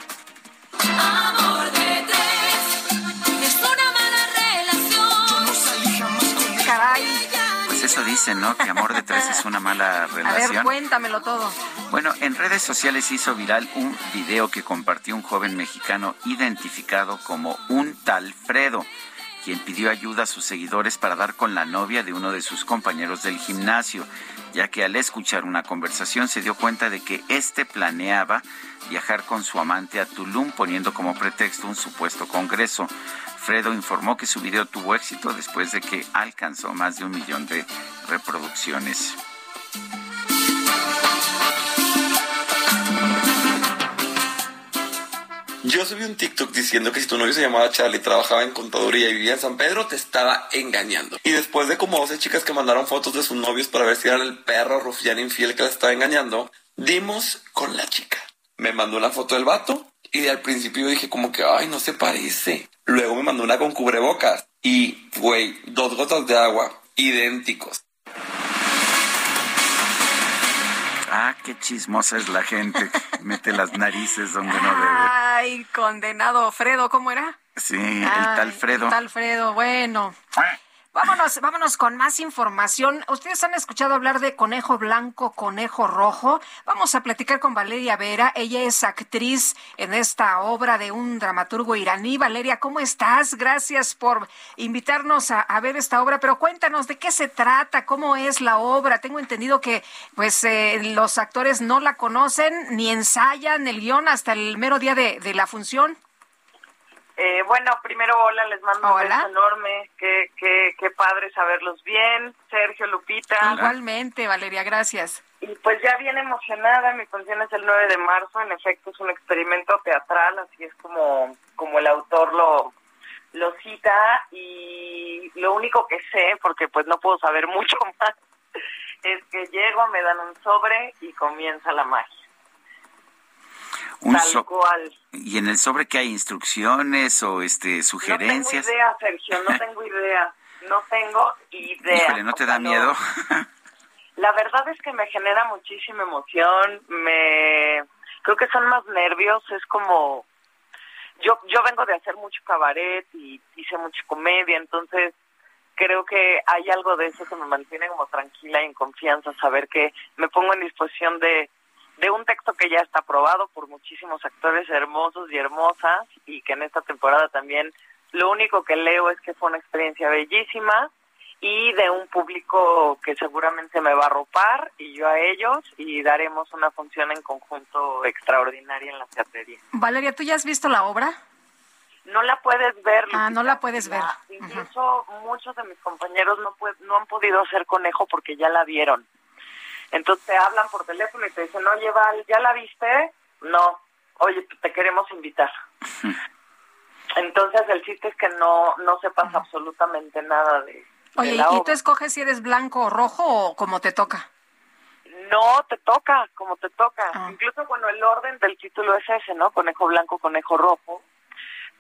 Eso dicen, ¿no? Que amor de tres es una mala relación. A ver, cuéntamelo todo. Bueno, en redes sociales hizo viral un video que compartió un joven mexicano identificado como un tal Fredo, quien pidió ayuda a sus seguidores para dar con la novia de uno de sus compañeros del gimnasio, ya que al escuchar una conversación se dio cuenta de que éste planeaba viajar con su amante a Tulum poniendo como pretexto un supuesto congreso. Fredo informó que su video tuvo éxito después de que alcanzó más de un millón de reproducciones. Yo subí un TikTok diciendo que si tu novio se llamaba Charlie, trabajaba en contaduría y vivía en San Pedro, te estaba engañando. Y después de como 12 chicas que mandaron fotos de sus novios para ver si era el perro rufián infiel que la estaba engañando, dimos con la chica. Me mandó una foto del vato y al principio dije como que, ay, no se parece. Luego me mandó una con cubrebocas y, güey, dos gotas de agua idénticos. Ah, qué chismosa es la gente. Mete las narices donde no debe. Ay, condenado Fredo, ¿cómo era? Sí, el tal Fredo. El tal Fredo, bueno. Vámonos, vámonos con más información. Ustedes han escuchado hablar de conejo blanco, conejo rojo. Vamos a platicar con Valeria Vera. Ella es actriz en esta obra de un dramaturgo iraní. Valeria, ¿cómo estás? Gracias por invitarnos a, ver esta obra. Pero cuéntanos de qué se trata, cómo es la obra. Tengo entendido que, pues, eh, los actores no la conocen ni ensayan el guion hasta el mero día de la función. Eh, bueno, primero, hola, les mando un beso enorme. Qué, qué, qué padre saberlos bien. Sergio, Lupita. Igualmente, Valeria, gracias. Y pues ya bien emocionada, mi función es el 9 de marzo. En efecto, es un experimento teatral, así es como, como el autor lo, lo cita. Y lo único que sé, porque pues no puedo saber mucho más, es que llego, me dan un sobre y comienza la magia. Un Tal cual. ¿Y en el sobre qué hay instrucciones o este sugerencias? No tengo idea, Sergio, no tengo idea. No tengo idea. ¿no te da miedo? La verdad es que me genera muchísima emoción, me creo que son más nervios, es como yo yo vengo de hacer mucho cabaret y hice mucha comedia, entonces creo que hay algo de eso que me mantiene como tranquila y en confianza, saber que me pongo en disposición de de un texto que ya está aprobado por muchísimos actores hermosos y hermosas y que en esta temporada también lo único que leo es que fue una experiencia bellísima y de un público que seguramente me va a ropar y yo a ellos y daremos una función en conjunto extraordinaria en la teatrería. Valeria, ¿tú ya has visto la obra? No la puedes ver. Ah, no la puedes ver. Incluso muchos de mis compañeros no, no han podido hacer conejo porque ya la vieron. Entonces te hablan por teléfono y te dicen, oye, Val, ¿ya la viste? No. Oye, te queremos invitar. Entonces el chiste es que no, no sepas absolutamente nada de... Oye, ¿y tú escoges si eres blanco o rojo o como te toca? No, te toca, como te toca. Ah. Incluso, bueno, el orden del título es ese, ¿no? Conejo blanco, conejo rojo.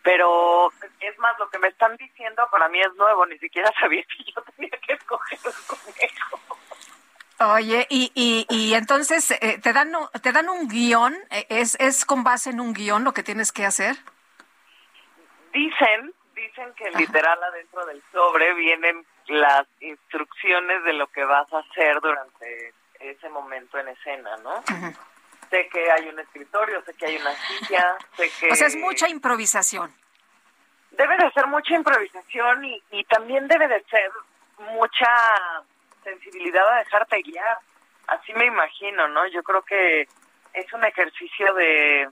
Pero es más, lo que me están diciendo para mí es nuevo, ni siquiera sabía que yo tenía que escoger un conejo. Oye, y, y, y entonces eh, te dan te dan un guion, eh, es es con base en un guion lo que tienes que hacer. Dicen, dicen que literal adentro del sobre vienen las instrucciones de lo que vas a hacer durante ese momento en escena, ¿no? Sé que hay un escritorio, sé que hay una silla, sé que... O sea, es mucha improvisación. Debe de ser mucha improvisación y, y también debe de ser mucha sensibilidad a dejarte guiar. Así me imagino, ¿no? Yo creo que es un ejercicio de,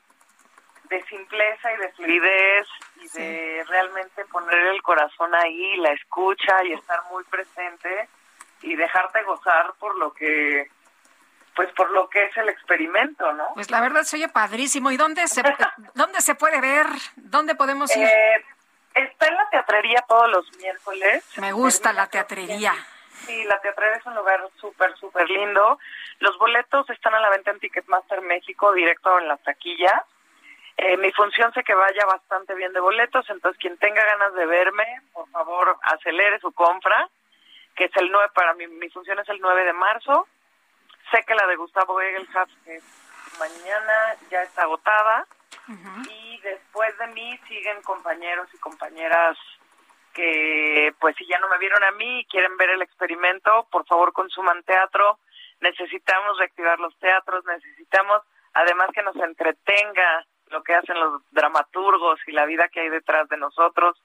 de simpleza y de fluidez y de realmente poner el corazón ahí, la escucha y estar muy presente y dejarte gozar por lo que pues por lo que es el experimento, ¿no? Pues la verdad se oye padrísimo. ¿Y dónde se dónde se puede ver? ¿Dónde podemos ir? Eh, está en la teatrería todos los miércoles. Me gusta la teatrería. Sí, la teatrería es un lugar súper, súper lindo. Los boletos están a la venta en Ticketmaster México, directo en las taquillas. Eh, mi función sé que vaya bastante bien de boletos, entonces quien tenga ganas de verme, por favor, acelere su compra, que es el 9, para mí, mi función es el 9 de marzo. Sé que la de Gustavo Egelhaf, que mañana ya está agotada. Y después de mí siguen compañeros y compañeras pues si ya no me vieron a mí y quieren ver el experimento, por favor consuman teatro. Necesitamos reactivar los teatros, necesitamos además que nos entretenga lo que hacen los dramaturgos y la vida que hay detrás de nosotros.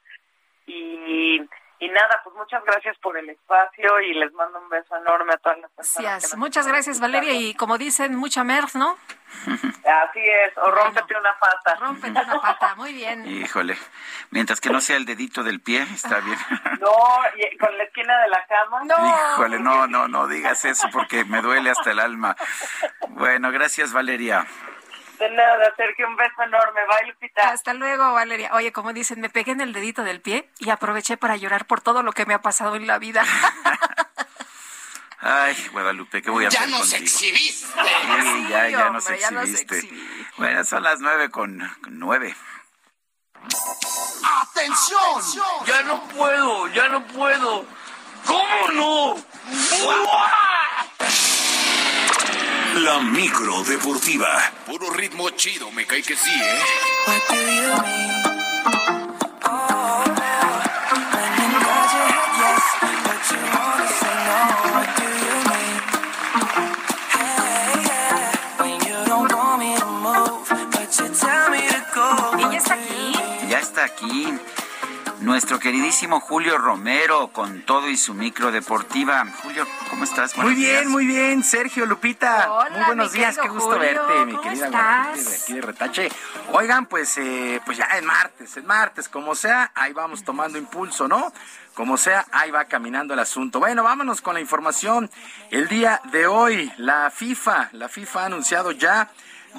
Y y nada, pues muchas gracias por el espacio y les mando un beso enorme a todas las personas. muchas gracias Valeria y como dicen, mucha merz, ¿no? Así es, o rómpete una pata. Rómpete una pata, muy bien. Híjole, mientras que no sea el dedito del pie, está bien. No, con la esquina de la cama. No. Híjole, no, no, no digas eso porque me duele hasta el alma. Bueno, gracias Valeria. De nada, Sergio, un beso enorme. Bye, Lupita. Hasta luego, Valeria. Oye, como dicen, me pegué en el dedito del pie y aproveché para llorar por todo lo que me ha pasado en la vida. Ay, Guadalupe, ¿qué voy a hacer contigo? Ya nos exhibiste. Sí, ya, ya nos exhibiste. bueno, son las nueve con nueve. ¡Atención! Ya no puedo, ya no puedo. ¿Cómo no? La micro deportiva. Puro ritmo chido, me cae que sí, ¿eh? ¿Y ya está aquí? Ya está aquí nuestro queridísimo Julio Romero con todo y su micro deportiva. Julio, ¿cómo estás? muy bien, muy bien, Sergio Lupita. Hola, muy buenos días, qué gusto verte, mi querida estás? de aquí de Retache. Oigan, pues, eh, pues ya es martes, es martes, como sea, ahí vamos tomando impulso, ¿no? Como sea, ahí va caminando el asunto. Bueno, vámonos con la información. El día de hoy, la FIFA, la FIFA ha anunciado ya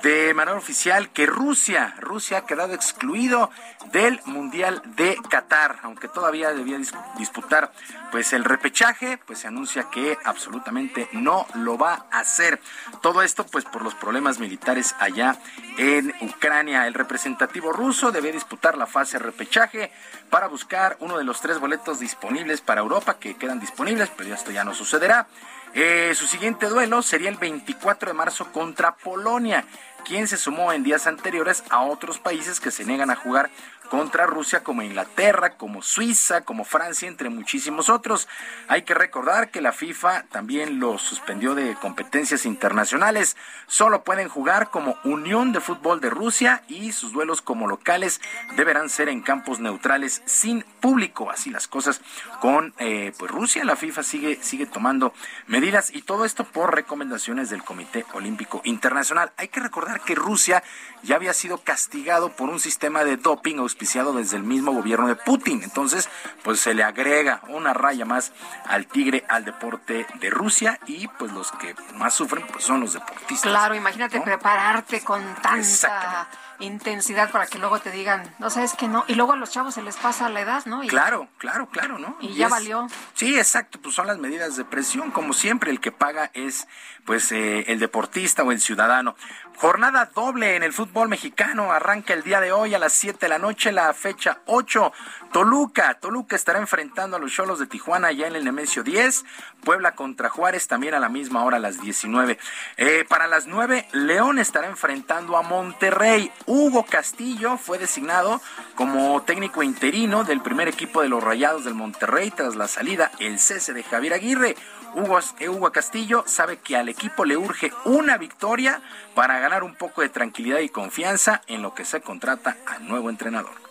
de manera oficial que Rusia, Rusia ha quedado excluido del Mundial de Qatar, aunque todavía debía disputar pues el repechaje, pues se anuncia que absolutamente no lo va a hacer. Todo esto pues por los problemas militares allá en Ucrania. El representativo ruso debe disputar la fase repechaje para buscar uno de los tres boletos disponibles para Europa que quedan disponibles, pero esto ya no sucederá. Eh, su siguiente duelo sería el 24 de marzo contra Polonia, quien se sumó en días anteriores a otros países que se niegan a jugar contra Rusia como Inglaterra, como Suiza, como Francia, entre muchísimos otros. Hay que recordar que la FIFA también lo suspendió de competencias internacionales. Solo pueden jugar como Unión de Fútbol de Rusia y sus duelos como locales deberán ser en campos neutrales sin público. Así las cosas con eh, pues Rusia. La FIFA sigue, sigue tomando medidas y todo esto por recomendaciones del Comité Olímpico Internacional. Hay que recordar que Rusia ya había sido castigado por un sistema de doping auspiciado desde el mismo gobierno de Putin. Entonces, pues se le agrega una raya más al tigre, al deporte de Rusia y pues los que más sufren pues son los deportistas. Claro, imagínate prepararte con tanta intensidad para que luego te digan, no sabes que no, y luego a los chavos se les pasa la edad, ¿no? claro, claro, claro, ¿no? Y, ya valió. Sí, exacto, pues son las medidas de presión, como siempre, el que paga es pues eh, el deportista o el ciudadano. Jornada doble en el fútbol mexicano, arranca el día de hoy a las 7 de la noche, la fecha 8. Toluca, Toluca estará enfrentando a los Cholos de Tijuana ya en el Nemesio 10, Puebla contra Juárez también a la misma hora a las 19. Eh, para las 9, León estará enfrentando a Monterrey. Hugo Castillo fue designado como técnico interino del primer equipo de los Rayados del Monterrey tras la salida, el cese de Javier Aguirre. Hugo, eh, Hugo Castillo sabe que al equipo le urge una victoria para ganar un poco de tranquilidad y confianza en lo que se contrata al nuevo entrenador.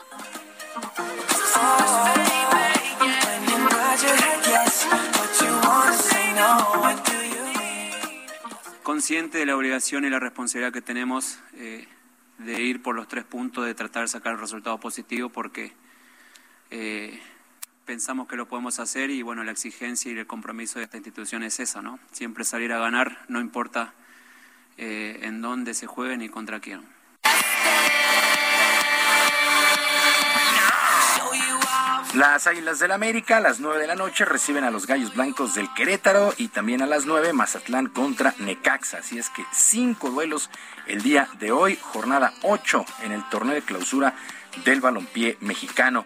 Consciente de la obligación y la responsabilidad que tenemos eh, de ir por los tres puntos, de tratar de sacar el resultado positivo, porque eh, pensamos que lo podemos hacer y bueno, la exigencia y el compromiso de esta institución es esa, ¿no? Siempre salir a ganar, no importa eh, en dónde se juegue ni contra quién. Las Águilas del América a las 9 de la noche reciben a los Gallos Blancos del Querétaro y también a las 9 Mazatlán contra Necaxa. Así es que cinco duelos el día de hoy, jornada 8 en el torneo de clausura del balompié mexicano.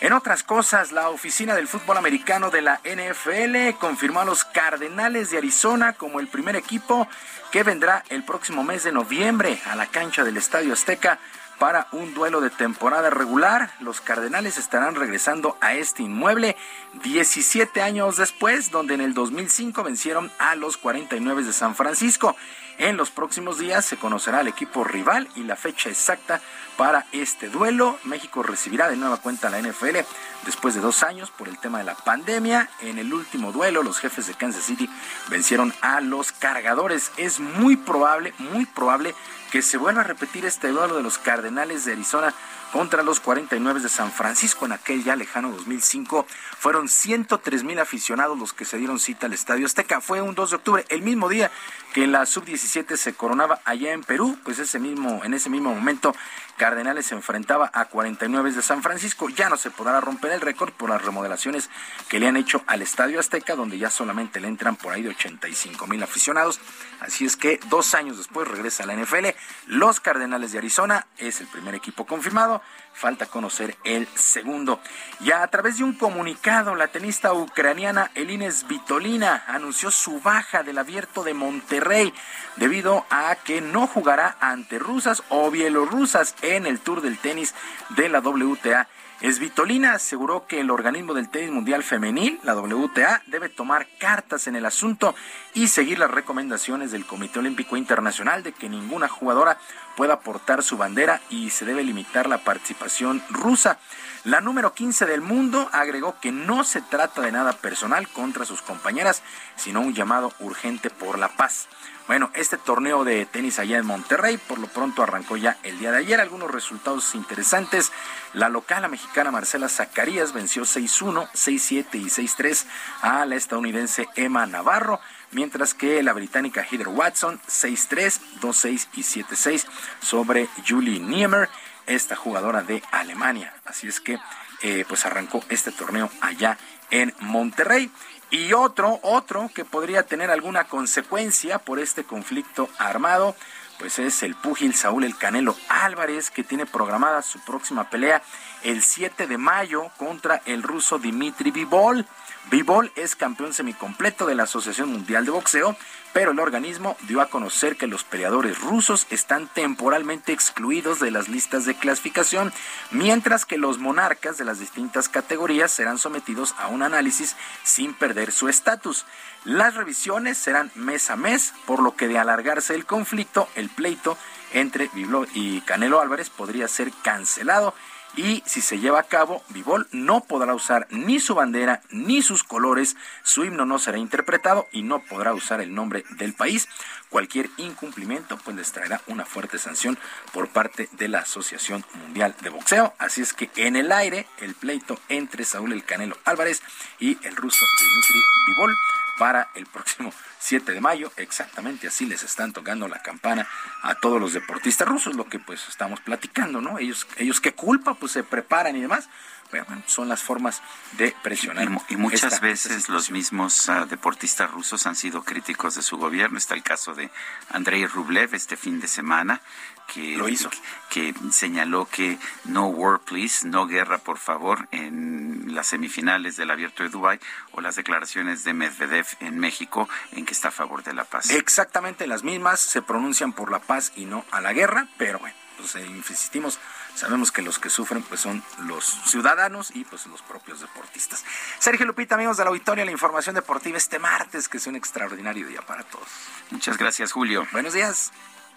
En otras cosas, la oficina del fútbol americano de la NFL confirmó a los Cardenales de Arizona como el primer equipo que vendrá el próximo mes de noviembre a la cancha del Estadio Azteca para un duelo de temporada regular. Los Cardenales estarán regresando a este inmueble 17 años después, donde en el 2005 vencieron a los 49 de San Francisco. En los próximos días se conocerá el equipo rival y la fecha exacta para este duelo. México recibirá de nueva cuenta la NFL después de dos años por el tema de la pandemia. En el último duelo, los jefes de Kansas City vencieron a los cargadores. Es muy probable, muy probable que se vuelva a repetir este duelo de los Cardenales de Arizona contra los 49 de San Francisco en aquel ya lejano 2005. Fueron 103 mil aficionados los que se dieron cita al Estadio Azteca. Fue un 2 de octubre, el mismo día que la sub-17 se coronaba allá en Perú, pues ese mismo, en ese mismo momento Cardenales se enfrentaba a 49 de San Francisco. Ya no se podrá romper el récord por las remodelaciones que le han hecho al Estadio Azteca, donde ya solamente le entran por ahí de 85 mil aficionados. Así es que dos años después regresa a la NFL. Los Cardenales de Arizona es el primer equipo confirmado. Falta conocer el segundo. Ya a través de un comunicado, la tenista ucraniana Elines Vitolina anunció su baja del abierto de Monterrey debido a que no jugará ante rusas o bielorrusas en el Tour del Tenis de la WTA Esvitolina aseguró que el organismo del tenis mundial femenil, la WTA, debe tomar cartas en el asunto y seguir las recomendaciones del Comité Olímpico Internacional de que ninguna jugadora pueda portar su bandera y se debe limitar la participación rusa. La número 15 del mundo agregó que no se trata de nada personal contra sus compañeras, sino un llamado urgente por la paz. Bueno, este torneo de tenis allá en Monterrey por lo pronto arrancó ya el día de ayer. Algunos resultados interesantes. La local la mexicana Marcela Zacarías venció 6-1, 6-7 y 6-3 a la estadounidense Emma Navarro, mientras que la británica Heather Watson 6-3, 2-6 y 7-6 sobre Julie Niemer, esta jugadora de Alemania. Así es que eh, pues arrancó este torneo allá en Monterrey. Y otro, otro que podría tener alguna consecuencia por este conflicto armado, pues es el púgil Saúl El Canelo Álvarez, que tiene programada su próxima pelea el 7 de mayo contra el ruso Dimitri Vivol. Vivol es campeón semicompleto de la Asociación Mundial de Boxeo, pero el organismo dio a conocer que los peleadores rusos están temporalmente excluidos de las listas de clasificación, mientras que los monarcas de las distintas categorías serán sometidos a un análisis sin perder su estatus. Las revisiones serán mes a mes, por lo que de alargarse el conflicto, el pleito entre Vivol y Canelo Álvarez podría ser cancelado y si se lleva a cabo, Vivol no podrá usar ni su bandera ni sus colores, su himno no será interpretado y no podrá usar el nombre del país. Cualquier incumplimiento pues les traerá una fuerte sanción por parte de la Asociación Mundial de Boxeo. Así es que en el aire el pleito entre Saúl El Canelo Álvarez y el ruso Dimitri Vivol para el próximo 7 de mayo. Exactamente así les están tocando la campana a todos los deportistas rusos, lo que pues estamos platicando, ¿no? Ellos, ellos qué culpa, pues se preparan y demás. Bueno, son las formas de presionar. Y, muchas veces los mismos ah, deportistas rusos han sido críticos de su gobierno. Está el caso de Andrei Rublev este fin de semana, que, Lo hizo. que, señaló que no war please, no guerra por favor en las semifinales del Abierto de Dubái o las declaraciones de Medvedev en México en que está a favor de la paz. Exactamente las mismas, se pronuncian por la paz y no a la guerra, pero bueno, pues eh, insistimos, sabemos que los que sufren pues son los ciudadanos y pues los propios deportistas. Sergio Lupita, amigos de la auditoria, la información deportiva este martes, que es un extraordinario día para todos. Muchas gracias, Julio. Buenos días.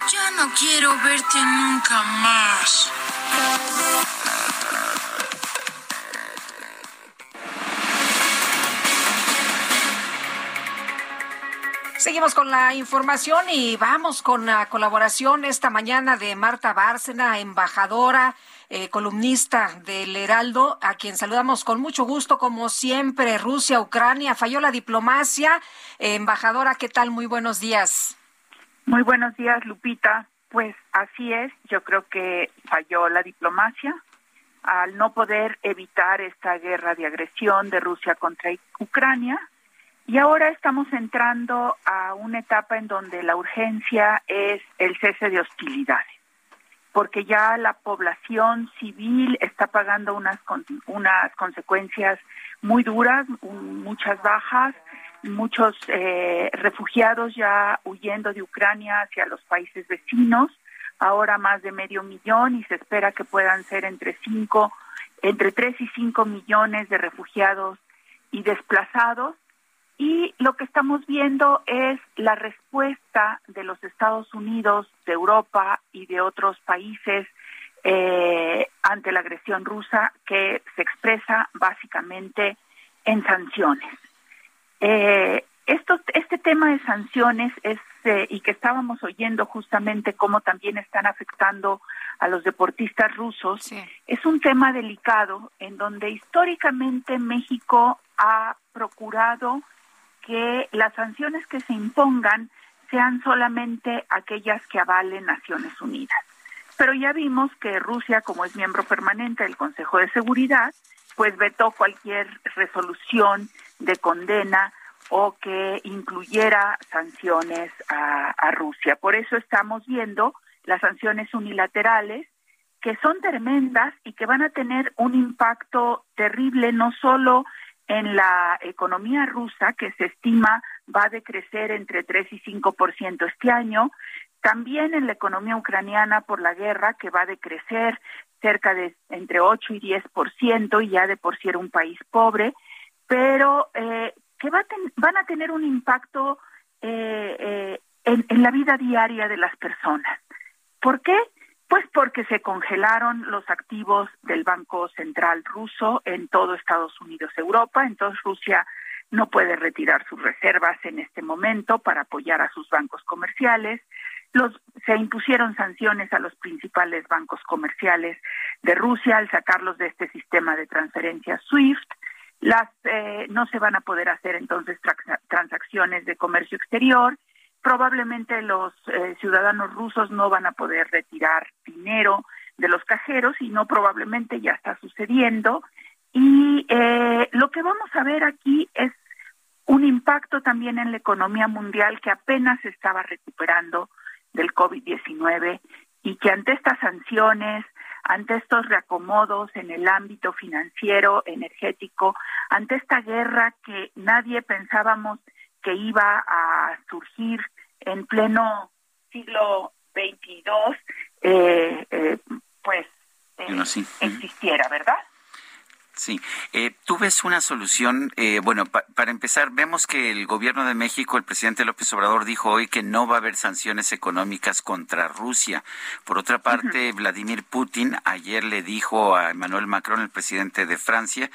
Ya no quiero verte nunca más. Seguimos con la información y vamos con la colaboración esta mañana de Marta Bárcena, embajadora, eh, columnista del Heraldo, a quien saludamos con mucho gusto, como siempre. Rusia, Ucrania, falló la diplomacia. Eh, embajadora, ¿qué tal? Muy buenos días. Muy buenos días, Lupita. Pues así es, yo creo que falló la diplomacia al no poder evitar esta guerra de agresión de Rusia contra Ucrania y ahora estamos entrando a una etapa en donde la urgencia es el cese de hostilidades, porque ya la población civil está pagando unas, unas consecuencias muy duras, muchas bajas, muchos eh, refugiados ya huyendo de Ucrania hacia los países vecinos, ahora más de medio millón y se espera que puedan ser entre cinco, entre tres y cinco millones de refugiados y desplazados y lo que estamos viendo es la respuesta de los Estados Unidos, de Europa y de otros países eh, ante la agresión rusa que se expresa básicamente en sanciones. Eh, esto, este tema de sanciones es eh, y que estábamos oyendo justamente cómo también están afectando a los deportistas rusos, es un tema delicado en donde históricamente México ha procurado que las sanciones que se impongan sean solamente aquellas que avalen Naciones Unidas. Pero ya vimos que Rusia, como es miembro permanente del Consejo de Seguridad, pues vetó cualquier resolución de condena o que incluyera sanciones a, Rusia. Por eso estamos viendo las sanciones unilaterales que son tremendas y que van a tener un impacto terrible no solo en la economía rusa, que se estima va a decrecer entre 3 y 5% este año, también en la economía ucraniana por la guerra, que va a decrecer cerca de entre 8 y 10%, y ya de por sí era un país pobre, pero eh, que va van a tener un impacto eh, eh, en, en la vida diaria de las personas. ¿Por qué? Pues porque se congelaron los activos del Banco Central ruso en todo Estados Unidos, Europa, entonces Rusia no puede retirar sus reservas en este momento para apoyar a sus bancos comerciales. Los, se impusieron sanciones a los principales bancos comerciales de Rusia al sacarlos de este sistema de transferencias SWIFT. Las eh, no se van a poder hacer entonces transacciones de comercio exterior probablemente los eh, ciudadanos rusos no van a poder retirar dinero de los cajeros y no probablemente ya está sucediendo. Y eh, lo que vamos a ver aquí es un impacto también en la economía mundial que apenas se estaba recuperando del COVID-19 y que ante estas sanciones, ante estos reacomodos en el ámbito financiero, energético, ante esta guerra que nadie pensábamos que iba a surgir en pleno siglo XXII, eh, eh, pues eh, existiera, ¿verdad? Sí, eh, tú ves una solución, eh, bueno, para empezar, vemos que el gobierno de México, el presidente López Obrador dijo hoy que no va a haber sanciones económicas contra Rusia. Por otra parte, Vladimir Putin ayer le dijo a Emmanuel Macron, el presidente de Francia,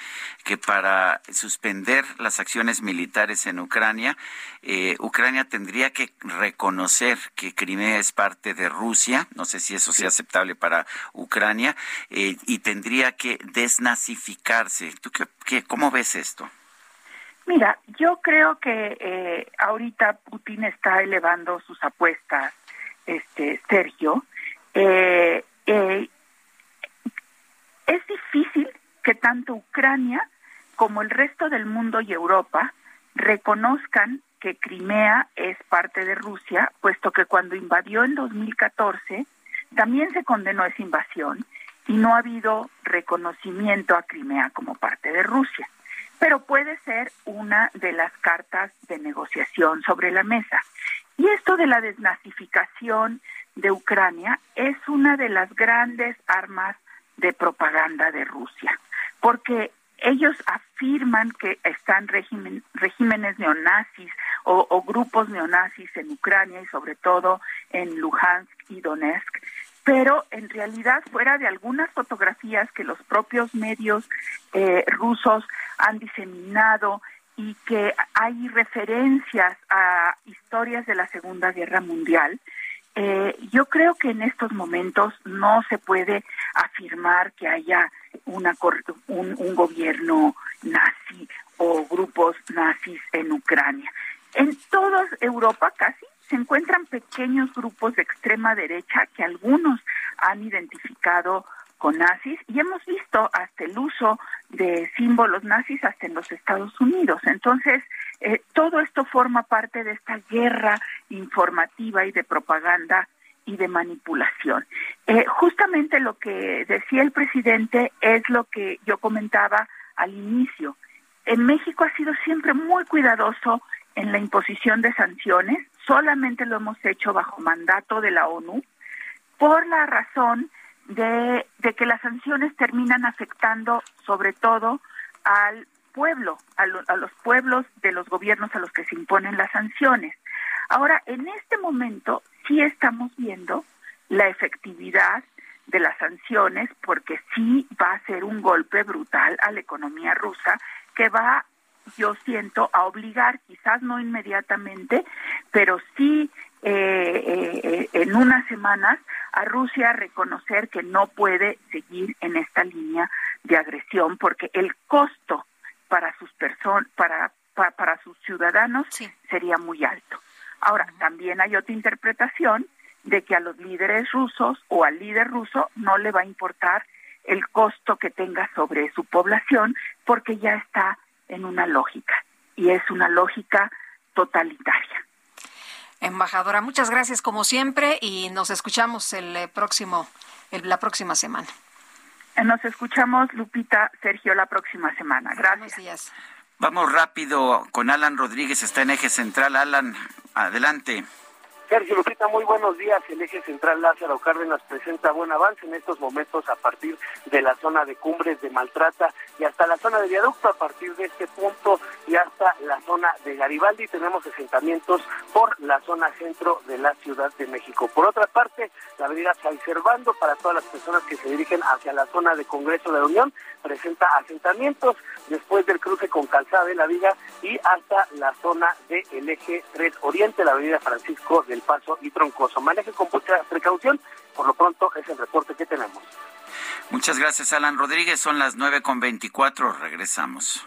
que para suspender las acciones militares en Ucrania, eh, Ucrania tendría que reconocer que Crimea es parte de Rusia, no sé si eso sea aceptable para Ucrania, y tendría que desnazificar ¿Tú qué, cómo ves esto? Mira, yo creo que eh, ahorita Putin está elevando sus apuestas, este Sergio. Eh, eh, es difícil que tanto Ucrania como el resto del mundo y Europa reconozcan que Crimea es parte de Rusia, puesto que cuando invadió en 2014 también se condenó esa invasión y no ha habido reconocimiento a Crimea como parte de Rusia. Pero puede ser una de las cartas de negociación sobre la mesa. Y esto de la desnazificación de Ucrania es una de las grandes armas de propaganda de Rusia, porque ellos afirman que están regímenes neonazis o, grupos neonazis en Ucrania y sobre todo en Luhansk y Donetsk, pero en realidad fuera de algunas fotografías que los propios medios eh, rusos han diseminado y que hay referencias a historias de la Segunda Guerra Mundial, eh, yo creo que en estos momentos no se puede afirmar que haya una, un, un gobierno nazi o grupos nazis en Ucrania. En toda Europa casi se encuentran pequeños grupos de extrema derecha que algunos han identificado con nazis y hemos visto hasta el uso de símbolos nazis hasta en los Estados Unidos. Entonces, eh, todo esto forma parte de esta guerra informativa y de propaganda y de manipulación. Eh, justamente lo que decía el presidente es lo que yo comentaba al inicio. En México ha sido siempre muy cuidadoso en la imposición de sanciones, solamente lo hemos hecho bajo mandato de la ONU, por la razón de, que las sanciones terminan afectando sobre todo al pueblo, a, a, los pueblos de los gobiernos a los que se imponen las sanciones. Ahora, en este momento sí estamos viendo la efectividad de las sanciones porque sí va a ser un golpe brutal a la economía rusa que va yo siento, a obligar, quizás no inmediatamente, pero sí eh, eh, en unas semanas, a Rusia a reconocer que no puede seguir en esta línea de agresión porque el costo para sus personas, para, para, sus ciudadanos sería muy alto. Ahora, también hay otra interpretación de que a los líderes rusos o al líder ruso no le va a importar el costo que tenga sobre su población porque ya está en una lógica y es una lógica totalitaria. Embajadora, muchas gracias como siempre y nos escuchamos el eh, próximo la próxima semana. Nos escuchamos Lupita, Sergio la próxima semana. Gracias. Buenos días. Vamos rápido con Alan Rodríguez, está en eje central. Alan, adelante. Sergio Lupita, muy buenos días. El eje central Lázaro Cárdenas presenta buen avance en estos momentos a partir de la zona de Cumbres de Maltrata y hasta la zona de Viaducto. A partir de este punto y hasta la zona de Garibaldi tenemos asentamientos por la zona centro de la Ciudad de México. Por otra parte, la avenida San Servando para todas las personas que se dirigen hacia la zona de Congreso de la Unión presenta asentamientos después del cruce con Calzada de la Viga y hasta la zona del eje 3 Oriente, la avenida Francisco del Paso y Troncoso. Maneje con mucha precaución, por lo pronto es el reporte que tenemos. Muchas gracias, Alan Rodríguez. Son las nueve con veinticuatro. Regresamos.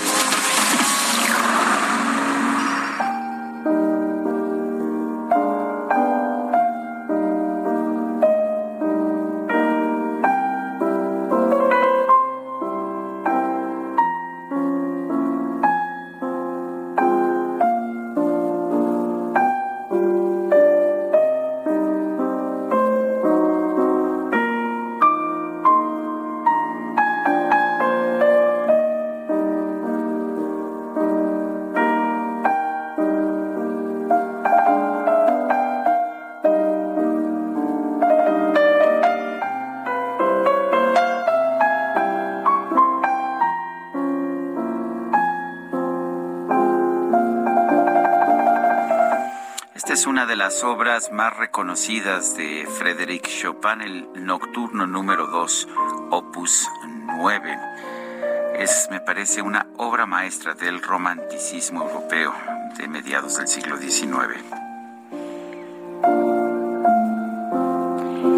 Las obras más reconocidas de Frédéric Chopin, el Nocturno número 2, opus 9. Es, me parece, una obra maestra del romanticismo europeo de mediados del siglo XIX.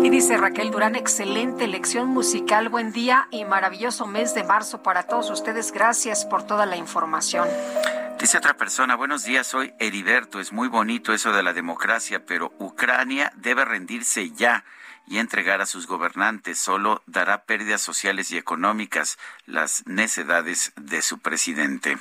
Y dice Raquel Durán, excelente lección musical, buen día y maravilloso mes de marzo para todos ustedes. Gracias por toda la información. Dice otra persona, buenos días, soy Heriberto, es muy bonito eso de la democracia, pero Ucrania debe rendirse ya y entregar a sus gobernantes, solo dará pérdidas sociales y económicas las necedades de su presidente.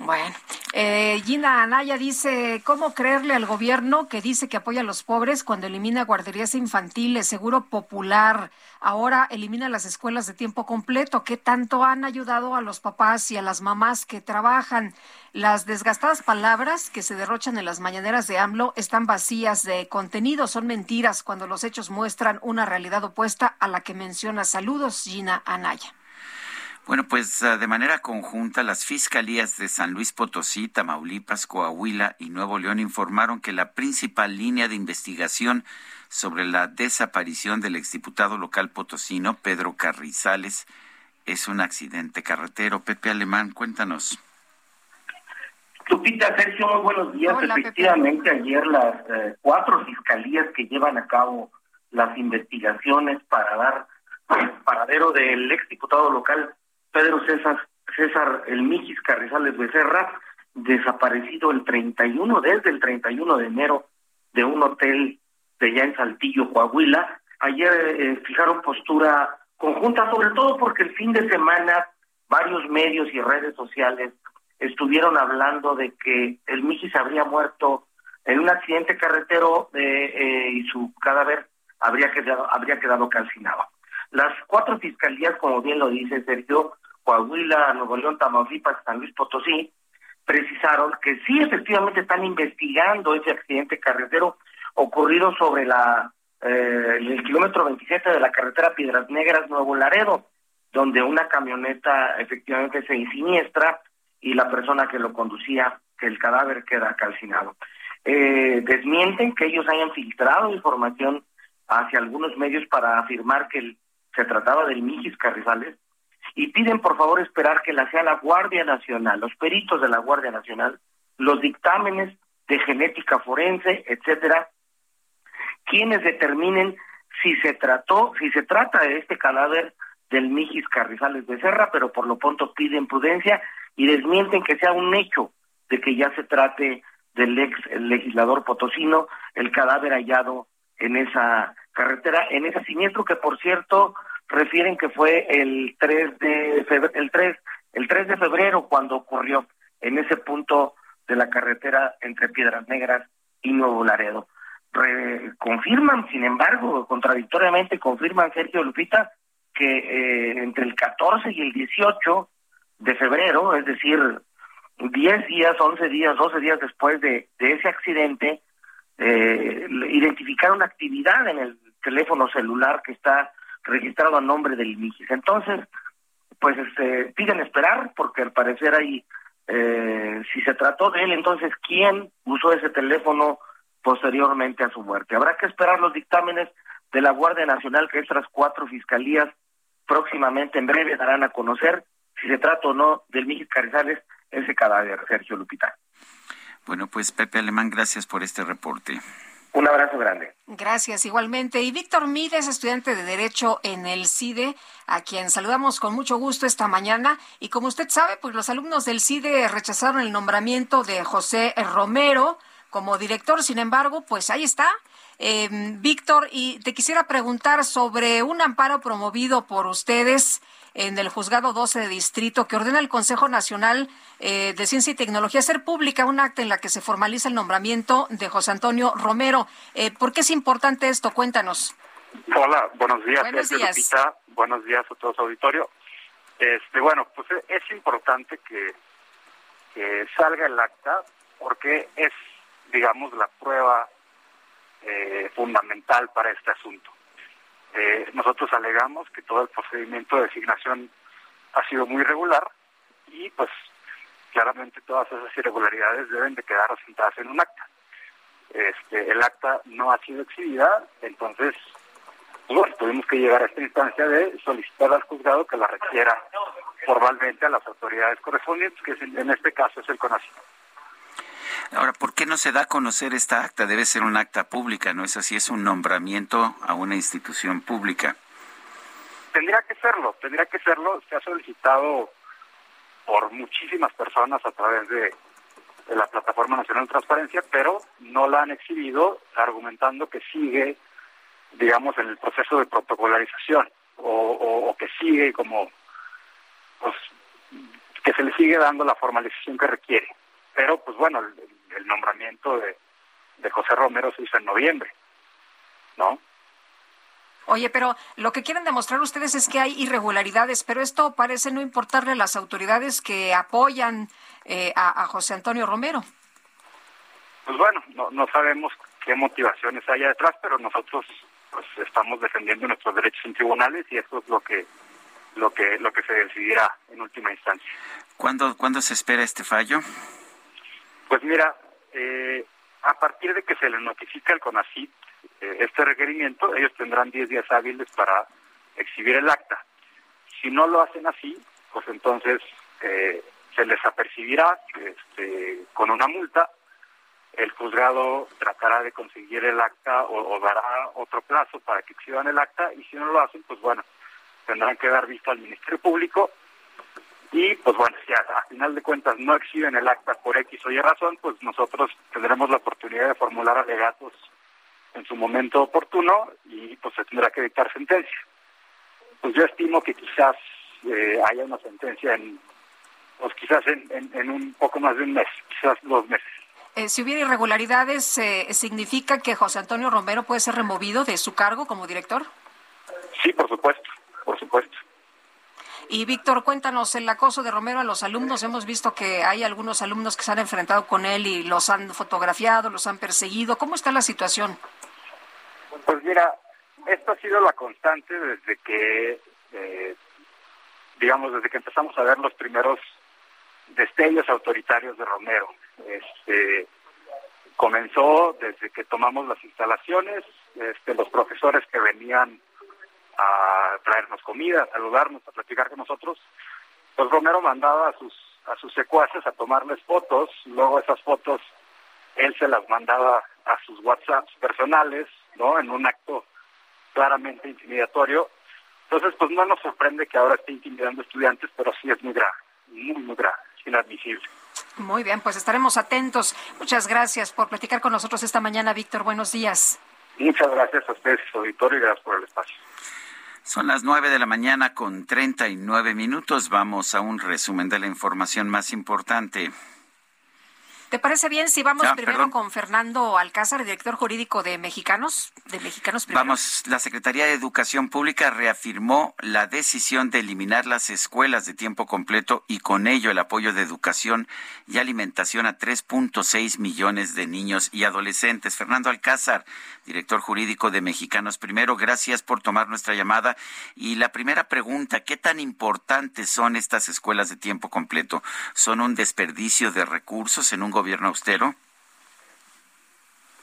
Bueno, eh, Gina Anaya dice, ¿cómo creerle al gobierno que dice que apoya a los pobres cuando elimina guarderías infantiles, seguro popular? Ahora elimina las escuelas de tiempo completo. ¿Qué tanto han ayudado a los papás y a las mamás que trabajan? Las desgastadas palabras que se derrochan en las mañaneras de AMLO están vacías de contenido, son mentiras cuando los hechos muestran una realidad opuesta a la que menciona. Saludos, Gina Anaya. Bueno, pues ah, de manera conjunta, las fiscalías de San Luis Potosí, Tamaulipas, Coahuila y Nuevo León informaron que la principal línea de investigación sobre la desaparición del exdiputado local potosino, Pedro Carrizales, es un accidente carretero. Pepe Alemán, cuéntanos. Lupita, Sergio, muy buenos días. Efectivamente, ayer las eh, cuatro fiscalías que llevan a cabo las investigaciones para dar paradero del exdiputado local Pedro César, César El Mijis Carrizales Becerra, desaparecido el 31, desde el 31 de enero, de un hotel de allá en Saltillo, Coahuila. Ayer eh, fijaron postura conjunta, sobre todo porque el fin de semana varios medios y redes sociales estuvieron hablando de que el Mijis habría muerto en un accidente carretero eh, eh, y su cadáver habría quedado, habría quedado calcinado. Las cuatro fiscalías, como bien lo dice Sergio, Coahuila, Nuevo León, Tamaulipas, San Luis Potosí, precisaron que sí efectivamente están investigando ese accidente carretero ocurrido sobre la eh, el kilómetro 27 de la carretera Piedras Negras Nuevo Laredo, donde una camioneta efectivamente se siniestra y la persona que lo conducía, que el cadáver queda calcinado. Eh, desmienten que ellos hayan filtrado información hacia algunos medios para afirmar que se trataba del Mijis Carrizales, y piden por favor esperar que la sea la Guardia Nacional, los peritos de la Guardia Nacional, los dictámenes de genética forense, etcétera, quienes determinen si se trató, si se trata de este cadáver del Mijis Carrizales de Serra, pero por lo pronto piden prudencia y desmienten que sea un hecho de que ya se trate del ex legislador potosino, el cadáver hallado en esa carretera, en ese siniestro que por cierto refieren que fue el 3 de febrero, el 3, el 3 de febrero cuando ocurrió en ese punto de la carretera entre Piedras Negras y Nuevo Laredo. confirman, sin embargo, contradictoriamente confirman Sergio Lupita que eh, entre el 14 y el 18 de febrero, es decir, 10 días, 11 días, 12 días después de, de ese accidente, eh, identificaron actividad en el teléfono celular que está registrado a nombre del MIGIS. Entonces, pues este, piden esperar porque al parecer ahí, eh, si se trató de él, entonces, ¿quién usó ese teléfono posteriormente a su muerte? Habrá que esperar los dictámenes de la Guardia Nacional que estas cuatro fiscalías próximamente, en breve, darán a conocer si se trata o no del Mijis Carrizales, ese cadáver, Sergio Lupita. Bueno, pues Pepe Alemán, gracias por este reporte. Un abrazo grande. Gracias, igualmente. Y Víctor Mides, estudiante de Derecho en el CIDE, a quien saludamos con mucho gusto esta mañana. Y como usted sabe, pues los alumnos del CIDE rechazaron el nombramiento de José Romero como director. Sin embargo, pues ahí está. Eh, Víctor, y te quisiera preguntar sobre un amparo promovido por ustedes en el juzgado 12 de distrito que ordena al Consejo Nacional eh, de Ciencia y Tecnología hacer pública un acta en la que se formaliza el nombramiento de José Antonio Romero. Eh, ¿Por qué es importante esto? Cuéntanos. Hola, buenos días. Buenos días. Buenos días a todos auditorio. Este, bueno, pues es importante que, que salga el acta porque es, digamos, la prueba eh, fundamental para este asunto. Eh, nosotros alegamos que todo el procedimiento de designación ha sido muy irregular y pues claramente todas esas irregularidades deben de quedar asentadas en un acta. Este, el acta no ha sido exhibida, entonces pues, bueno, tuvimos que llegar a esta instancia de solicitar al juzgado que la requiera formalmente a las autoridades correspondientes, que en este caso es el CONACYT. Ahora, ¿por qué no se da a conocer esta acta? Debe ser un acta pública, ¿no es así? Es un nombramiento a una institución pública. Tendría que serlo, tendría que serlo. Se ha solicitado por muchísimas personas a través de, la Plataforma Nacional de Transparencia, pero no la han exhibido argumentando que sigue, digamos, en el proceso de protocolarización o, que sigue como, pues, que se le sigue dando la formalización que requiere. Pero, pues bueno, el, nombramiento de, de José Romero se hizo en noviembre, ¿no? Oye, pero lo que quieren demostrar ustedes es que hay irregularidades, pero esto parece no importarle a las autoridades que apoyan eh, a, José Antonio Romero. Pues bueno, no, no sabemos qué motivaciones hay detrás, pero nosotros pues estamos defendiendo nuestros derechos en tribunales y eso es lo que lo que lo que se decidirá en última instancia. ¿Cuándo, ¿cuándo se espera este fallo? Pues mira, eh, a partir de que se le notifica al CONACIT eh, este requerimiento, ellos tendrán 10 días hábiles para exhibir el acta. Si no lo hacen así, pues entonces eh, se les apercibirá este, con una multa. El juzgado tratará de conseguir el acta o, dará otro plazo para que exhiban el acta y si no lo hacen, pues bueno, tendrán que dar visto al Ministerio Público y pues bueno, si a, final de cuentas no exhiben el acta por X o Y razón, pues nosotros tendremos la oportunidad de formular alegatos en su momento oportuno y pues se tendrá que dictar sentencia. Pues yo estimo que quizás eh, haya una sentencia en, pues quizás en, en, un poco más de un mes, quizás dos meses. Eh, si hubiera irregularidades, eh, ¿significa que José Antonio Romero puede ser removido de su cargo como director? Sí, por supuesto, por supuesto. Y Víctor, cuéntanos el acoso de Romero a los alumnos. Hemos visto que hay algunos alumnos que se han enfrentado con él y los han fotografiado, los han perseguido. ¿Cómo está la situación? Pues mira, esto ha sido la constante desde que, eh, digamos, desde que empezamos a ver los primeros destellos autoritarios de Romero. Este, comenzó desde que tomamos las instalaciones, este, los profesores que venían a traernos comida, a saludarnos, a platicar con nosotros, pues Romero mandaba a sus a sus secuaces a tomarles fotos, luego esas fotos él se las mandaba a sus WhatsApps personales, ¿no? En un acto claramente intimidatorio. Entonces, pues no nos sorprende que ahora esté intimidando estudiantes, pero sí es muy grave, muy, muy grave, es inadmisible. Muy bien, pues estaremos atentos. Muchas gracias por platicar con nosotros esta mañana, Víctor. Buenos días. Muchas gracias a ustedes, auditorio, y gracias por el espacio. Son las nueve de la mañana con treinta y nueve minutos. Vamos a un resumen de la información más importante. ¿Te parece bien si vamos primero con Fernando Alcázar, director jurídico de Mexicanos, de Mexicanos Vamos, la Secretaría de Educación Pública reafirmó la decisión de eliminar las escuelas de tiempo completo y con ello el apoyo de educación y alimentación a 3.6 millones de niños y adolescentes. Fernando Alcázar, director jurídico de Mexicanos Primero, gracias por tomar nuestra llamada. Y la primera pregunta, ¿qué tan importantes son estas escuelas de tiempo completo? ¿Son un desperdicio de recursos en un gobierno austero?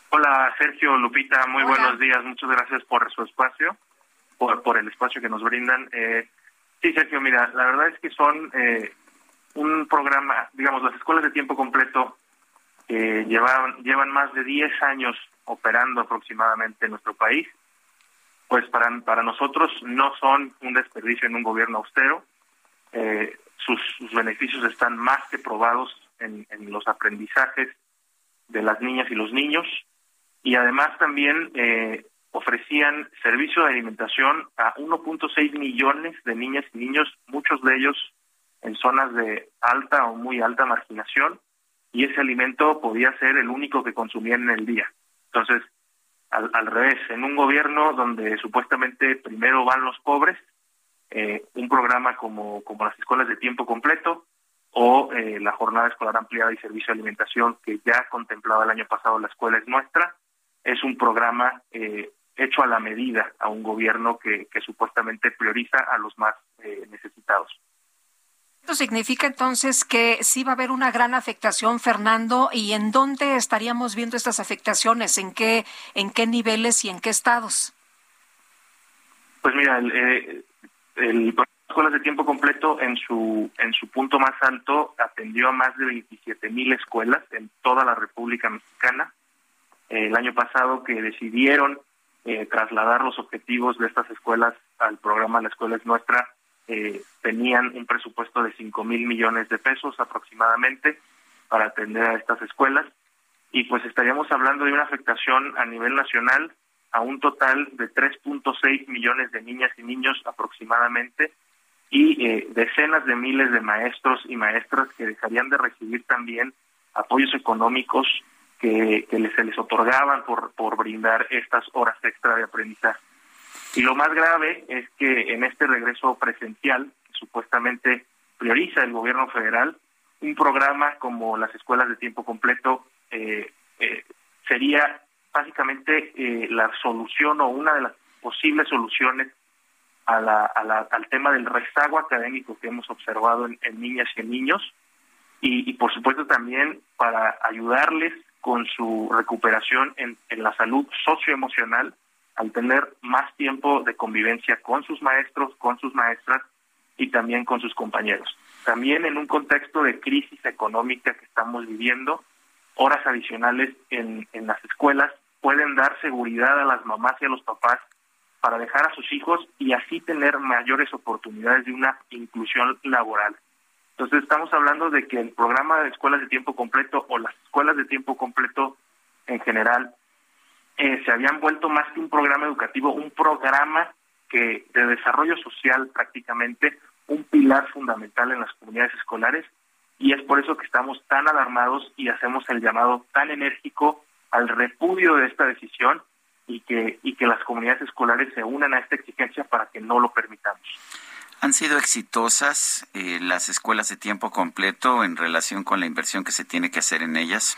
Hola Sergio, Lupita, muy buenos días, muchas gracias por su espacio, por, por el espacio que nos brindan. Eh, sí, Sergio, mira, la verdad es que son eh, un programa, digamos, las escuelas de tiempo completo eh, llevan, llevan más de 10 años operando aproximadamente en nuestro país, pues para, para nosotros no son un desperdicio en un gobierno austero, eh, sus, sus beneficios están más que probados en, los aprendizajes de las niñas y los niños y además también eh, ofrecían servicio de alimentación a 1.6 millones de niñas y niños, muchos de ellos en zonas de alta o muy alta marginación y ese alimento podía ser el único que consumían en el día. Entonces, al, al revés, en un gobierno donde supuestamente primero van los pobres, eh, un programa como, como las escuelas de tiempo completo o eh, la jornada escolar ampliada y servicio de alimentación que ya contemplaba el año pasado la escuela es nuestra, es un programa eh, hecho a la medida a un gobierno que, que supuestamente prioriza a los más eh, necesitados. ¿Esto significa entonces que sí va a haber una gran afectación, Fernando? ¿Y en dónde estaríamos viendo estas afectaciones? ¿En qué, en qué niveles y en qué estados? Pues mira, el, el escuelas de tiempo completo en su en su punto más alto atendió a más de 27 mil escuelas en toda la República Mexicana. el año pasado que decidieron eh, trasladar los objetivos de estas escuelas al programa La Escuela es Nuestra, eh, tenían un presupuesto de 5 mil millones de pesos aproximadamente para atender a estas escuelas y pues estaríamos hablando de una afectación a nivel nacional a un total de 3.6 millones de niñas y niños aproximadamente y eh, decenas de miles de maestros y maestras que dejarían de recibir también apoyos económicos que, que se les otorgaban por, por brindar estas horas extra de aprendizaje. Y lo más grave es que en este regreso presencial, que supuestamente prioriza el gobierno federal, un programa como las escuelas de tiempo completo eh, eh, sería básicamente eh, la solución o una de las posibles soluciones a la, al tema del rezago académico que hemos observado en, niñas y en niños y, por supuesto también para ayudarles con su recuperación en, en la salud socioemocional al tener más tiempo de convivencia con sus maestros, con sus maestras y también con sus compañeros. También en un contexto de crisis económica que estamos viviendo, horas adicionales en, en las escuelas pueden dar seguridad a las mamás y a los papás para dejar a sus hijos y así tener mayores oportunidades de una inclusión laboral. Entonces estamos hablando de que el programa de escuelas de tiempo completo o las escuelas de tiempo completo en general eh, se habían vuelto más que un programa educativo, un programa que de desarrollo social prácticamente, un pilar fundamental en las comunidades escolares y es por eso que estamos tan alarmados y hacemos el llamado tan enérgico al repudio de esta decisión y que y que las comunidades escolares se unan a esta exigencia para que no lo permitamos. ¿Han sido exitosas eh, las escuelas de tiempo completo en relación con la inversión que se tiene que hacer en ellas?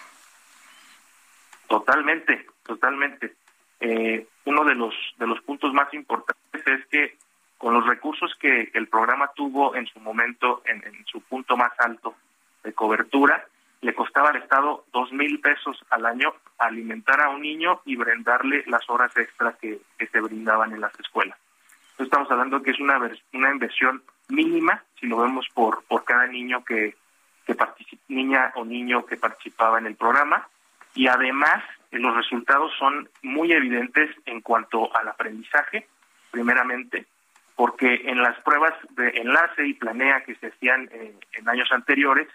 Totalmente, totalmente. Eh, uno de los de los puntos más importantes es que con los recursos que el programa tuvo en su momento, en, su punto más alto de cobertura, le costaba al Estado dos mil pesos al año alimentar a un niño y brindarle las horas extras que, se brindaban en las escuelas. Entonces estamos hablando que es una, una inversión mínima, si lo vemos por, por cada niño que, que niña o niño que participaba en el programa, y además eh, los resultados son muy evidentes en cuanto al aprendizaje, primeramente, porque en las pruebas de enlace y planea que se hacían eh, en años anteriores,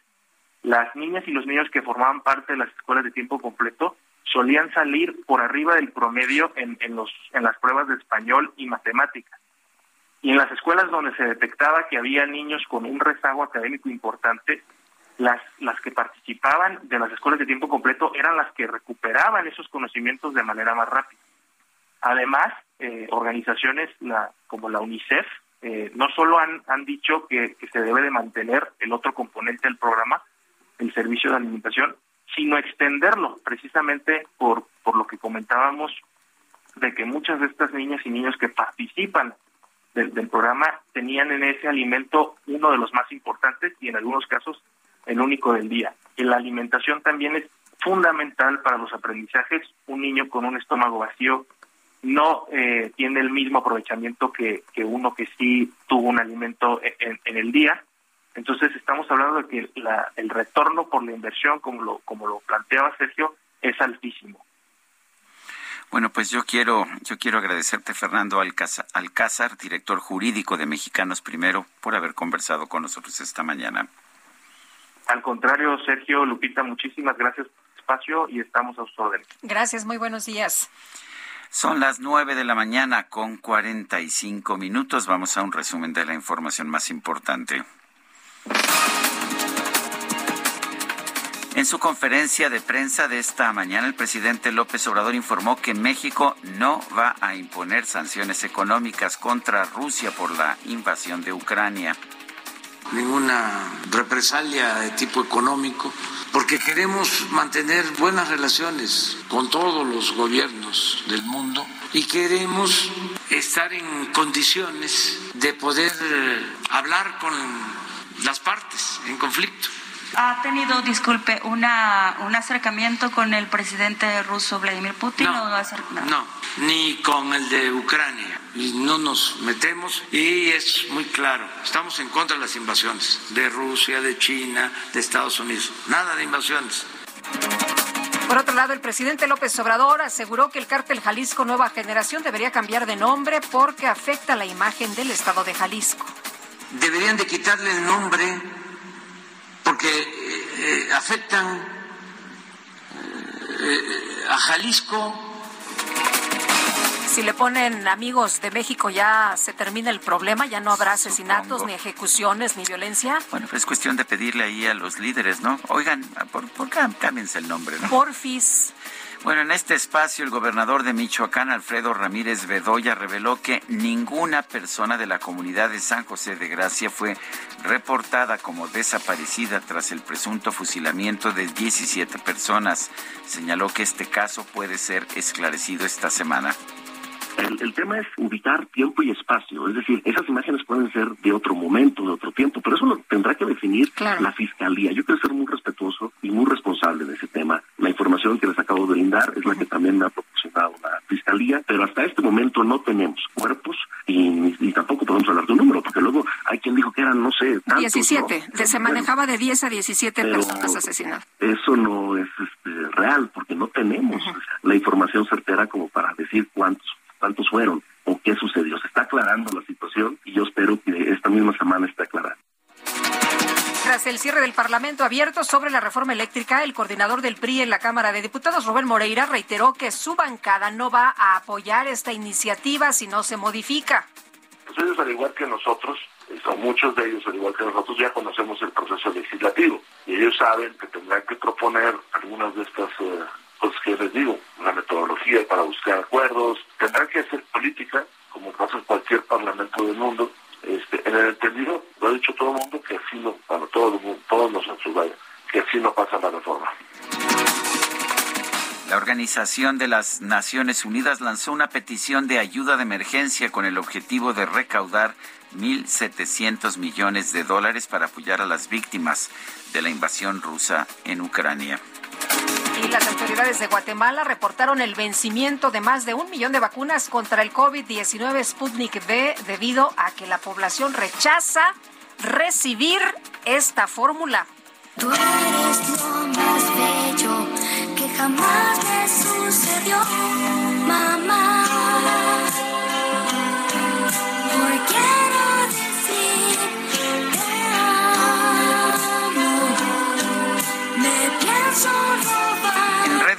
las niñas y los niños que formaban parte de las escuelas de tiempo completo solían salir por arriba del promedio en, en, los, en las pruebas de español y matemáticas. Y en las escuelas donde se detectaba que había niños con un rezago académico importante, las, las que participaban de las escuelas de tiempo completo eran las que recuperaban esos conocimientos de manera más rápida. Además, eh, organizaciones la, como la UNICEF eh, no solo han, han dicho que, que, se debe de mantener el otro componente del programa, el servicio de alimentación, sino extenderlo precisamente por, por lo que comentábamos de que muchas de estas niñas y niños que participan del, programa tenían en ese alimento uno de los más importantes y en algunos casos el único del día. La alimentación también es fundamental para los aprendizajes. Un niño con un estómago vacío no eh, tiene el mismo aprovechamiento que, que uno que sí tuvo un alimento en, en el día. Entonces estamos hablando de que la, el retorno por la inversión, como lo, como lo planteaba Sergio, es altísimo. Bueno, pues yo quiero, yo quiero agradecerte, Fernando Alcázar, director jurídico de Mexicanos Primero, por haber conversado con nosotros esta mañana. Al contrario, Sergio, Lupita, muchísimas gracias por el espacio y estamos a sus órdenes. Gracias, muy buenos días. Son las nueve de la mañana con cuarenta y cinco minutos. Vamos a un resumen de la información más importante. En su conferencia de prensa de esta mañana, el presidente López Obrador informó que México no va a imponer sanciones económicas contra Rusia por la invasión de Ucrania. Ninguna represalia de tipo económico, porque queremos mantener buenas relaciones con todos los gobiernos del mundo y queremos estar en condiciones de poder hablar con las partes en conflicto. ¿Ha tenido, disculpe, una, un acercamiento con el presidente ruso Vladimir Putin? No, no, ni con el de Ucrania. Y no nos metemos y es muy claro, estamos en contra de las invasiones de Rusia, de China, de Estados Unidos. Nada de invasiones. Por otro lado, el presidente López Obrador aseguró que el cártel Jalisco Nueva Generación debería cambiar de nombre porque afecta la imagen del estado de Jalisco deberían de quitarle el nombre porque eh, eh, afectan eh, a Jalisco Si le ponen amigos de México, ya se termina el problema, ya no habrá asesinatos, ni ejecuciones, ni violencia. Bueno, pues es cuestión de pedirle ahí a los líderes, ¿no? Oigan, por, por cámbiense el nombre, ¿no? Porfis. Bueno, en este espacio el gobernador de Michoacán, Alfredo Ramírez Bedoya, reveló que ninguna persona de la comunidad de San José de Gracia fue reportada como desaparecida tras el presunto fusilamiento de 17 personas. Señaló que este caso puede ser esclarecido esta semana. El, tema es ubicar tiempo y espacio, es decir, esas imágenes pueden ser de otro momento, de otro tiempo, pero eso lo tendrá que definir la fiscalía. Yo quiero ser muy respetuoso y muy responsable de ese tema. La información que les acabo de brindar es la que también me ha proporcionado la fiscalía, pero hasta este momento no tenemos cuerpos y, tampoco podemos hablar de un número, porque luego hay quien dijo que eran, no sé, tantos, 17, se manejaba de 10 a 17 personas asesinadas. Eso no es este, real, porque no tenemos la información certera como para decir cuántos cuántos fueron o qué sucedió. Se está aclarando la situación y yo espero que esta misma semana esté aclarada. Tras el cierre del Parlamento abierto sobre la reforma eléctrica, el coordinador del PRI en la Cámara de Diputados, Rubén Moreira, reiteró que su bancada no va a apoyar esta iniciativa si no se modifica. Pues ellos, al igual que nosotros, o muchos de ellos, al igual que nosotros, ya conocemos el proceso legislativo y ellos saben que tendrán que proponer algunas de estas eh, pues que les digo, una metodología para buscar acuerdos, tendrán que hacer política, como pasa en cualquier parlamento del mundo, este, en el entendido, lo ha dicho todo el mundo, que así no, para todo el mundo, todos nosotros vaya, que así no pasa la reforma. La Organización de las Naciones Unidas lanzó una petición de ayuda de emergencia con el objetivo de recaudar 1.700 millones de dólares para apoyar a las víctimas de la invasión rusa en Ucrania. Y las autoridades de Guatemala reportaron el vencimiento de más de un millón de vacunas contra el COVID-19 Sputnik V debido a que la población rechaza recibir esta fórmula. Tú eres lo más bello que jamás me sucedió, mamá.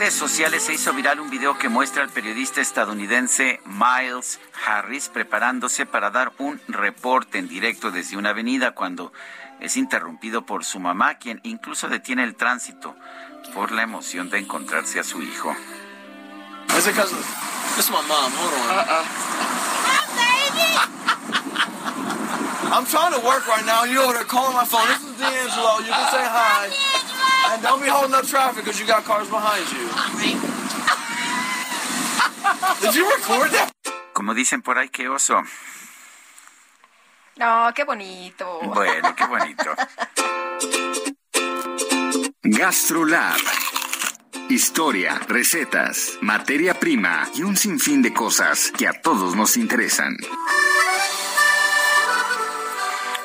Redes sociales se hizo viral un video que muestra al periodista estadounidense Miles Harris preparándose para dar un reporte en directo desde una avenida cuando es interrumpido por su mamá, quien incluso detiene el tránsito por la emoción de encontrarse a su hijo. Es es my mom. Hold on. Uh-uh. I'm trying to work right now. You over there calling my phone. This is D'Angelo. You can say hi. And don't be holding up traffic because you got cars behind you. Did you record that? Como dicen por ahí, qué oso. No, qué bonito. Bueno, qué bonito. GastroLab. Historia, recetas, materia prima y un sinfín de cosas que a todos nos interesan.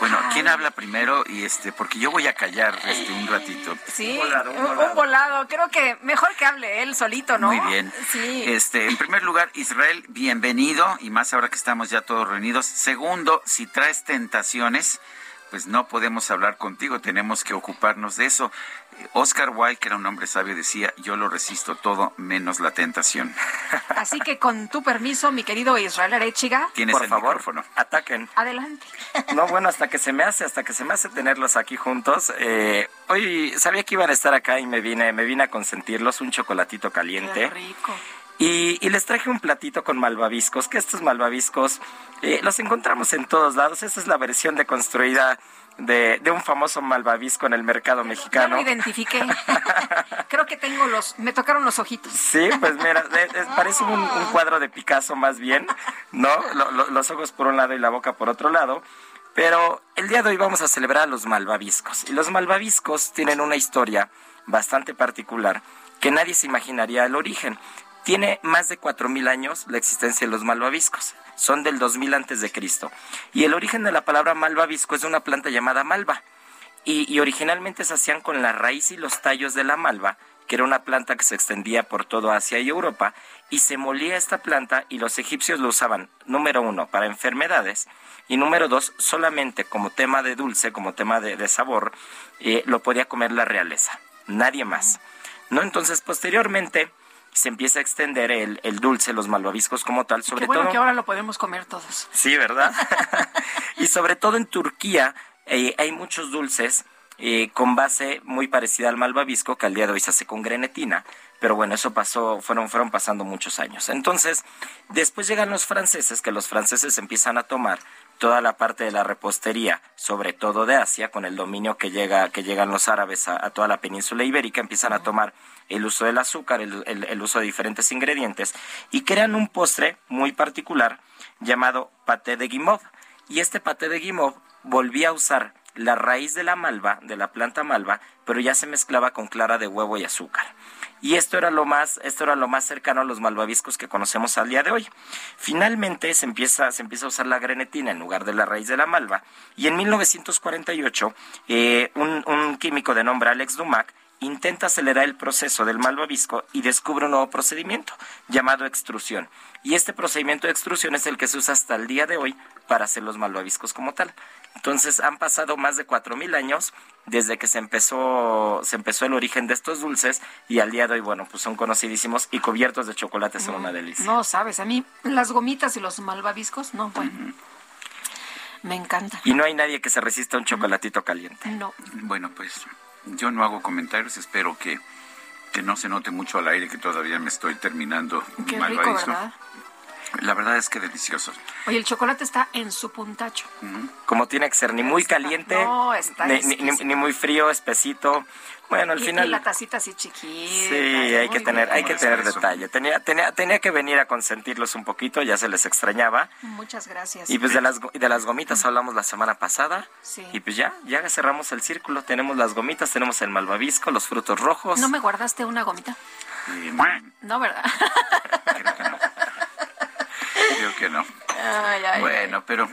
Bueno, ¿quién habla primero? Y este, porque yo voy a callar este un ratito. Sí, un volado, Creo que mejor que hable él solito, ¿no? Muy bien. Sí. Este, en primer lugar, Israel, bienvenido y más ahora que estamos ya todos reunidos. Segundo, si traes tentaciones, pues no podemos hablar contigo, tenemos que ocuparnos de eso. Oscar Wilde, que era un hombre sabio, decía, yo lo resisto todo menos la tentación. Así que con tu permiso, mi querido Israel Arechiga. Tienes Por el favor, micrófono. Ataquen. Adelante. No, bueno, hasta que se me hace, hasta que se me hace tenerlos aquí juntos. Eh, hoy sabía que iban a estar acá y me vine, me vine a consentirlos, un chocolatito caliente. Qué rico. Y, les traje un platito con malvaviscos, que estos malvaviscos eh, los encontramos en todos lados. Esa es la versión deconstruida de, de un famoso malvavisco en el mercado mexicano. Ya lo identifiqué. Creo que tengo los, me tocaron los ojitos. Sí, pues mira, parece un, cuadro de Picasso más bien, ¿no? los ojos por un lado y la boca por otro lado. Pero el día de hoy vamos a celebrar a los malvaviscos. Y los malvaviscos tienen una historia bastante particular que nadie se imaginaría el origen. Tiene más de 4.000 años la existencia de los malvaviscos. Son del 2000 antes de Cristo. Y el origen de la palabra malvavisco es de una planta llamada malva. Y, originalmente se hacían con la raíz y los tallos de la malva, que era una planta que se extendía por todo Asia y Europa, y se molía esta planta y los egipcios lo usaban, número uno, para enfermedades, y número dos, solamente como tema de dulce, como tema de, sabor, eh, lo podía comer la realeza, nadie más. ¿No? Entonces, posteriormente, se empieza a extender el, el dulce, los malvaviscos como tal, sobre bueno todo... que ahora lo podemos comer todos. Sí, ¿verdad? y sobre todo en Turquía eh, hay muchos dulces eh, con base muy parecida al malvavisco, que al día de hoy se hace con grenetina, pero bueno, eso pasó, fueron, fueron pasando muchos años. Entonces, después llegan los franceses, que los franceses empiezan a tomar toda la parte de la repostería, sobre todo de Asia, con el dominio que llega, que llegan los árabes a, toda la península ibérica, empiezan a tomar el uso del azúcar, el, uso de diferentes ingredientes, y crean un postre muy particular llamado paté de guimauve. Y este paté de guimauve volvía a usar la raíz de la malva, de la planta malva, pero ya se mezclaba con clara de huevo y azúcar. Y esto era lo más, esto era lo más cercano a los malvaviscos que conocemos al día de hoy. Finalmente se empieza, se empieza a usar la grenetina en lugar de la raíz de la malva. Y en 1948, eh, un, un químico de nombre Alex Dumac intenta acelerar el proceso del malvavisco y descubre un nuevo procedimiento llamado extrusión. Y este procedimiento de extrusión es el que se usa hasta el día de hoy para hacer los malvaviscos como tal. Entonces han pasado más de cuatro mil años desde que se empezó, se empezó el origen de estos dulces y al día de hoy, bueno, pues son conocidísimos y cubiertos de chocolate son una delicia. No, sabes, a mí las gomitas y los malvaviscos, no, bueno. Me encanta. Y no hay nadie que se resista a un chocolatito caliente. No. Bueno, pues yo no hago comentarios, espero que, que no se note mucho al aire que todavía me estoy terminando Qué rico, ¿verdad? La verdad es que delicioso. Oye, el chocolate está en su puntacho. Como tiene que ser, ni muy caliente, ni, muy frío, espesito. Bueno, al final. Y la tacita así chiquita. Sí, hay que tener, hay que tener detalle. Tenía, tenía, tenía que venir a consentirlos un poquito, ya se les extrañaba. Muchas gracias. Y pues de las, de las gomitas hablamos la semana pasada. Sí. Y pues ya, ya cerramos el círculo. Tenemos las gomitas, tenemos el malvavisco, los frutos rojos. ¿No me guardaste una gomita? no, ¿verdad? Creo que no. Creo que no. bueno, pero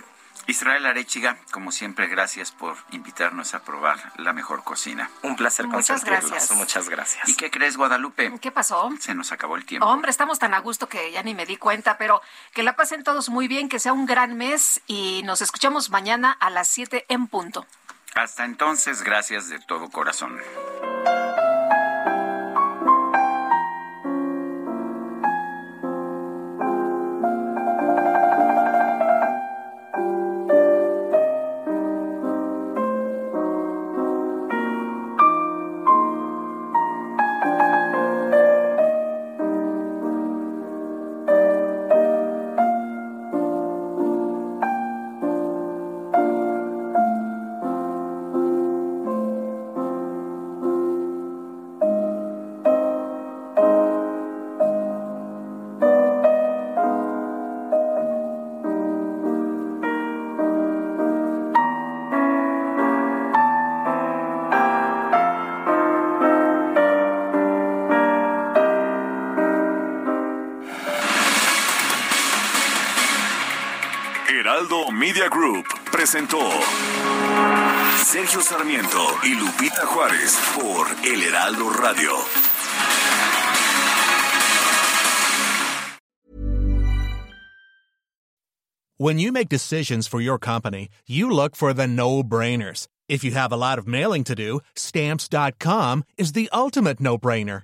Israel Arechiga, como siempre, gracias por invitarnos a probar la mejor cocina. Un placer Muchas gracias. Muchas gracias. ¿Y qué crees, Guadalupe? ¿Qué pasó? Se nos acabó el tiempo. Hombre, estamos tan a gusto que ya ni me di cuenta, pero que la pasen todos muy bien, que sea un gran mes y nos escuchamos mañana a las 7 en punto. Hasta entonces, gracias de todo corazón. Presentó Sergio Sarmiento y Lupita Juárez por El Heraldo Radio. When you make decisions for your company, you look for the no-brainers. If you have a lot of mailing to do, stamps.com is the ultimate no-brainer.